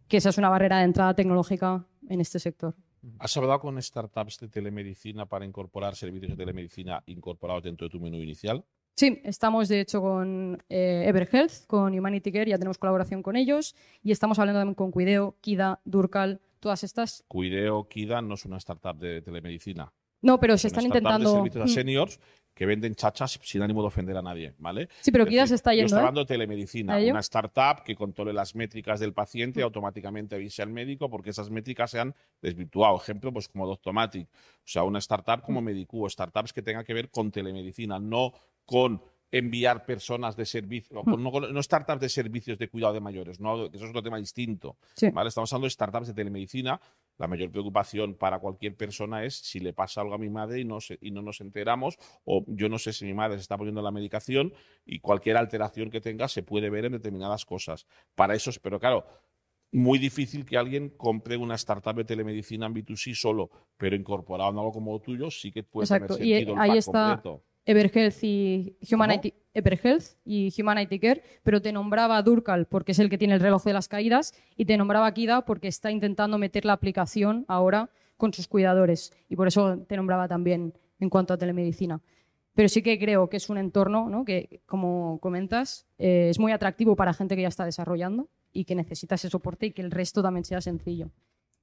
S14: que esa es una barrera de entrada tecnológica en este sector.
S3: ¿Has hablado con startups de telemedicina para incorporar servicios de telemedicina incorporados dentro de tu menú inicial?
S14: Sí, estamos de hecho con eh, EverHealth, con Humanity Care, ya tenemos colaboración con ellos y estamos hablando también con Cuideo, Kida, Durcal, todas estas.
S3: Cuideo Kida no es una startup de telemedicina.
S14: No, pero se están intentando.
S3: de servicios a
S14: Mm.
S3: seniors que venden chachas sin ánimo de ofender a nadie, ¿vale?
S14: Sí, pero
S3: Es decir,
S14: se está
S3: Yo
S14: yendo,
S3: estoy
S14: ¿eh?
S3: hablando de telemedicina, una startup que controle las métricas del paciente
S14: Mm.
S3: automáticamente avise al médico porque esas métricas se han desvirtuado. Ejemplo, pues como Doctomatic, o sea, una startup
S14: Mm.
S3: como Medicu, startups que tengan que ver con telemedicina, no con enviar personas de servicio, no, con- no startups de servicios de cuidado de mayores, no, eso es otro tema distinto.
S14: Sí.
S3: ¿vale? Estamos hablando de startups de telemedicina. La mayor preocupación para cualquier persona es si le pasa algo a mi madre y no, se- y no nos enteramos, o yo no sé si mi madre se está poniendo la medicación y cualquier alteración que tenga se puede ver en determinadas cosas. Para eso, es- pero claro, muy difícil que alguien compre una startup de telemedicina en B2C solo, pero incorporado en algo como lo tuyo sí que puede
S14: Exacto.
S3: tener
S14: Y
S3: sentido el
S14: ahí está
S3: completo.
S14: Everhealth y Humanity, Everhealth y Humanity Care, pero te nombraba Durcal porque es el que tiene el reloj de las caídas y te nombraba Kida porque está intentando meter la aplicación ahora con sus cuidadores y por eso te nombraba también en cuanto a telemedicina. Pero sí que creo que es un entorno ¿no? que, como comentas, eh, es muy atractivo para gente que ya está desarrollando y que necesita ese soporte y que el resto también sea sencillo.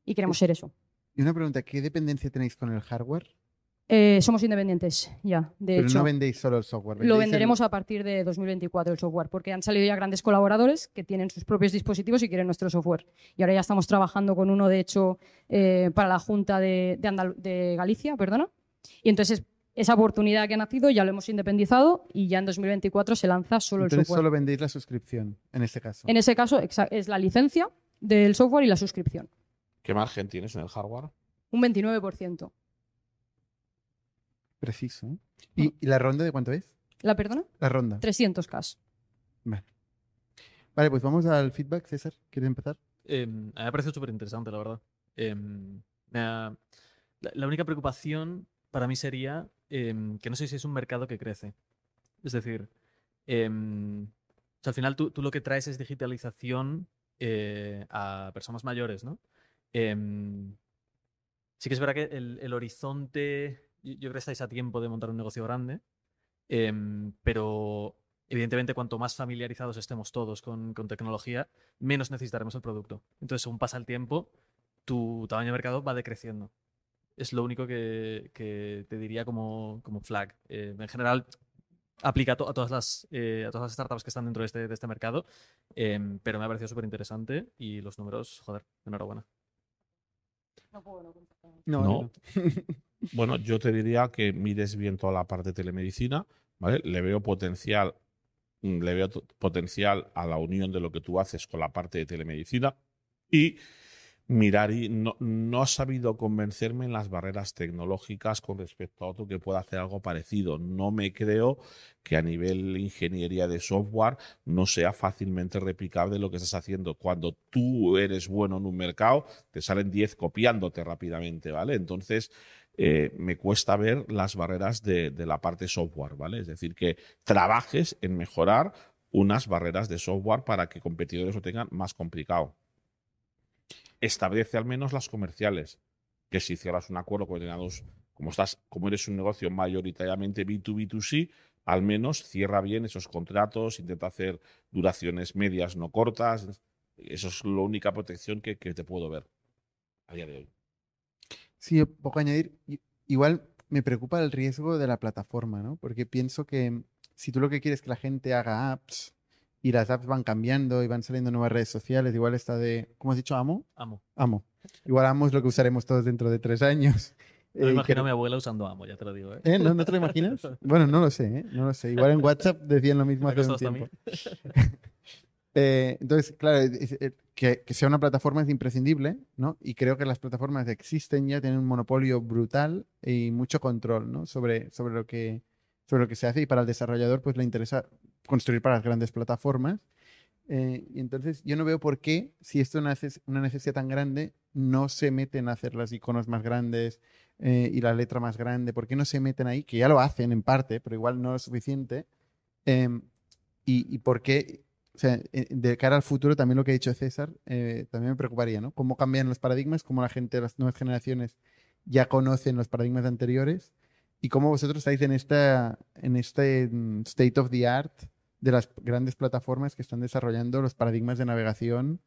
S14: Y queremos ser eso.
S2: Y una pregunta, ¿qué dependencia tenéis con el hardware?
S14: Eh, somos independientes ya, de
S2: Pero
S14: hecho.
S2: no vendéis solo el software.
S14: Lo
S2: el-
S14: venderemos a partir de 2024 el software, porque han salido ya grandes colaboradores que tienen sus propios dispositivos y quieren nuestro software. Y ahora ya estamos trabajando con uno, de hecho, eh, para la Junta de, de Andal- de Galicia, perdona. Y entonces esa oportunidad que ha nacido ya lo hemos independizado y ya en 2024 se lanza solo el
S2: Entonces
S14: software.
S2: solo vendéis la suscripción, en este caso.
S14: En ese caso es la licencia del software y la suscripción.
S3: ¿Qué margen tienes en el hardware?
S14: Un 29%.
S2: Preciso. ¿Y, y la ronda de cuánto es?
S14: ¿La perdona?
S2: La ronda.
S14: 300K.
S2: Vale. Vale, pues vamos al feedback, César. ¿Quieres empezar?
S4: Eh, a mí me ha parecido súper interesante, la verdad. Eh, me ha- la, la única preocupación para mí sería em, que no sé si es un mercado que crece. Es decir, o sea, al final tú, tú lo que traes es digitalización eh, a personas mayores, ¿no? Sí que es verdad que el, el horizonte, yo creo que estáis a tiempo de montar un negocio grande, em, pero evidentemente cuanto más familiarizados estemos todos con, con tecnología, menos necesitaremos el producto. Entonces, según pasa el tiempo, tu tamaño de mercado va decreciendo. Es lo único que, que te diría como, como flag. Eh, en general, aplica a, to- a todas las, eh, a todas las startups que están dentro de este, de este mercado, em, pero me ha parecido súper interesante y los números, joder, enhorabuena.
S2: No,
S3: No. bueno, yo te diría que mires bien toda la parte de telemedicina, ¿vale? Le veo potencial, mm, le veo potencial a la unión de lo que tú haces con la parte de telemedicina y mirar y no, no ha sabido convencerme en las barreras tecnológicas con respecto a otro que pueda hacer algo parecido. No me creo que a nivel ingeniería de software no sea fácilmente replicable lo que estás haciendo. Cuando tú eres bueno en un mercado, te salen 10 copiándote rápidamente, ¿vale? Entonces, eh, me cuesta ver las barreras de, la parte software, ¿vale? Es decir, que trabajes en mejorar unas barreras de software para que competidores lo tengan más complicado establece al menos las comerciales. Que si cierras un acuerdo con determinados, como estás, como eres un negocio mayoritariamente B2B2C, al menos cierra bien esos contratos, intenta hacer duraciones medias, no cortas. Eso es la única protección que, que te puedo ver a día de hoy.
S2: Sí, poco añadir. I- Igual me preocupa el riesgo de la plataforma, ¿no? Porque pienso que si tú lo que quieres es que la gente haga apps y las apps van cambiando y van saliendo nuevas redes sociales, igual está de, ¿cómo has dicho? ¿Amo?
S4: Amo.
S2: Amo. Igual Amo es lo que usaremos todos dentro de tres años.
S4: No me
S2: Eh,
S4: imagino
S2: que-
S4: a mi abuela usando Amo, ya te lo digo. ¿eh?
S2: ¿Eh? ¿No, ¿No te lo imaginas? Bueno, no lo sé, ¿eh? No lo sé. Igual en WhatsApp decían lo mismo hace un tiempo. Eh, entonces, claro, es- que, que sea una plataforma es imprescindible, ¿no? Y creo que las plataformas existen ya, tienen un monopolio brutal y mucho control, ¿no? Sobre, sobre, lo que, sobre lo que se hace y para el desarrollador pues le interesa construir para las grandes plataformas. Eh, y entonces yo no veo por qué, si esto es una neces- una necesidad tan grande, no se meten a hacer las iconos más grandes eh, y la letra más grande. ¿Por qué no se meten ahí? Que ya lo hacen en parte, pero igual no es suficiente. Em, y, y por qué, o sea, eh, de cara al futuro, también lo que ha dicho César, eh, también me preocuparía, ¿no? Cómo cambian los paradigmas, cómo la gente, las nuevas generaciones ya conocen los paradigmas anteriores y cómo vosotros estáis en, esta, en este mm, state of the art de las grandes plataformas que están desarrollando los paradigmas de navegación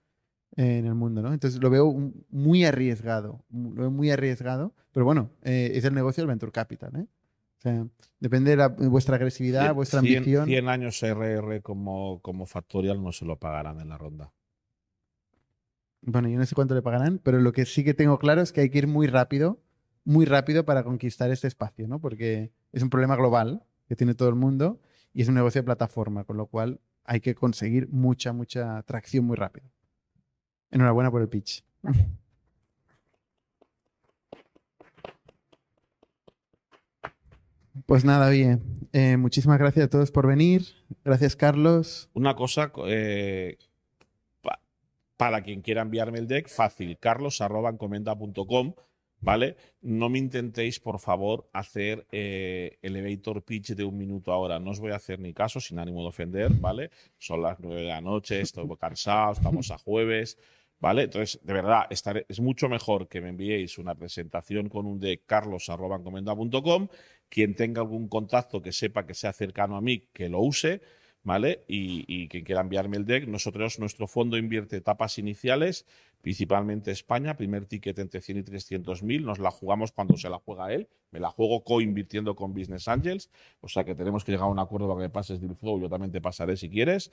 S2: en el mundo, ¿no? Entonces lo veo muy arriesgado, lo veo muy arriesgado, pero bueno, eh, es el negocio del venture capital, ¿eh? O sea, depende de, la- vuestra agresividad, vuestra ambición.
S3: 100 años RR como, como factorial no se lo pagarán en la ronda.
S2: Bueno, yo no sé cuánto le pagarán, pero lo que sí que tengo claro es que hay que ir muy rápido, muy rápido para conquistar este espacio, ¿no? Porque es un problema global que tiene todo el mundo y es un negocio de plataforma, con lo cual hay que conseguir mucha, mucha tracción muy rápido. Enhorabuena por el pitch. Pues nada, bien. Eh, muchísimas gracias a todos por venir. Gracias, Carlos.
S3: Una cosa, eh, pa- para quien quiera enviarme el deck, fácil, carlos.encomenda.com, ¿vale? No me intentéis, por favor, hacer eh, elevator pitch de un minuto ahora. No os voy a hacer ni caso, sin ánimo de ofender, ¿vale? Son las nueve de la noche, estoy cansado, estamos a jueves, Entonces, de verdad, es mucho mejor que me enviéis una presentación con un deck carlos.encomenda.com. Quien tenga algún contacto que sepa que sea cercano a mí, que lo use, ¿vale? Y, y quien quiera enviarme el deck, nosotros, nuestro fondo invierte etapas iniciales, principalmente España, primer ticket entre 100 y 300 mil, nos la jugamos cuando se la juega él, me la juego co-invirtiendo con Business Angels, o sea que tenemos que llegar a un acuerdo para que me pases del flow, yo también te pasaré si quieres,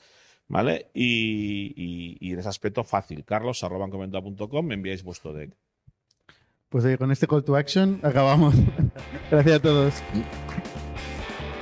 S3: ¿vale? Y, y- en ese aspecto fácil, carlos.com, me enviáis vuestro deck.
S2: Pues oye, con este call to action acabamos. Gracias a todos.